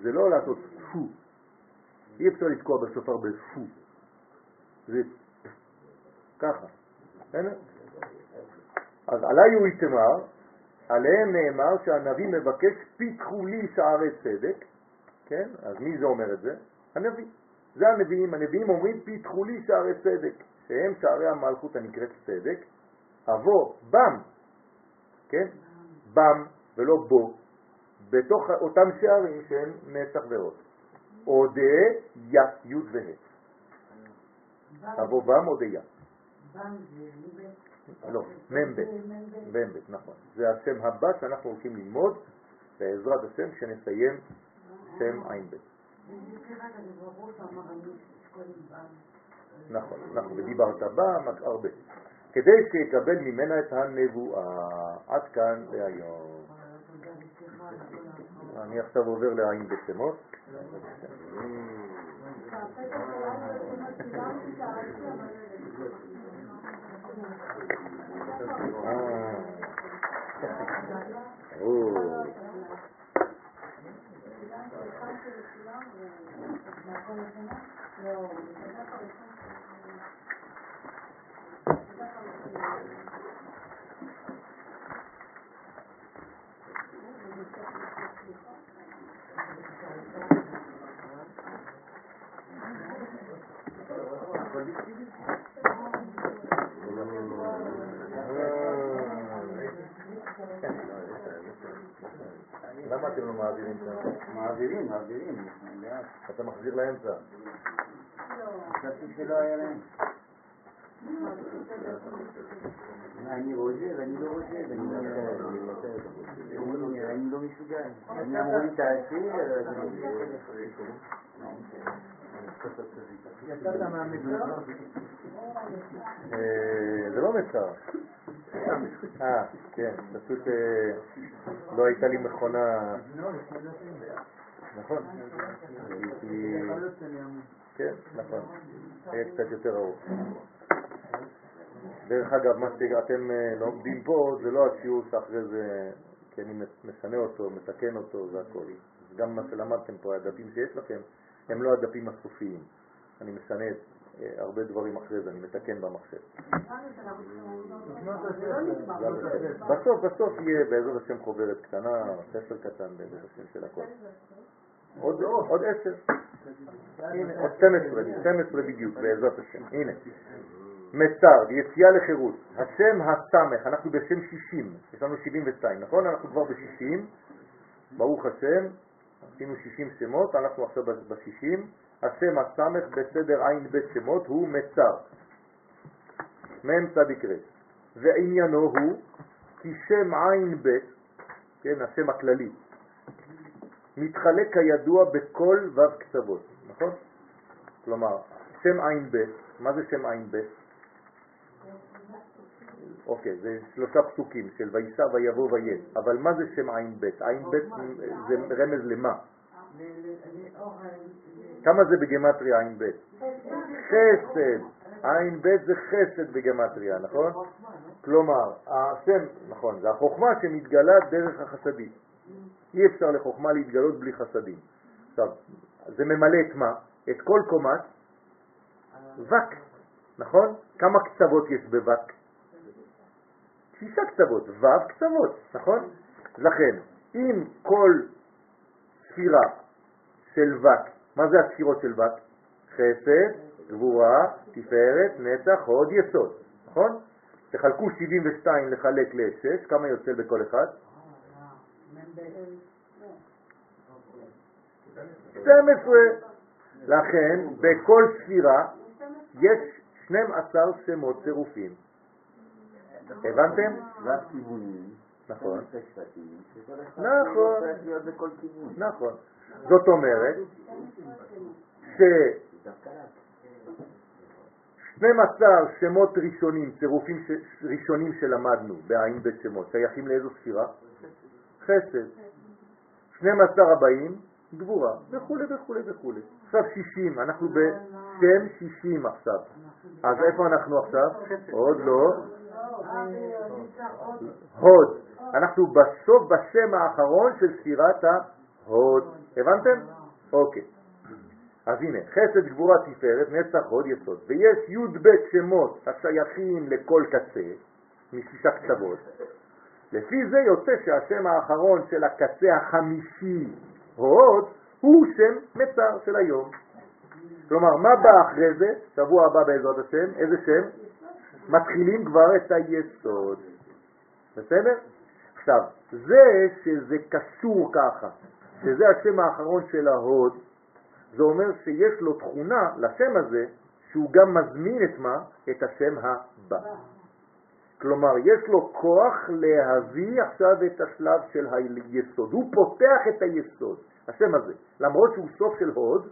זה לא לעשות פו. אי אפשר לתקוע בשופר בפו. זה ככה. אז עליי הוא יתמר, עליהם נאמר שהנביא מבקש פיתחו לי שערי צדק, כן? אז מי זה אומר את זה? הנביא. זה הנביאים. הנביאים אומרים פיתחו לי שערי צדק, שהם שערי המלכות הנקראת צדק, אבוא בם, כן? בם ולא בו. בתוך אותם שערים שהם נצח ועוד. אודה, יא, י' וה'. תבוא בם זה ליבט. לא, מ"ב, מ"ב, נכון. זה השם הבא שאנחנו הולכים ללמוד בעזרת השם כשנסיים שם ע"ב. נכון, נכון, ודיברת בה הרבה. כדי שיקבל ממנה את הנבואה. עד כאן להיום. אני עכשיו עובר לעין בשמות. למה אתם לא מעבירים שם? מעבירים, מעבירים, לאט. אתה מחזיר לאמצע. חשבתי שלא היה להם. אני רוזל, אני לא רוזל, אני לא- אני לא מסוגל. אני אמרו לי תעשי. אה, זה לא מצר. אה, כן, פשוט אה, לא הייתה לי מכונה, נכון. כן, נכון. היה קצת יותר ארוך. דרך אגב, מה שאתם אה, לומדים פה זה לא השיעור שאחרי זה, כי אני משנה אותו, מתקן אותו, זה הכל. גם מה שלמדתם פה, הדפים שיש לכם, הם לא הדפים הסופיים. אני משנה אה, הרבה דברים אחרי זה, אני מתקן במחשב. בסוף, בסוף יהיה בעזרת השם חוברת קטנה, ספר קטן בעזרת השם של הכל. עוד עשר. הנה, עוד 12, 12 בדיוק, בעזרת השם. הנה. מצר, יציאה לחירות. השם הסמך, אנחנו בשם 60, יש לנו 72, נכון? אנחנו כבר ב-60, ברוך השם, עשינו 60 שמות, אנחנו עכשיו ב-60. השם הסמך בסדר עין בית שמות הוא מצר. מ' צדיק ר'. ועניינו הוא כי שם עין בית, כן, השם הכללי, מתחלק כידוע בכל ו' קצוות, נכון? כלומר, שם עין בית, מה זה שם עין בית? אוקיי, זה שלושה פסוקים של וישא ויבוא ויהיה, אבל מה זה שם עין בית? עין בית זה רמז למה? כמה זה בגמטריה עין בית? חסד. עין בית זה חסד בגמטריה, נכון? כלומר, השם, נכון, זה החוכמה שמתגלה דרך החסדים. אי אפשר לחוכמה להתגלות בלי חסדים. עכשיו, זה ממלא את מה? את כל קומת וק, נכון? כמה קצוות יש בווק? שישה קצוות, ו' קצוות, נכון? לכן, אם כל ספירה של וק, מה זה הספירות של וק? חסד, גבורה, תפארת, נצח, הוד, יסוד, נכון? תחלקו 72 לחלק ל-6, כמה יוצא בכל אחד? 12. לכן, בכל ספירה יש 12 שמות צירופים. הבנתם? ו' כיוונים. נכון. נכון. כיוון. נכון. זאת אומרת ש... דווקא לאט. 12 שמות ראשונים, צירופים ש... ראשונים שלמדנו בעין בית שמות, שייכים לאיזו ספירה? חסד. 12 הבאים, גבורה, וכו' וכו' וכו'. עכשיו 60, אנחנו בשם 60 עכשיו. אז איפה אנחנו עכשיו? עוד לא. הוד. אנחנו בסוף בשם האחרון של ספירת ההוד. הבנתם? אוקיי. אז הנה, חסד, גבורה, תפארת, נצח, הוד, יסוד. ויש י' ב' שמות השייכים לכל קצה, משישה קצוות. לפי זה יוצא שהשם האחרון של הקצה החמישי, הוד, הוא שם מצר של היום. כלומר, מה בא אחרי זה? שבוע הבא בעזרת השם, איזה שם? מתחילים כבר את היסוד. בסדר? עכשיו, זה שזה קשור ככה, שזה השם האחרון של ההוד, זה אומר שיש לו תכונה לשם הזה, שהוא גם מזמין את מה? את השם הבא. כלומר, יש לו כוח להביא עכשיו את השלב של היסוד. הוא פותח את היסוד, השם הזה. למרות שהוא סוף של הוד,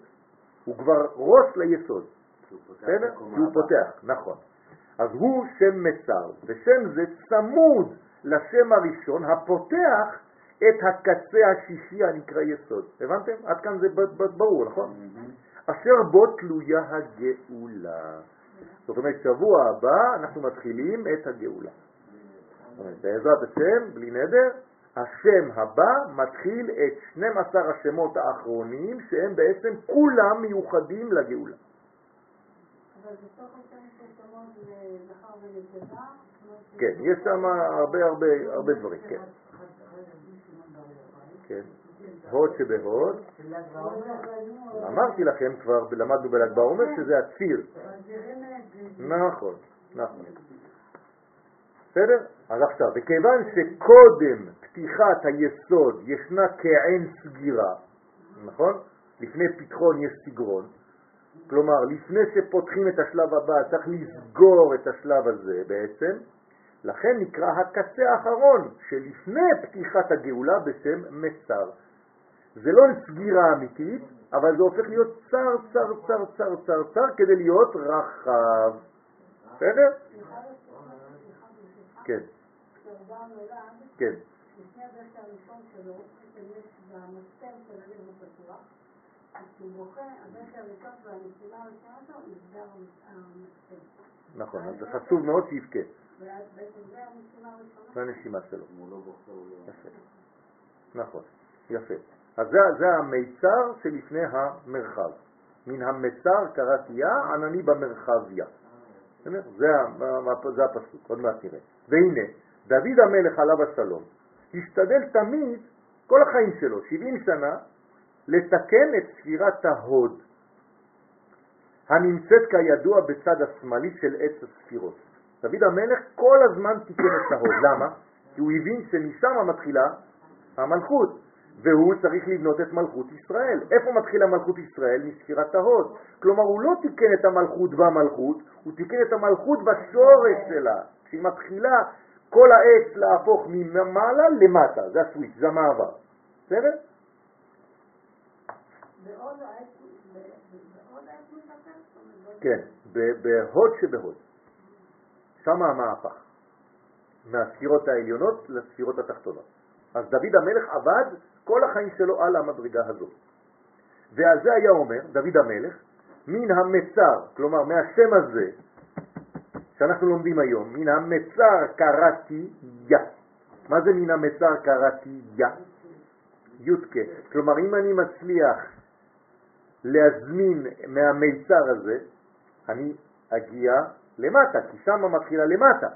הוא כבר ראש ליסוד. בסדר? הוא פותח, נכון. אז הוא שם מצר, ושם זה צמוד לשם הראשון הפותח את הקצה השישי הנקרא יסוד. הבנתם? עד כאן זה ברור, נכון? אשר בו תלויה הגאולה. זאת אומרת, שבוע הבא אנחנו מתחילים את הגאולה. בעזרת השם, בלי נדר, השם הבא מתחיל את 12 השמות האחרונים שהם בעצם כולם מיוחדים לגאולה. אבל בתוך כן, יש שם הרבה הרבה הרבה דברים, כן. כן. הוד שבהוד. אמרתי לכם כבר, למדנו בל"ג בעומר, שזה הציר. נכון, נכון. בסדר? אז עכשיו, וכיוון שקודם פתיחת היסוד ישנה כעין סגירה, נכון? לפני פתחון יש סגרון, כלומר, לפני שפותחים את השלב הבא צריך לסגור את השלב הזה בעצם, לכן נקרא הקצה האחרון שלפני פתיחת הגאולה בשם מצר. זה לא סגירה אמיתית, אבל זה הופך להיות צר, צר, צר, צר, צר, צר, כדי להיות רחב. בסדר? כן. כן. לפני הראשון שלו, של פתוח, כשהוא בוכה, הדשא הראשון והנשימה הראשונה שלו, נסגר המסתם. נכון, אז זה חשוב מאוד שיבכה. בעצם זה הנשימה הראשונה. זה הנשימה שלו. הוא לא הוא לא... יפה. נכון, יפה. אז זה, זה המיצר שלפני המרחב. מן המצר קראתיה, ענני במרחביה. זה, זה הפסוק, עוד מעט נראה. והנה, דוד המלך עליו השלום, השתדל תמיד, כל החיים שלו, 70 שנה, לתקן את ספירת ההוד, הנמצאת כידוע בצד השמאלי של עץ הספירות. דוד המלך כל הזמן תיקן את ההוד. למה? כי הוא הבין שמשם מתחילה המלכות, והוא צריך לבנות את מלכות ישראל. איפה מתחילה מלכות ישראל? מספירת ההוד. כלומר, הוא לא תיקן את המלכות במלכות, הוא תיקן את המלכות בשורש שלה. כשהיא מתחילה כל העץ להפוך ממעלה למטה, זה הסוויץ', זה המעבר. בסדר? כן, בהוד שבהוד. שם המהפך. מהספירות העליונות לספירות התחתונות. אז דוד המלך עבד כל החיים שלו על המדרגה הזאת. ועל זה היה אומר דוד המלך, מן המצר, כלומר מהשם הזה שאנחנו לומדים היום, מן המצר קראתי יא. מה זה מן המצר קראתי יא? יודקה. כלומר, אם אני מצליח להזמין מהמיצר הזה, אני אגיע למטה, כי שם מתחילה למטה.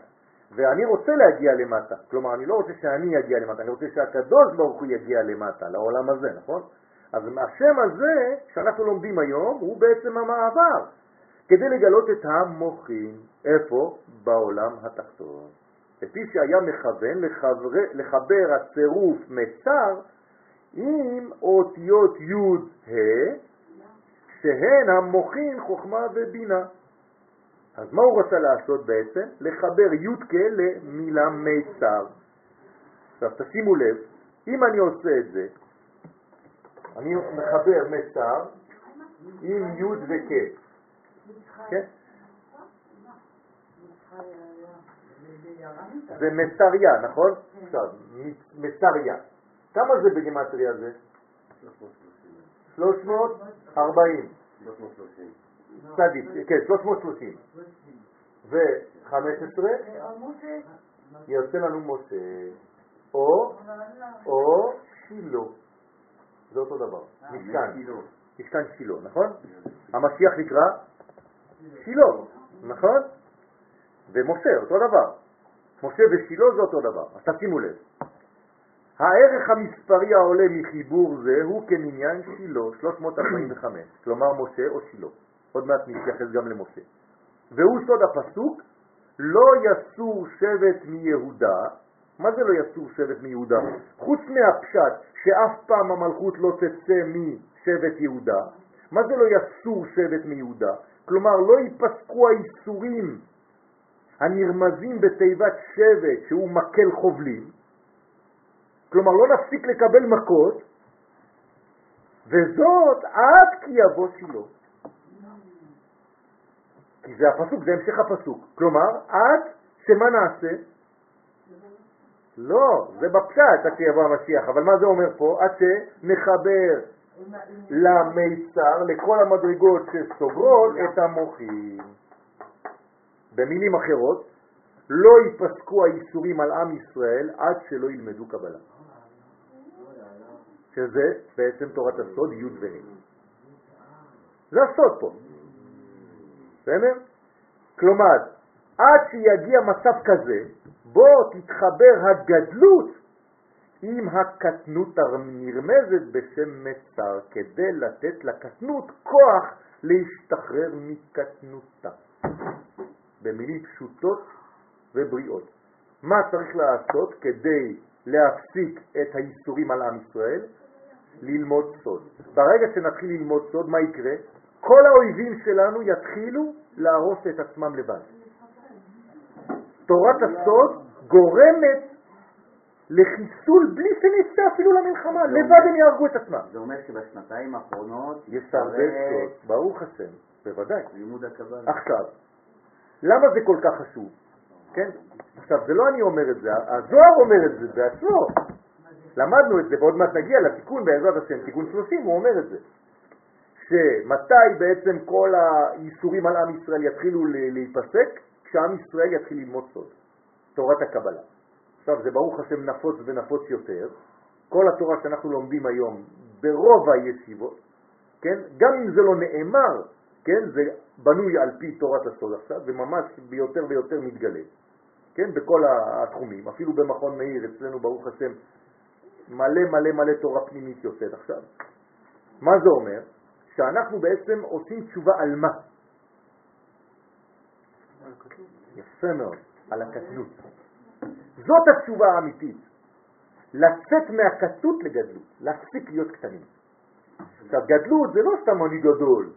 ואני רוצה להגיע למטה. כלומר, אני לא רוצה שאני אגיע למטה, אני רוצה שהקדוש ברוך הוא יגיע למטה, לעולם הזה, נכון? אז השם הזה, שאנחנו לומדים היום, הוא בעצם המעבר, כדי לגלות את המוחים. איפה? בעולם התחתון. לפי שהיה מכוון לחבר, לחבר הצירוף מצר עם אותיות י' ה', שהן המוחים חוכמה ובינה. אז מה הוא רצה לעשות בעצם? לחבר י' למילה מיצר. עכשיו תשימו לב, אם אני עושה את זה, אני מחבר מיצר עם י' וכ', כן? זה מצריה, נכון? עכשיו, מצריה. כמה זה בגימטריה זה? 340. 330. צדיק, כן, 330. ו-15 יוצא לנו משה, או, או שילה. זה אותו דבר, משכן, משכן שילה, נכון? המשיח נקרא שילה, נכון? ומשה, אותו דבר. משה ושילה זה אותו דבר, אז תשימו לב. הערך המספרי העולה מחיבור זה הוא כמניין שילה, 345, כלומר משה או שילה. עוד מעט נתייחס גם למשה. והוא סוד הפסוק, לא יסור שבט מיהודה, מה זה לא יסור שבט מיהודה? חוץ מהפשט שאף פעם המלכות לא תצא משבט יהודה, מה זה לא יסור שבט מיהודה? כלומר, לא ייפסקו האיסורים הנרמזים בתיבת שבט שהוא מקל חובלים, כלומר לא נפסיק לקבל מכות, וזאת עד כי יבוא שילה. כי זה הפסוק, זה המשך הפסוק. כלומר, עד שמה נעשה? לא, זה בפשט עד שיבוא המשיח, אבל מה זה אומר פה? עד שנחבר למיצר, לכל המדרגות שסוגרות את המוחים. במילים אחרות, לא ייפסקו האיסורים על עם ישראל עד שלא ילמדו קבלה. שזה בעצם תורת הסוד י' וה'. זה הסוד פה. בסדר? כלומר, עד שיגיע מצב כזה, בו תתחבר הגדלות עם הקטנות הנרמזת בשם מצר, כדי לתת לקטנות כוח להשתחרר מקטנותה. במילים פשוטות ובריאות. מה צריך לעשות כדי להפסיק את האיסורים על עם ישראל? ללמוד סוד. ברגע שנתחיל ללמוד סוד, מה יקרה? כל האויבים שלנו יתחילו להרוס את עצמם לבד. תורת הסוד גורמת לחיסול בלי שנצא אפילו למלחמה, לבד הם יהרגו את עצמם. זה אומר שבשנתיים האחרונות יש הרבה סוד, ברוך השם, בוודאי. לימוד הקבלה. עכשיו, למה זה כל כך חשוב? כן? עכשיו, זה לא אני אומר את זה, הזוהר אומר את זה בעצמו. למדנו את זה, ועוד מעט נגיע לתיקון בעזרת השם, תיקון 30, הוא אומר את זה. שמתי בעצם כל האיסורים על עם ישראל יתחילו להיפסק? כשעם ישראל יתחיל ללמוד סוד, תורת הקבלה. עכשיו, זה ברוך השם נפוץ ונפוץ יותר. כל התורה שאנחנו לומדים היום ברוב הישיבות, כן? גם אם זה לא נאמר, כן? זה בנוי על פי תורת הסוד עכשיו, וממש ביותר ויותר מתגלה, כן? בכל התחומים. אפילו במכון מאיר, אצלנו ברוך השם, מלא מלא מלא תורה פנימית יוצאת עכשיו. מה זה אומר? שאנחנו בעצם עושים תשובה על מה? יפה מאוד, על הקטנות. זאת התשובה האמיתית. לצאת מהקטות לגדלות, להפסיק להיות קטנים. עכשיו, גדלות זה לא סתם אני גדול,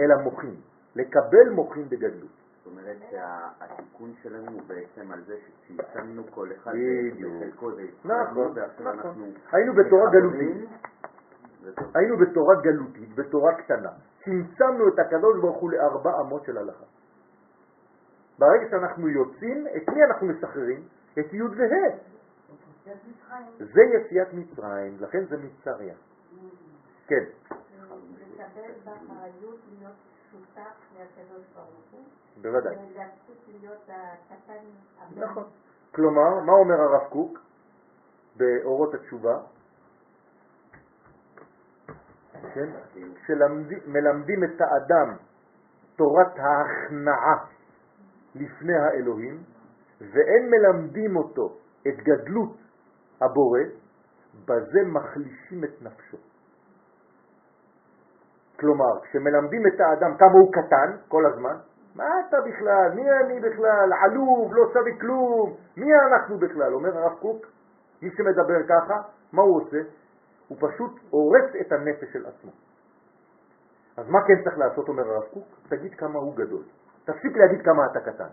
אלא מוחין, לקבל מוחין בגדלות. זאת אומרת שהתיקון שלנו הוא בעצם על זה שצמצמנו כל אחד בחלקו, זה נכון, נכון. היינו בתורה גלותית. היינו בתורה גלותית, בתורה קטנה. צמצמנו את הקדוש ברוך הוא לארבע אמות של הלכה. ברגע שאנחנו יוצאים, את מי אנחנו משחררים? את י' וה'. זה יציאת מצרים, לכן זה מצריה. כן, לקבל באחריות להיות ברוך הוא, בוודאי. נכון. כלומר, מה אומר הרב קוק באורות התשובה? כן? שמלמדים את האדם תורת ההכנעה לפני האלוהים, ואין מלמדים אותו את גדלות הבורא, בזה מחלישים את נפשו. כלומר, כשמלמדים את האדם כמה הוא קטן כל הזמן, מה אתה בכלל? מי אני בכלל? עלוב, לא שווה כלום. מי אנחנו בכלל? אומר הרב קוק, מי שמדבר ככה, מה הוא עושה? הוא פשוט הורס את הנפש של עצמו. אז מה כן צריך לעשות, אומר הרב קוק? תגיד כמה הוא גדול. תפסיק להגיד כמה אתה קטן.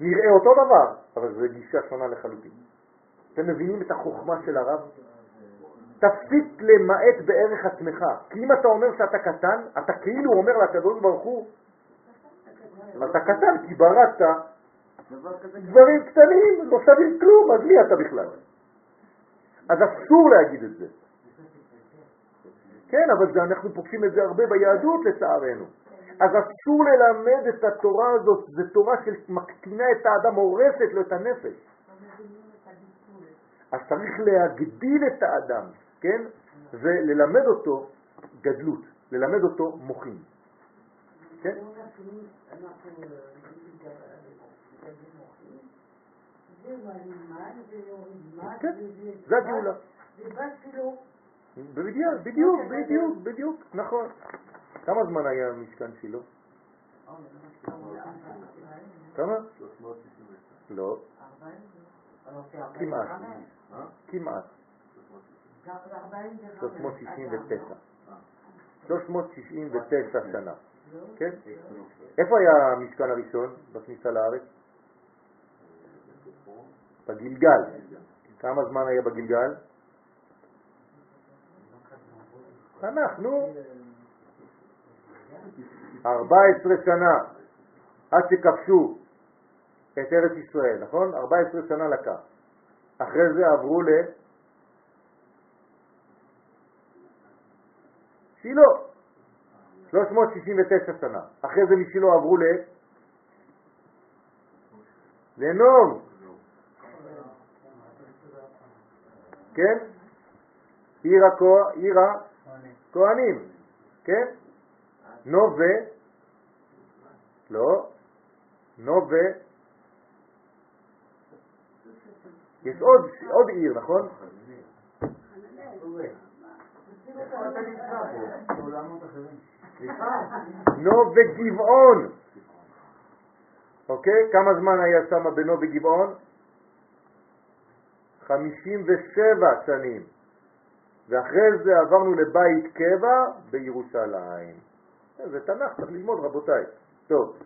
נראה אותו דבר, אבל זו גישה שונה לחלוטין. אתם מבינים את החוכמה של הרב? תפסיק למעט בערך עצמך, כי אם אתה אומר שאתה קטן, אתה כאילו אומר לקדוש ברוך הוא, אתה קטן כי בראת דברים קטנים, לא שווים כלום, אז מי אתה בכלל? אז אסור להגיד את זה. כן, אבל אנחנו פוגשים את זה הרבה ביהדות לצערנו. אז אסור ללמד את התורה הזאת, זו תורה שמקטינה את האדם, הורסת לו את הנפש. אז צריך להגדיל את האדם, כן? וללמד אותו גדלות, ללמד אותו מוחין. כן? זה כן, זה הגאולה. שלו, בדיוק, בדיוק, בדיוק, בדיוק, נכון. כמה זמן היה המשכן שלו? כמה? לא. כמעט, אה? כמעט, 45. 369. 369 שנה, כן? איפה היה המשכן הראשון בכניסה לארץ? בגלגל. כמה זמן היה בגלגל? תנ"ך, נו. 14 שנה עד שכבשו את ארץ ישראל, נכון? 14 שנה לקח. אחרי זה עברו ל... שילה, 369 שנה. אחרי זה משילה עברו ל... לנוב, כן? עיר הכהנים, כן? נובה, לא, נובה, יש עוד עיר, נכון? איפה אתה נמצא פה? בעולמות אחרים. נובה גבעון, אוקיי? כמה זמן היה שם בנובה גבעון? 57 שנים. ואחרי זה עברנו לבית קבע בירושלים. זה תנ"ך, צריך ללמוד רבותיי. טוב,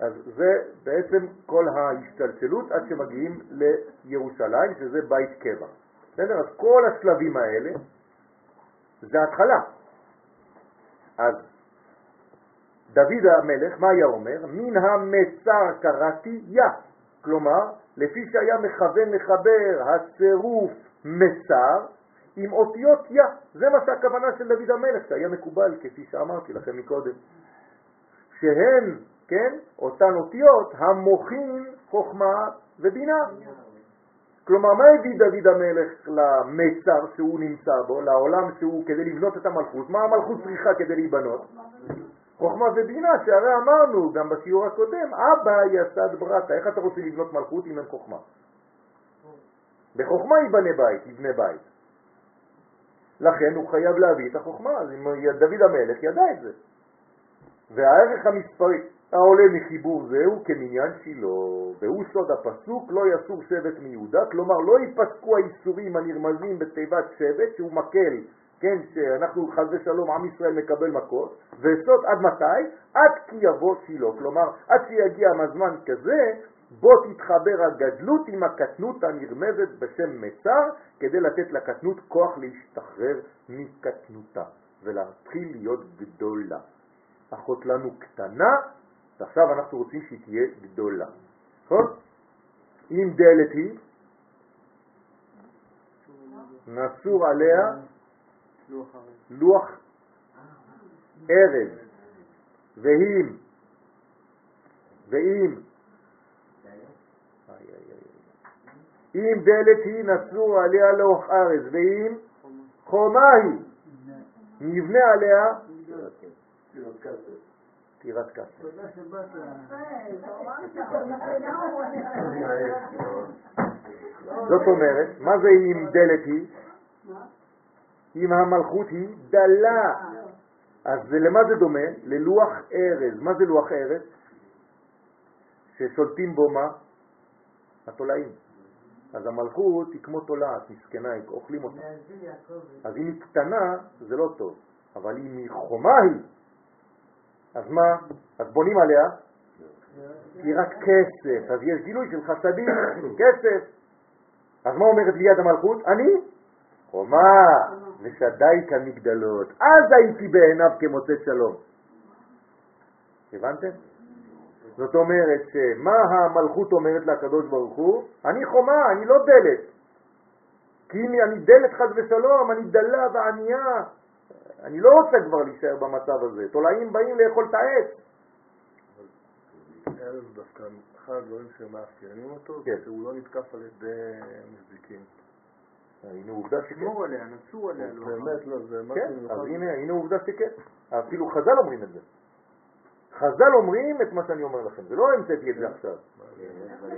אז זה בעצם כל ההשתלשלות עד שמגיעים לירושלים, שזה בית קבע. בסדר? אז כל השלבים האלה זה התחלה. אז דוד המלך, מה היה אומר? מן המצר קראתי יא. כלומר, לפי שהיה מכוון לחבר הצירוף מצר עם אותיות יא. זה מה שהכוונה של דוד המלך, שהיה מקובל, כפי שאמרתי לכם מקודם. שהן, כן, אותן אותיות המוכין חוכמה ובינה. כלומר, מה הביא דוד המלך למצר שהוא נמצא בו, לעולם שהוא כדי לבנות את המלכות? מה המלכות צריכה כדי להיבנות? חוכמה ובינה, שהרי אמרנו גם בשיעור הקודם, אבא יסד ברטה, איך אתה רוצה לבנות מלכות אם אין חוכמה? בחוכמה ייבנה בית, יבנה בית. לכן הוא חייב להביא את החוכמה, אז דוד המלך ידע את זה. והערך המספרי העולה מחיבור זה הוא כמניין שילה, והוא סוד הפסוק, לא יסור שבט מיהודה, כלומר לא ייפסקו האיסורים הנרמזים בתיבת שבט, שהוא מקל, כן, שאנחנו חז ושלום, עם ישראל מקבל מכות, וסוד עד מתי? עד כי יבוא שילה, כלומר עד שיגיע הזמן כזה, בו תתחבר הגדלות עם הקטנות הנרמזת בשם מצר, כדי לתת לקטנות כוח להשתחרר מקטנותה ולהתחיל להיות גדולה. אחות לנו קטנה, ועכשיו אנחנו רוצים שהיא תהיה גדולה. נכון? אם דלת היא, נסור עליה לוח ארז, ואם, ואם, אם דלת היא נסור עליה לוח ארז, ואם חומה היא, נבנה. עליה תודה שבאת. זאת אומרת, מה זה אם דלת היא? אם המלכות היא דלה. אז זה למה זה דומה? ללוח ארז. מה זה לוח ארז? ששולטים בו מה? התולעים. אז המלכות היא כמו תולעת, מסכנה, אוכלים אותה. אז אם היא קטנה, זה לא טוב. אבל אם היא חומה היא, אז מה? אז בונים עליה טירת כסף. אז יש גילוי של חסדים, כסף. אז מה אומרת ליד המלכות? אני חומה ושדי כמגדלות. אז הייתי בעיניו כמוצאת שלום. הבנתם? זאת אומרת שמה המלכות אומרת לקדוש ברוך הוא? אני חומה, אני לא דלת. כי אם אני דלת חד ושלום, אני דלה וענייה. אני לא רוצה כבר להישאר במצב הזה. תולעים באים לאכול את העץ. ארז דווקא אחד הדברים שמאפיינים אותו, כן. שהוא לא נתקף על ידי מזיקים. הנה עובדה שכן. שמור עליה, נצור עליה. לא באמת, לא, זה משהו כן, מיוחד. אז הנה, הנה עובדה שכן. אפילו חז"ל אומרים את זה. חז"ל אומרים את מה שאני אומר לכם, זה לא המצאתי את זה עכשיו.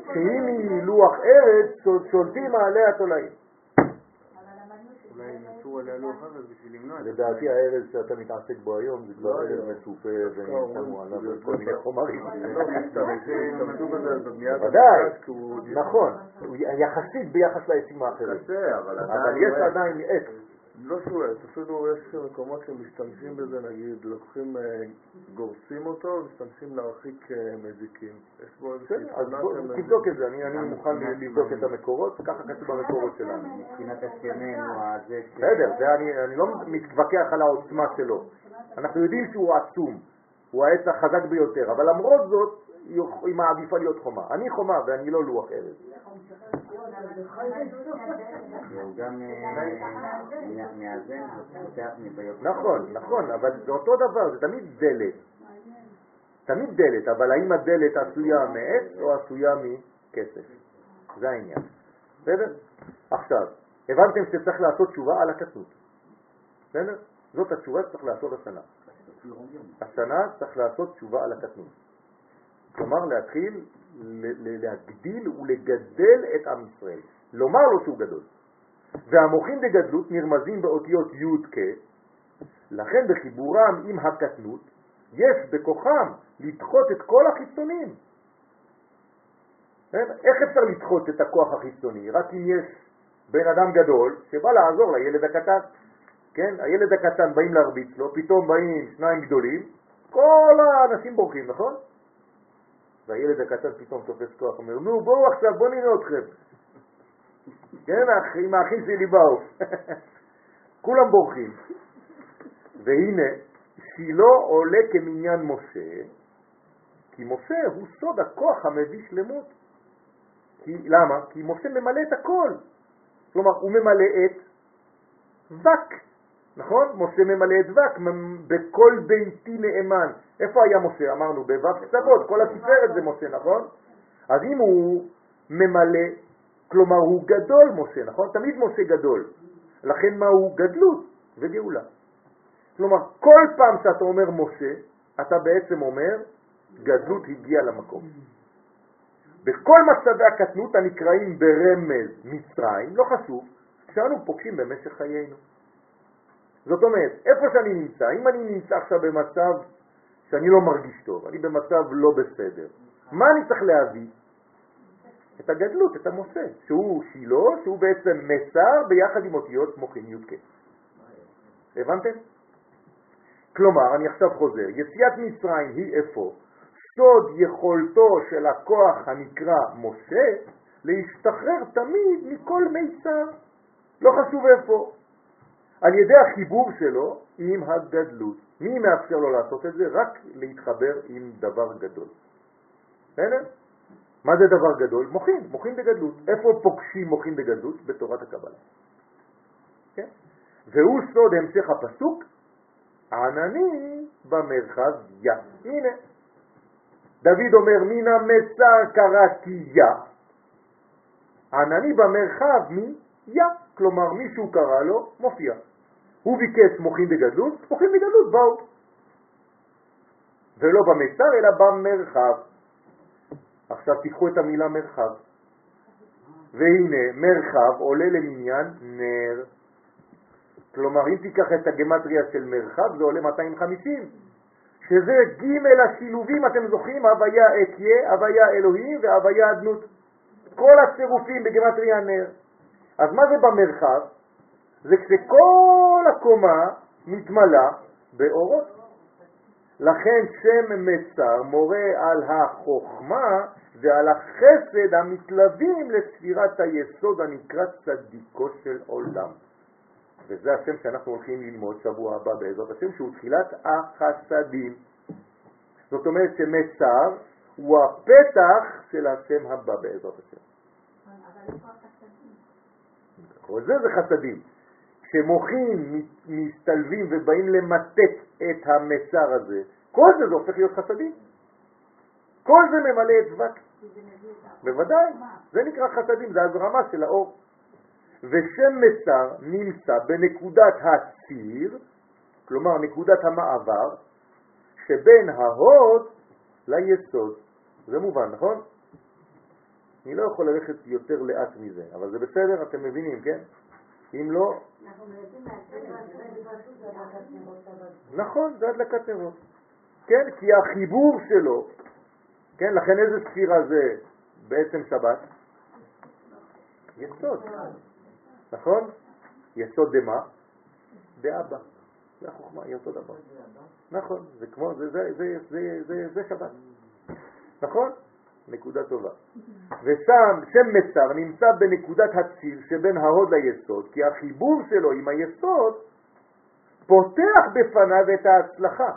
שאם היא לוח ארץ, שול- שולטים עליה תולעים. לדעתי הארז שאתה מתעסק בו היום זה כבר לא, ארז לא. מצופה ונשמו אומרים עליו כל מיני חומרים. לא, השתמשו בזה בבניית ודאי, המקדש. נכון, יחסית ביחס לעצים האחרים. אבל יש. עדיין עץ. לא עץ, אפילו יש מקומות שמשתמשים בזה, נגיד, לוקחים, אה, גורסים אותו ומשתמשים להרחיק אה, מזיקים. יש בו איזושהי בסדר, אז תכונה תבדוק את זה, אני אני מוכן לבדוק את המקורות, ככה כתוב במקורות שלנו. מבחינת. בסדר, זה אני אני לא מתווכח על העוצמה שלו. אנחנו יודעים שהוא עצום, הוא העץ החזק ביותר, אבל למרות זאת היא מעדיפה להיות חומה. אני חומה ואני לא לוח ארז. אה. נכון, נכון, אבל זה אותו דבר, זה תמיד דלת. תמיד דלת, אבל האם הדלת עשויה מעץ או עשויה מכסף? זה העניין. בסדר? עכשיו, הבנתם שצריך לעשות תשובה על הקטנות. בסדר? זאת התשובה שצריך לעשות השנה. השנה צריך לעשות תשובה על הקטנות. כלומר, להתחיל להגדיל ולגדל את עם ישראל. לומר לו שהוא גדול. והמוחים בגדלות נרמזים באותיות י' כ', לכן בחיבורם עם הקטנות יש בכוחם לדחות את כל החיצונים. כן? איך אפשר לדחות את הכוח החיצוני? רק אם יש בן אדם גדול שבא לעזור לילד הקטן. כן? הילד הקטן באים להרביץ לו, פתאום באים שניים גדולים, כל האנשים בורחים, נכון? והילד הקטן פתאום תופס כוח, אומר, נו בואו עכשיו, בואו נראה אתכם. כן, האחים, האחים שלי באו. כולם בורחים. והנה, שילה עולה כמניין משה, כי משה הוא סוד הכוח המביא שלמות. כי, למה? כי משה ממלא את הכל. כלומר, הוא ממלא את וק, נכון? משה ממלא את וק, בכל ביתי נאמן. איפה היה משה? אמרנו, בו"ק קצוות, כל התפארת זה משה, נכון? אז אם הוא ממלא, כלומר הוא גדול משה, נכון? תמיד משה גדול. לכן מה הוא? גדלות וגאולה. כלומר, כל פעם שאתה אומר משה, אתה בעצם אומר, גדלות הגיעה למקום. בכל מצבי הקטנות הנקראים ברמז מצרים, לא חשוב, שאנו פוגשים במשך חיינו. זאת אומרת, איפה שאני נמצא, אם אני נמצא עכשיו במצב שאני לא מרגיש טוב, אני במצב לא בסדר, מה אני צריך להביא? את הגדלות, את המשה, שהוא שילה, שהוא בעצם מסר ביחד עם אותיות מוחין י"ק. הבנתם? כלומר, אני עכשיו חוזר, יציאת מצרים היא איפה? סוד יכולתו של הכוח הנקרא משה להשתחרר תמיד מכל מיצר, לא חשוב איפה, על ידי החיבור שלו עם הגדלות. מי מאפשר לו לעשות את זה? רק להתחבר עם דבר גדול. בסדר? מה זה דבר גדול? מוחין, מוחין בגדלות. איפה פוגשים מוחין בגדלות? בתורת הקבלה. כן? והוא סוד המשך הפסוק, ענני במרחב יא. הנה, דוד אומר, מן המצר קראתי יא, ענני במרחב מיה, כלומר מישהו קרא לו, מופיע. הוא ביקש מוחין בגדלות, מוחין בגדלות באו. ולא במצר אלא במרחב. עכשיו תיקחו את המילה מרחב. והנה, מרחב עולה למניין נר. כלומר, אם תיקח את הגמטריה של מרחב, זה עולה 250, שזה ג' השילובים, אתם זוכרים, הוויה אקיה, הוויה אלוהים והוויה אדנות. כל הצירופים בגמטריה נר. אז מה זה במרחב? זה כשכל הקומה מתמלה באורות. לכן שם מצר מורה על החוכמה ועל החסד המתלווים לספירת היסוד הנקרא צדיקו של עולם. וזה השם שאנחנו הולכים ללמוד שבוע הבא בעזרת השם, שהוא תחילת החסדים. זאת אומרת שמצר הוא הפתח של השם הבא בעזרת השם. כל זה זה חסדים. כשמוחים מסתלבים ובאים למתק את המצר הזה, כל זה זה הופך להיות חסדים. כל זה ממלא את וק. בוודאי, זה נקרא חסדים, זה הזרמה של האור. ושם מצר נמצא בנקודת הציר, כלומר נקודת המעבר, שבין ההוד ליסוד. זה מובן, נכון? אני לא יכול ללכת יותר לאט מזה, אבל זה בסדר, אתם מבינים, כן? אם לא, נכון, זה הדלקת נרות. כן, כי החיבור שלו, כן, לכן איזה ספירה זה בעצם שבת? יסוד, נכון? יסוד דמה? דאבא. זה החוכמה, היא אותו דבר. נכון, זה כמו, זה, זה, זה, זה, זה, זה שבת. נכון? נקודה טובה. ושם שם מצר נמצא בנקודת הציר שבין ההוד ליסוד, כי החיבור שלו עם היסוד פותח בפניו את ההצלחה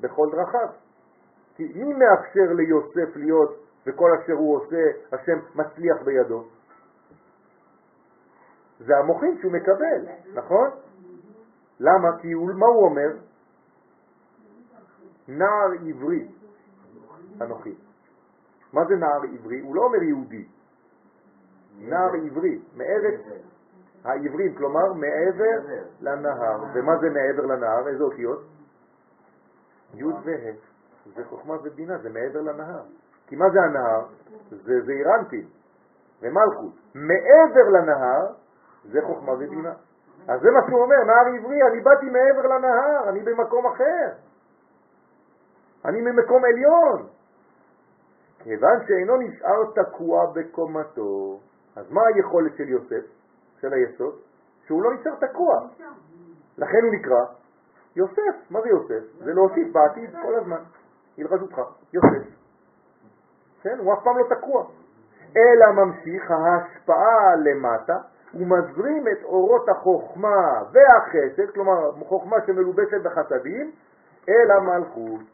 בכל דרכיו. כי מי מאפשר ליוסף להיות וכל אשר הוא עושה, השם מצליח בידו? זה המוחין שהוא מקבל, נכון? למה? כי הוא, מה הוא אומר? נער עברי אנוכי. מה זה נער עברי? הוא לא אומר יהודי. נער עברי, מארץ העברים, כלומר מעבר לנהר. ומה זה מעבר לנהר? איזה אותיות? י' וה'. זה חוכמה ובינה, זה מעבר לנהר. כי מה זה הנהר? זה זעירנטים ומלכות. מעבר לנהר זה חוכמה ובינה. אז זה מה שהוא אומר, נהר עברי, אני באתי מעבר לנהר, אני במקום אחר. אני ממקום עליון. כיוון שאינו נשאר תקוע בקומתו, אז מה היכולת של יוסף, של היסוד? שהוא לא נשאר תקוע. לכן הוא נקרא יוסף. מה זה יוסף? זה להוסיף בעתיד כל הזמן. הלחזותך, יוסף. כן, הוא אף פעם לא תקוע. אלא ממשיך ההשפעה למטה ומזרים את אורות החוכמה והחסד, כלומר חוכמה שמלובשת בחסדים, אל המלכות.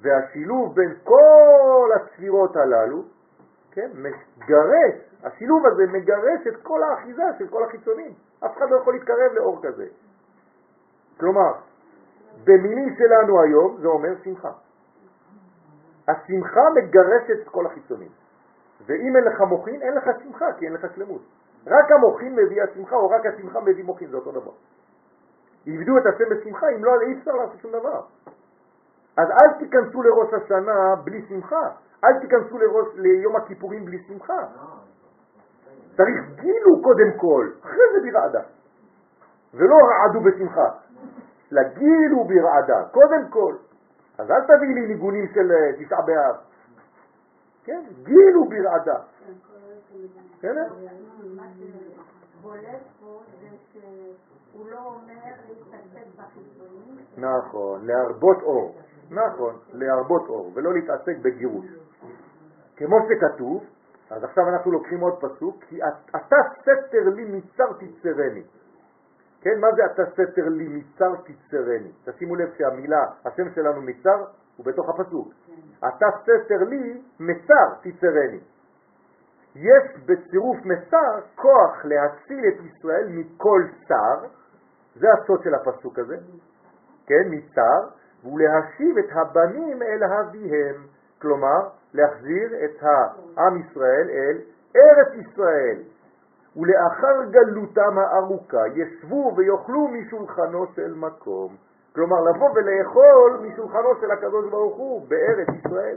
והשילוב בין כל הספירות הללו, כן, מגרש, השילוב הזה מגרש את כל האחיזה של כל החיצונים. אף אחד לא יכול להתקרב לאור כזה. כלומר, במילים שלנו היום זה אומר שמחה. השמחה מגרשת את כל החיצונים. ואם אין לך מוכין, אין לך שמחה, כי אין לך שלמות. רק המוכין מביא השמחה, או רק השמחה מביא מוכין, זה אותו דבר. עבדו את השם בשמחה, אם לא, אי אפשר לעשות שום דבר. אז אל תיכנסו לראש השנה בלי שמחה, אל תיכנסו לראש, ליום הכיפורים בלי שמחה. צריך גילו קודם כל, אחרי זה ברעדה. ולא רעדו בשמחה, לגילו ברעדה, קודם כל. אז אל תביא לי ניגונים של אה, תשעה באב. כן? גילו ברעדה. בחיצונים. נכון, להרבות אור. נכון, להרבות אור, ולא להתעסק בגירוש. כמו שכתוב, אז עכשיו אנחנו לוקחים עוד פסוק, כי אתה סתר לי מצר תצרני. כן, מה זה אתה סתר לי מצר תצרני? תשימו לב שהמילה, השם שלנו מצר, הוא בתוך הפסוק. אתה סתר לי מצר תצרני. יש בצירוף מצר כוח להציל את ישראל מכל צר, זה הסוד של הפסוק הזה, כן, מצר, ולהשיב את הבנים אל אביהם, כלומר להחזיר את העם ישראל אל ארץ ישראל, ולאחר גלותם הארוכה ישבו ויאכלו משולחנו של מקום. כלומר, לבוא ולאכול משולחנו של הקדוש ברוך הוא בארץ ישראל.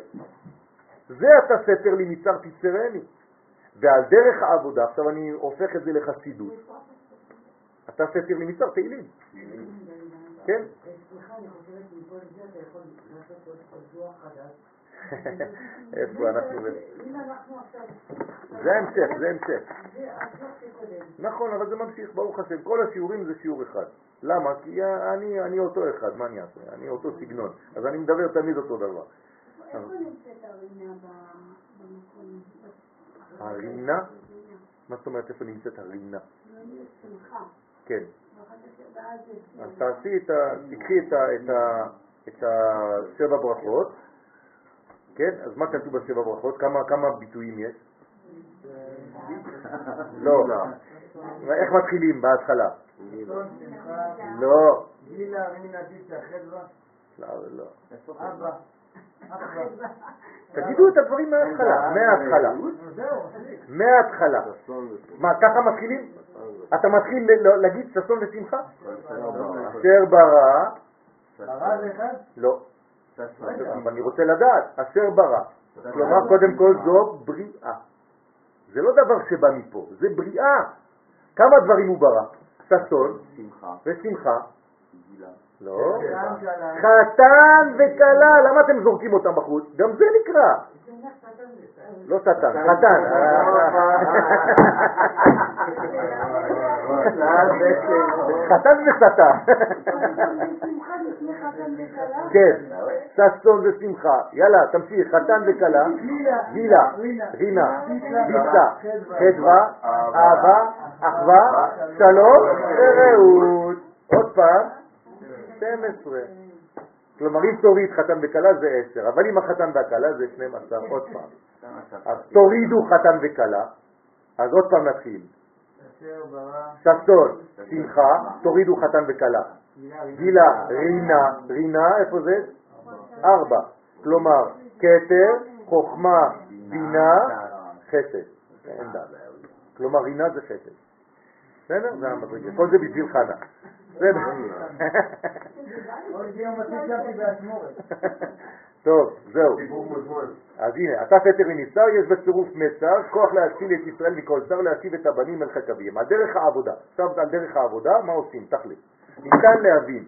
זה אתה סתר לי מצר תצרני. ועל דרך העבודה, עכשיו אני הופך את זה לחסידות, אתה סתר לי מצר תהילים. כן? סליחה, אני חושבת שמכל זה אתה יכול לעשות עוד חדש. איפה אנחנו... זה ההמשך, זה ההמשך. נכון, אבל זה ממשיך, ברוך השם. כל השיעורים זה שיעור אחד. למה? כי אני, אני אותו אחד, מה אני אעשה? אני אותו סגנון. אז אני מדבר תמיד אותו דבר. איפה נמצאת הרינה במקום? הרינה? מה זאת אומרת איפה נמצאת הרינה? כן. אז תעשי את ה... תקחי את ה... את ה... את השבע ברכות, כן? אז מה כתוב בשבע ברכות? כמה, כמה ביטויים יש? לא. איך מתחילים בהתחלה? לא. גילה, רינה, דיצה, חדווה, לא, לא. אבא. תגידו את הדברים מההתחלה, מההתחלה. מההתחלה. מה, ככה מתחילים? אתה מתחיל ל- ל- להגיד ששון ושמחה? אשר ברא, ברא זה אחד? לא. אבל אני רוצה לדעת, אשר ברא. כלומר, קודם כל זו בריאה. זה לא דבר שבא מפה, זה בריאה. כמה דברים הוא ברא? ששון שמחה, ושמחה. לא. חתן וכלה, למה אתם זורקים אותם בחוץ? גם זה נקרא. לא שטן, חתן. חתן ושטן. כן, ששון ושמחה. יאללה, תמשיך, חתן וכלה. גילה, רינה, ביצה, חדווה, אהבה, אחווה, שלום ורעות. עוד פעם, 12. כלומר, אם תוריד חתן וכלה זה 10, אבל אם החתן והכלה זה 12, עוד פעם. אז תורידו חתן וכלה, אז עוד פעם נתחיל. ששון, שמחה, תורידו חתן וכלה. גילה, רינה, רינה, איפה זה? ארבע. כלומר, כתר, חוכמה, בינה, חסד. אין דעת. כלומר, רינה זה חסד. בסדר? זה המדרגה. כל זה בשביל חנה. טוב, זהו. אז הנה, אתה פטר מנסתר, יש בצירוף מצר, כוח להציל את ישראל מכל שר, להשיב את הבנים אל חכביהם. על דרך העבודה. עכשיו על דרך העבודה, מה עושים? תחליט. ניתן להבין,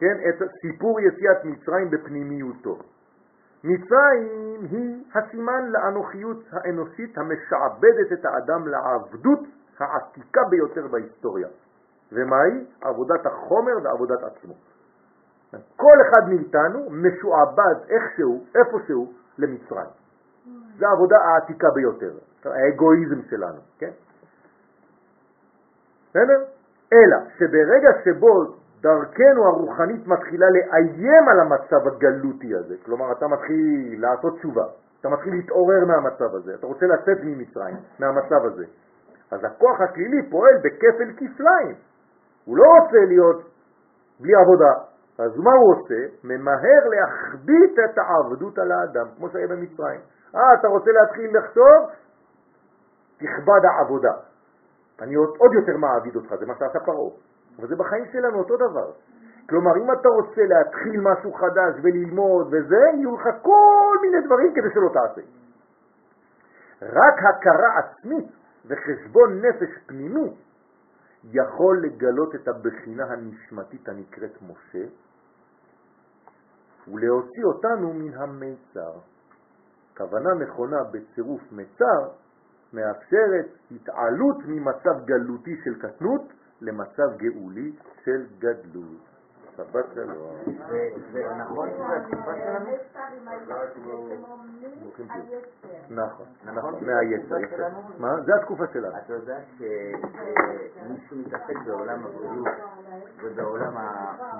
כן, את סיפור יציאת מצרים בפנימיותו. מצרים היא הסימן לאנוכיות האנושית המשעבדת את האדם לעבדות העתיקה ביותר בהיסטוריה. ומהי? עבודת החומר ועבודת עצמו. כל אחד מאיתנו משועבד איכשהו, איפשהו, למצרים. זו העבודה העתיקה ביותר, האגואיזם שלנו, כן? בסדר? אלא שברגע שבו דרכנו הרוחנית מתחילה לאיים על המצב הגלותי הזה, כלומר אתה מתחיל לעשות תשובה, אתה מתחיל להתעורר מהמצב הזה, אתה רוצה לצאת ממצרים, מהמצב הזה, אז הכוח השלילי פועל בכפל כפליים. הוא לא רוצה להיות בלי עבודה, אז מה הוא עושה? ממהר להחביט את העבדות על האדם, כמו שהיה במצרים. אה, אתה רוצה להתחיל לחשוב? תכבד העבודה. אני עוד יותר מעביד אותך, זה מה שעשה פרעה. אבל זה בחיים שלנו אותו דבר. כלומר, אם אתה רוצה להתחיל משהו חדש וללמוד וזה, יהיו לך כל מיני דברים כדי שלא תעשה. רק הכרה עצמית וחשבון נפש פנימי יכול לגלות את הבחינה הנשמתית הנקראת משה ולהוציא אותנו מן המיצר. כוונה נכונה בצירוף מצר מאפשרת התעלות ממצב גלותי של קטנות למצב גאולי של גדלות. שבת שלום. זה נכון שזה התקופה שלנו? נכון, נכון, מהיצר. מה? זה התקופה שלנו. אתה יודע שמישהו מתעסק בעולם הבריאות ובעולם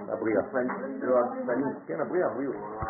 הבריאה. לא הגפני. כן, הבריאה, הבריאות.